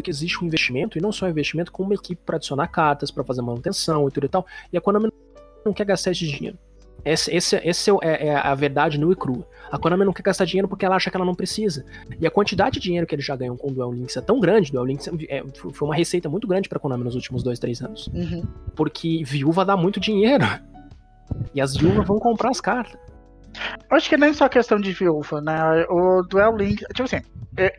que existe um investimento, e não só um investimento, com uma equipe para adicionar cartas, para fazer manutenção e tudo e tal. E a Konami não quer gastar esse dinheiro. Esse, esse, esse é, é, a verdade nua e crua. A Konami não quer gastar dinheiro porque ela acha que ela não precisa. E a quantidade de dinheiro que eles já ganham com o Duel Links é tão grande, Duel Links é, foi uma receita muito grande pra Konami nos últimos dois, três anos. Uhum. Porque viúva dá muito dinheiro. E as viúvas vão comprar as cartas. Acho que nem só questão de viúva, né? O Duel Links. Tipo assim,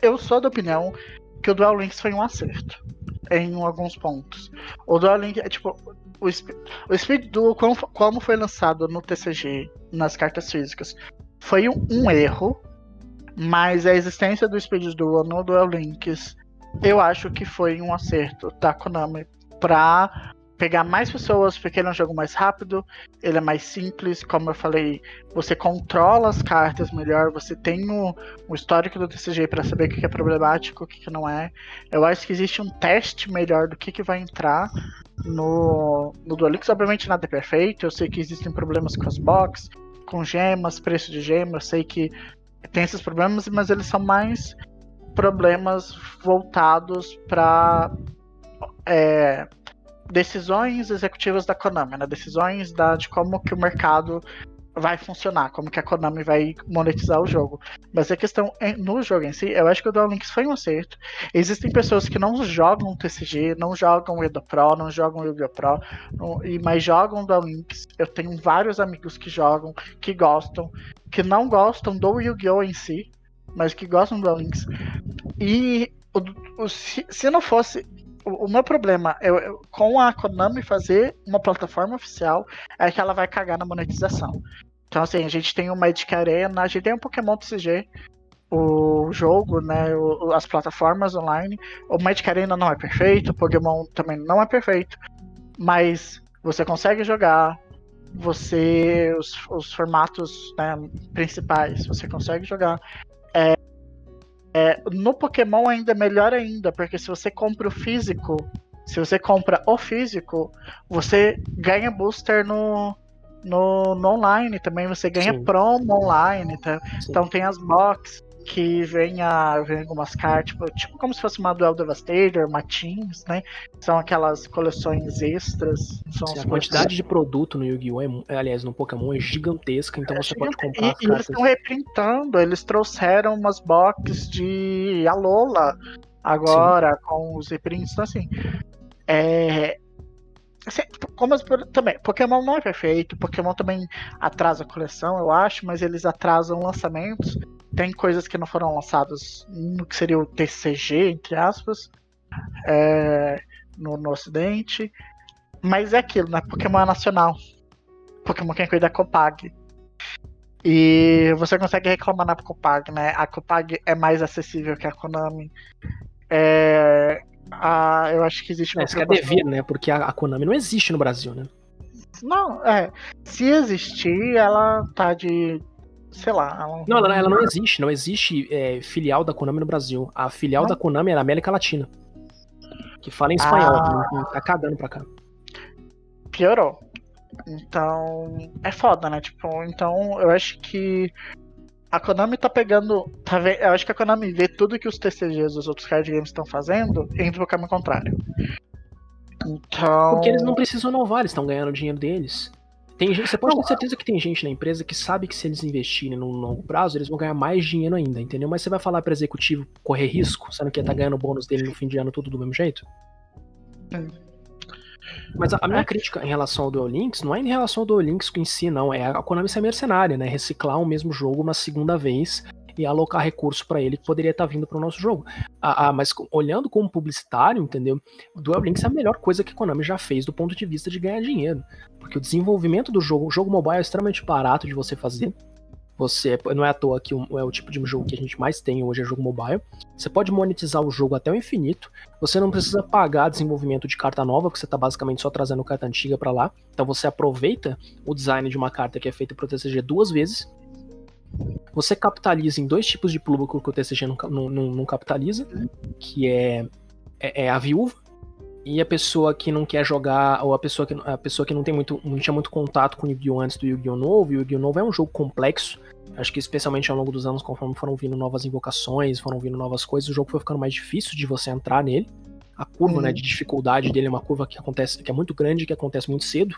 eu sou da opinião que o Duel Links foi um acerto em alguns pontos. O Duel Links é tipo. O, o Speed Duel, como, como foi lançado no TCG, nas cartas físicas, foi um, um erro, mas a existência do Speed Duel no Duel Links eu acho que foi um acerto da Konami pra pegar mais pessoas, porque ele é um jogo mais rápido, ele é mais simples, como eu falei, você controla as cartas melhor, você tem o, o histórico do TCG para saber o que é problemático, o que, não é. Eu acho que existe um teste melhor do que, que vai entrar no, no. Obviamente nada é perfeito, eu sei que existem problemas com as box, com gemas, preço de gemas, eu sei que tem esses problemas, mas eles são mais problemas voltados para é, decisões executivas da Konami, né? decisões da, de como que o mercado vai funcionar, como que a Konami vai monetizar o jogo. Mas a questão é, no jogo em si, eu acho que o Duel Links foi um acerto. Existem pessoas que não jogam TCG, não jogam Edo Pro, não jogam Yu-Gi-Oh! Pro, não, e, mas jogam Duel Links. Eu tenho vários amigos que jogam, que gostam, que não gostam do Yu-Gi-Oh! em si, mas que gostam do Duel Links. E o, o, se, se não fosse o, meu problema é, com a Konami fazer uma plataforma oficial é que ela vai cagar na monetização. Então, assim, a gente tem o Magic Arena, a gente tem um Pokémon TCG, o jogo, né, o, as plataformas online. O Magic Arena não é perfeito, o Pokémon também não é perfeito, mas você consegue jogar, você os, os formatos né, principais você consegue jogar. É, é, no Pokémon ainda é melhor ainda, porque se você compra o físico, se você compra o físico, você ganha booster no, no, no online também, você ganha Sim. promo online, tá? Então tem as box que vem, a, vem algumas cartas, tipo, tipo como se fosse uma Duel Devastator, uma Teams, né? São aquelas coleções extras. São Sim, a quantidade de produto no Yu-Gi-Oh! É, aliás, no Pokémon é gigantesca, então é você gigante... pode comprar. E, e eles estão reprintando, eles trouxeram umas boxes de Alola agora, Sim. com os reprints, então assim. É, assim, como também, Pokémon não é perfeito, Pokémon também atrasa a coleção, eu acho, mas eles atrasam lançamentos tem coisas que não foram lançadas no que seria o TCG, entre aspas, é, no, no ocidente. Mas é aquilo, né? Pokémon é nacional. Pokémon quem cuida é a Copag. E você consegue reclamar na Copag, né? A Copag é mais acessível que a Konami. É, a, eu acho que existe uma. É, isso devia, né? Porque a, a Konami não existe no Brasil, né? Não, é. Se existir, ela tá de sei lá. Ela... Não, ela, ela, não existe. Não existe é, filial da Konami no Brasil. A filial não? da Konami é na América Latina. Que fala em espanhol. Ah. Tá cagando pra cá. Piorou. Então. É foda, né? Tipo, então eu acho que. A Konami tá pegando. Tá ve... Eu acho que a Konami vê tudo que os TCGs dos outros card games estão fazendo indo pro caminho contrário. Então. Porque eles não precisam inovar, eles estão ganhando o dinheiro deles. Tem gente, você pode ter certeza que tem gente na empresa que sabe que se eles investirem no longo prazo, eles vão ganhar mais dinheiro ainda, entendeu? Mas você vai falar para executivo correr risco, sendo que ia estar tá ganhando o bônus dele no fim de ano tudo do mesmo jeito? Mas a, a minha é. crítica em relação ao Duel Links não é em relação ao Duel Links em si, não. É a Konami ser mercenária, né? Reciclar o mesmo jogo uma segunda vez e alocar recurso para ele que poderia estar tá vindo para o nosso jogo. Ah, ah, mas olhando como publicitário, entendeu? O Duel Links é a melhor coisa que a Konami já fez do ponto de vista de ganhar dinheiro. Porque o desenvolvimento do jogo, o jogo mobile é extremamente barato de você fazer. Você não é à toa que é o tipo de jogo que a gente mais tem hoje é jogo mobile. Você pode monetizar o jogo até o infinito. Você não precisa pagar desenvolvimento de carta nova, porque você está basicamente só trazendo carta antiga para lá. Então você aproveita o design de uma carta que é feita para o TCG duas vezes você capitaliza em dois tipos de público que o TCG não, não, não capitaliza, que é, é, é, a viúva e a pessoa que não quer jogar, ou a pessoa que, a pessoa que não, tem muito, não tinha muito contato com o Yu-Gi-Oh! antes do Yu-Gi-Oh! novo. O Yu-Gi-Oh! novo é um jogo complexo. Acho que especialmente ao longo dos anos, conforme foram vindo novas invocações, foram vindo novas coisas, o jogo foi ficando mais difícil de você entrar nele. A curva uhum. né, de dificuldade dele é uma curva que acontece, que é muito grande, que acontece muito cedo.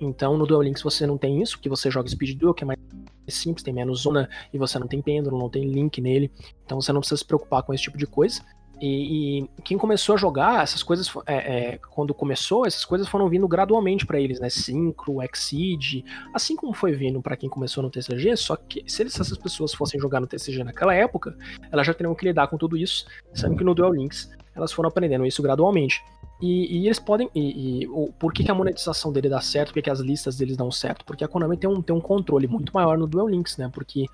Então no Duel Links você não tem isso, porque você joga Speed Duel, que é mais simples, tem menos zona, e você não tem pêndulo, não tem link nele. Então você não precisa se preocupar com esse tipo de coisa. E, e, quem começou a jogar, essas coisas, é, é, quando começou, essas coisas foram vindo gradualmente para eles, né? Synchro, Exceed, assim como foi vindo para quem começou no TCG, só que se eles, essas pessoas fossem jogar no TCG naquela época, elas já teriam que lidar com tudo isso, sendo que no Duel Links elas foram aprendendo isso gradualmente. E, e eles podem. E, e o, por que, que, a monetização dele dá certo? Por que, que, as listas deles dão certo? Porque a Konami tem um, tem um controle muito maior no Duel Links, né? Porque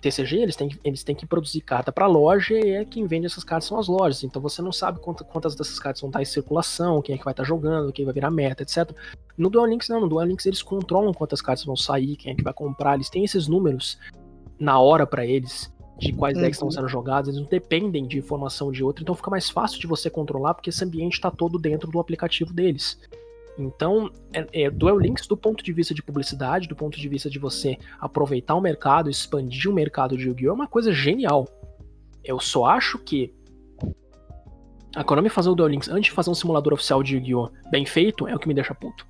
TCG, eles têm, eles têm que produzir carta para loja e é quem vende essas cartas são as lojas. Então você não sabe quantas dessas cartas vão estar em circulação, quem é que vai estar jogando, quem vai virar meta, etc. No Duel Links não, no Duel Links eles controlam quantas cartas vão sair, quem é que vai comprar, eles têm esses números na hora para eles de quais decks estão uhum. sendo jogados, eles não dependem de informação de outra, então fica mais fácil de você controlar porque esse ambiente está todo dentro do aplicativo deles. Então, é, é, Duel Links, do ponto de vista de publicidade, do ponto de vista de você aproveitar o mercado, expandir o mercado de Yu-Gi-Oh! é uma coisa genial. Eu só acho que a Konami fazer o Duel Links antes de fazer um simulador oficial de Yu-Gi-Oh! bem feito é o que me deixa puto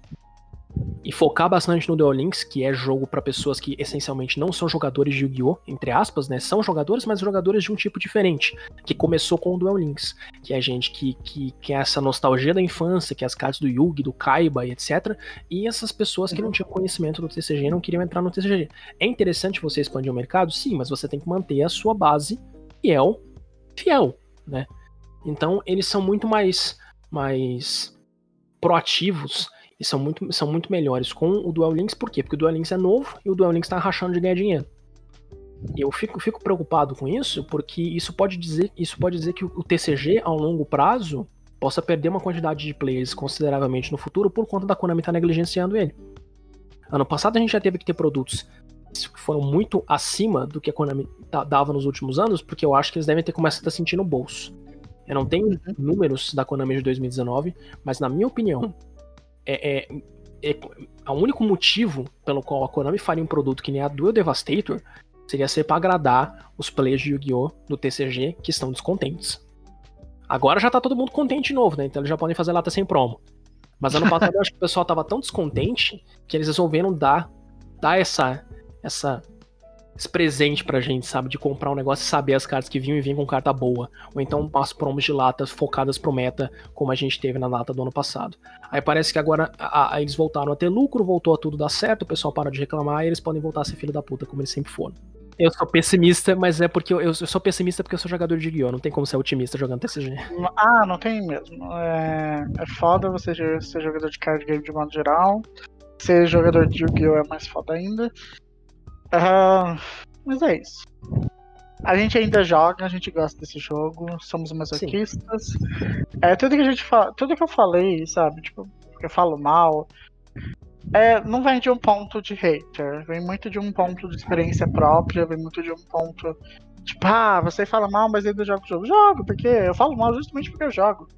e focar bastante no Duel Links, que é jogo para pessoas que essencialmente não são jogadores de Yu-Gi-Oh!, entre aspas, né? São jogadores, mas jogadores de um tipo diferente, que começou com o Duel Links, que é gente que, que, que é essa nostalgia da infância, que é as cartas do Yugi, do Kaiba e etc. E essas pessoas que não tinham conhecimento do TCG não queriam entrar no TCG. É interessante você expandir o mercado? Sim, mas você tem que manter a sua base fiel, fiel, né? Então eles são muito mais, mais proativos e são muito, são muito melhores com o Duel Links, por quê? Porque o Duel Links é novo e o Duel Links tá rachando de ganhar dinheiro. Eu fico, fico preocupado com isso, porque isso pode dizer, isso pode dizer que o TCG, ao longo prazo, possa perder uma quantidade de players consideravelmente no futuro por conta da Konami estar tá negligenciando ele. Ano passado a gente já teve que ter produtos que foram muito acima do que a Konami dava nos últimos anos, porque eu acho que eles devem ter começado a sentir no bolso. Eu não tenho uhum. números da Konami de 2019, mas na minha opinião, é, é, é, o único motivo pelo qual a Konami faria um produto que nem a Duel Devastator seria ser para agradar os players de Yu-Gi-Oh! do TCG que estão descontentes. Agora já tá todo mundo contente de novo, né? Então eles já podem fazer lata sem promo. Mas ano passado eu acho que o pessoal tava tão descontente que eles resolveram dar, dar essa, essa esse presente pra gente, sabe? De comprar um negócio e saber as cartas que vinham e vinham com carta boa. Ou então as promos de latas focadas pro meta, como a gente teve na lata do ano passado. Aí parece que agora a, a, eles voltaram a ter lucro, voltou a tudo dar certo, o pessoal para de reclamar e eles podem voltar a ser filho da puta, como eles sempre foram. Eu sou pessimista, mas é porque eu, eu sou pessimista porque eu sou jogador de Yu-Gi-Oh! Não tem como ser otimista jogando TCG. Ah, não tem mesmo. É, é foda você ser jogador de card game de modo geral. Ser jogador de Yu-Gi-Oh! é mais foda ainda. Uh, mas é isso. A gente ainda joga, a gente gosta desse jogo, somos masoquistas. É, tudo que a gente fala, tudo que eu falei, sabe, tipo, que eu falo mal, é, não vem de um ponto de hater, vem muito de um ponto de experiência própria, vem muito de um ponto, tipo, ah, você fala mal, mas ainda joga o jogo. Jogo, porque eu falo mal justamente porque eu jogo.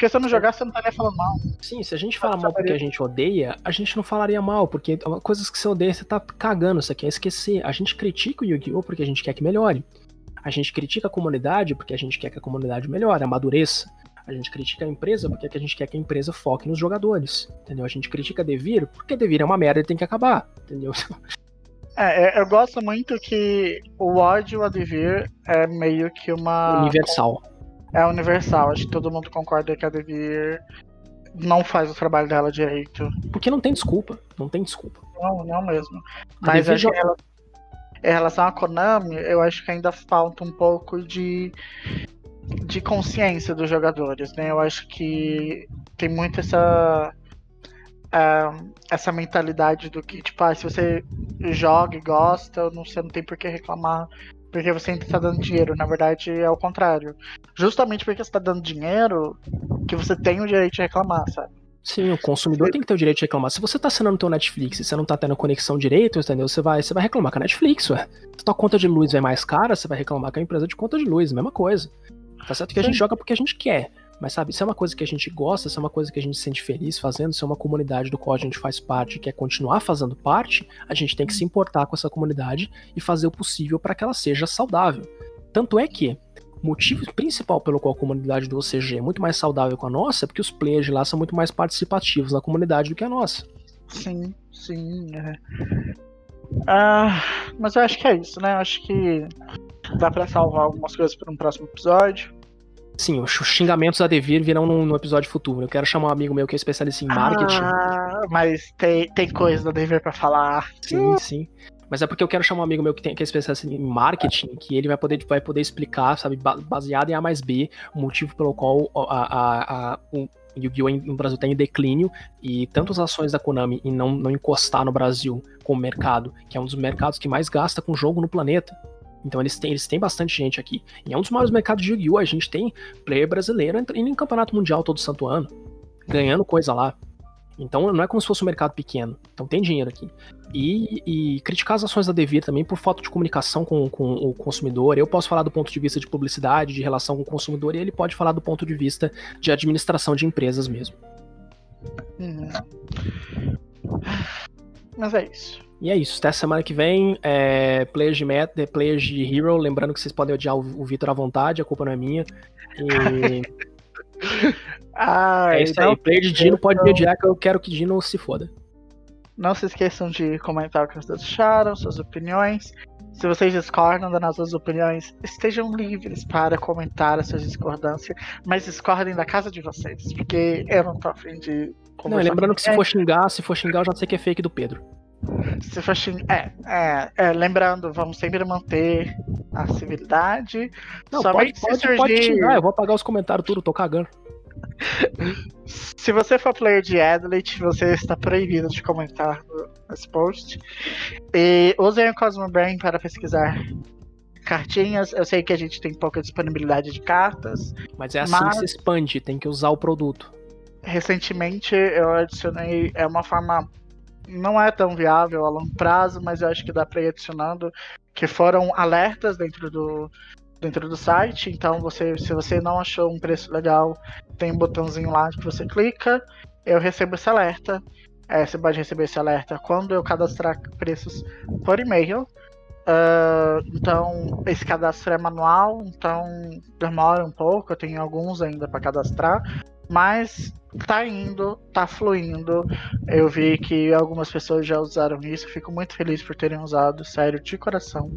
Porque se eu não jogar, você não estaria falando mal. Sim, se a gente fala mal porque a gente odeia, a gente não falaria mal, porque coisas que você odeia, você tá cagando, você quer esquecer. A gente critica o Yu-Gi-Oh! porque a gente quer que melhore. A gente critica a comunidade porque a gente quer que a comunidade melhore, amadureça. A gente critica a empresa porque a gente quer que a empresa foque nos jogadores, entendeu? A gente critica Devir porque Devir é uma merda e tem que acabar, entendeu? É, é eu gosto muito que o ódio a Devir é meio que uma... Universal é universal. Acho que todo mundo concorda que a Devir não faz o trabalho dela direito. Porque não tem desculpa. Não tem desculpa. Não, não mesmo. Mas acho que ela, em relação à Konami, eu acho que ainda falta um pouco de, de consciência dos jogadores, né? Eu acho que tem muito essa. Uh, essa mentalidade do que, tipo, ah, se você joga e gosta, você não tem por que reclamar porque você ainda está dando dinheiro. Na verdade, é o contrário. Justamente porque você está dando dinheiro, que você tem o direito de reclamar, sabe? Sim, o consumidor você... tem que ter o direito de reclamar. Se você tá assinando teu Netflix e você não tá tendo conexão direito, entendeu? Você vai, você vai reclamar com a Netflix, ué. Se tua conta de luz é mais cara, você vai reclamar com a empresa de conta de luz, mesma coisa. Tá certo que Sim. a gente joga porque a gente quer. Mas sabe, isso é uma coisa que a gente gosta, isso é uma coisa que a gente se sente feliz fazendo, isso é uma comunidade do qual a gente faz parte e quer continuar fazendo parte, a gente tem que se importar com essa comunidade e fazer o possível para que ela seja saudável. Tanto é que o motivo principal pelo qual a comunidade do OCG é muito mais saudável com a nossa é porque os players de lá são muito mais participativos na comunidade do que a nossa. Sim, sim. É. Ah, mas eu acho que é isso, né? Eu acho que dá para salvar algumas coisas para um próximo episódio. Sim, os xingamentos a devir virão no, no, episódio futuro. Eu quero chamar um amigo meu que é especialista em marketing. Ah, mas tem, tem coisa da Devir pra falar. Sim, sim. Mas é porque eu quero chamar um amigo meu que, tem, que é especialista em marketing, que ele vai poder, vai poder explicar, sabe, baseado em A mais B, o motivo pelo qual a, a, a, o Yu-Gi-Oh! no Brasil está em declínio e tantas ações da Konami em não, não encostar no Brasil com o mercado, que é um dos mercados que mais gasta com jogo no planeta. Então eles têm, eles têm bastante gente aqui. E é um dos maiores mercados de Yu-Gi-Oh! A gente tem player brasileiro indo em campeonato mundial todo santo ano, ganhando coisa lá. Então não é como se fosse um mercado pequeno. Então tem dinheiro aqui. E, e, criticar as ações da Devir também por falta de comunicação com, com, o consumidor. Eu posso falar do ponto de vista de publicidade, de relação com o consumidor, e ele pode falar do ponto de vista de administração de empresas mesmo. Uhum. Mas é isso. E é isso. Até semana que vem, é, players, de meta, players de Hero. Lembrando que vocês podem odiar o, Vitor à vontade, a culpa não é minha. E. Ai, é isso aí. Player de Dino pode me odiar, que eu quero que Dino se foda. Não se esqueçam de comentar o que vocês acharam, suas opiniões. Se vocês discordam das nossas opiniões, estejam livres para comentar as suas discordâncias, mas discordem da casa de vocês, porque eu não tô afim de. Não, lembrando que se for xingar, se for xingar, eu já sei que é fake do Pedro. Se for xingar, é, é, é, lembrando, vamos sempre manter a civilidade. Não, Somente pode, pode, surgir... xingar, eu vou apagar os comentários tudo, tô cagando. Se você for player de Adlet, você está proibido de comentar nesse post. E usem o Cosmo Brain para pesquisar cartinhas. Eu sei que a gente tem pouca disponibilidade de cartas. Mas é assim mas... que se expande, tem que usar o produto. Recentemente eu adicionei. É uma forma. Não é tão viável a longo prazo, mas eu acho que dá para ir adicionando. Que foram alertas dentro do, dentro do site. Então, você, se você não achou um preço legal, tem um botãozinho lá que você clica, eu recebo esse alerta. É, você pode receber esse alerta quando eu cadastrar preços por e-mail. Uh, então, esse cadastro é manual, então demora um pouco. Eu tenho alguns ainda para cadastrar, mas tá indo, tá fluindo. Eu vi que algumas pessoas já usaram isso. Fico muito feliz por terem usado, sério, de coração.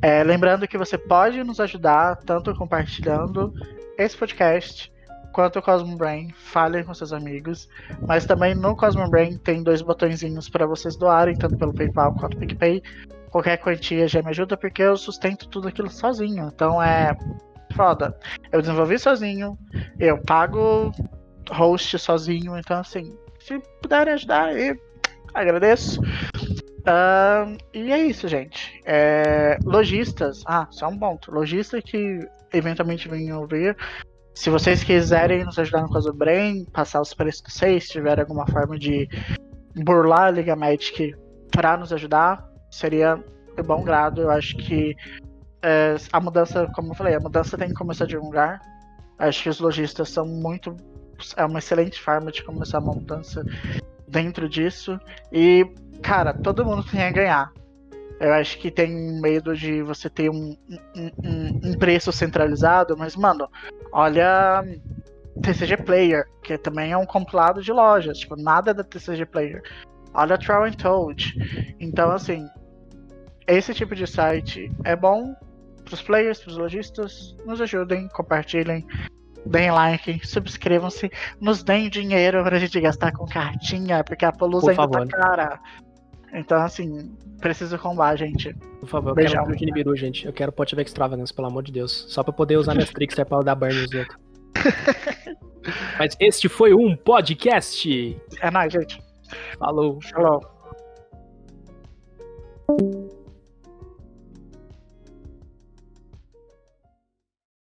É, lembrando que você pode nos ajudar tanto compartilhando esse podcast quanto o Cosmo Brain. Falem com seus amigos. Mas também no Cosmo Brain tem dois botõezinhos para vocês doarem, tanto pelo PayPal quanto pelo PicPay. Qualquer quantia já me ajuda porque eu sustento tudo aquilo sozinho. Então é foda. Eu desenvolvi sozinho, eu pago host sozinho. Então, assim, se puderem ajudar, eu agradeço. E é isso, gente. É, lojistas. Ah, só um ponto. Lojista que eventualmente venham ouvir. Se vocês quiserem nos ajudar no caso Brain, passar os preços de vocês, se alguma forma de burlar a Liga Magic para nos ajudar, seria de bom grado. Eu acho que é, a mudança, como eu falei, a mudança tem que começar de um lugar. Acho que os lojistas são muito. É uma excelente forma de começar uma mudança dentro disso. E cara, todo mundo tem a ganhar. Eu acho que tem medo de você ter um, um, um preço centralizado, mas, mano, olha TCG Player, que também é um compilado de lojas, tipo, nada da TCG Player. Olha Troll and Toad. Então, assim, esse tipo de site é bom pros players, pros lojistas. Nos ajudem, compartilhem, deem like, subscrevam-se, nos deem dinheiro pra gente gastar com cartinha, porque a Polusa ainda tá cara. Então, assim, preciso combar, gente. Por favor, eu Beijão. quero um Nibiru, gente. Eu quero Pot of Extravagance, pelo amor de Deus. Só pra poder usar minhas Trickster pra dar burn nos outros. Mas este foi um podcast. É nóis, gente. Falou. Falou.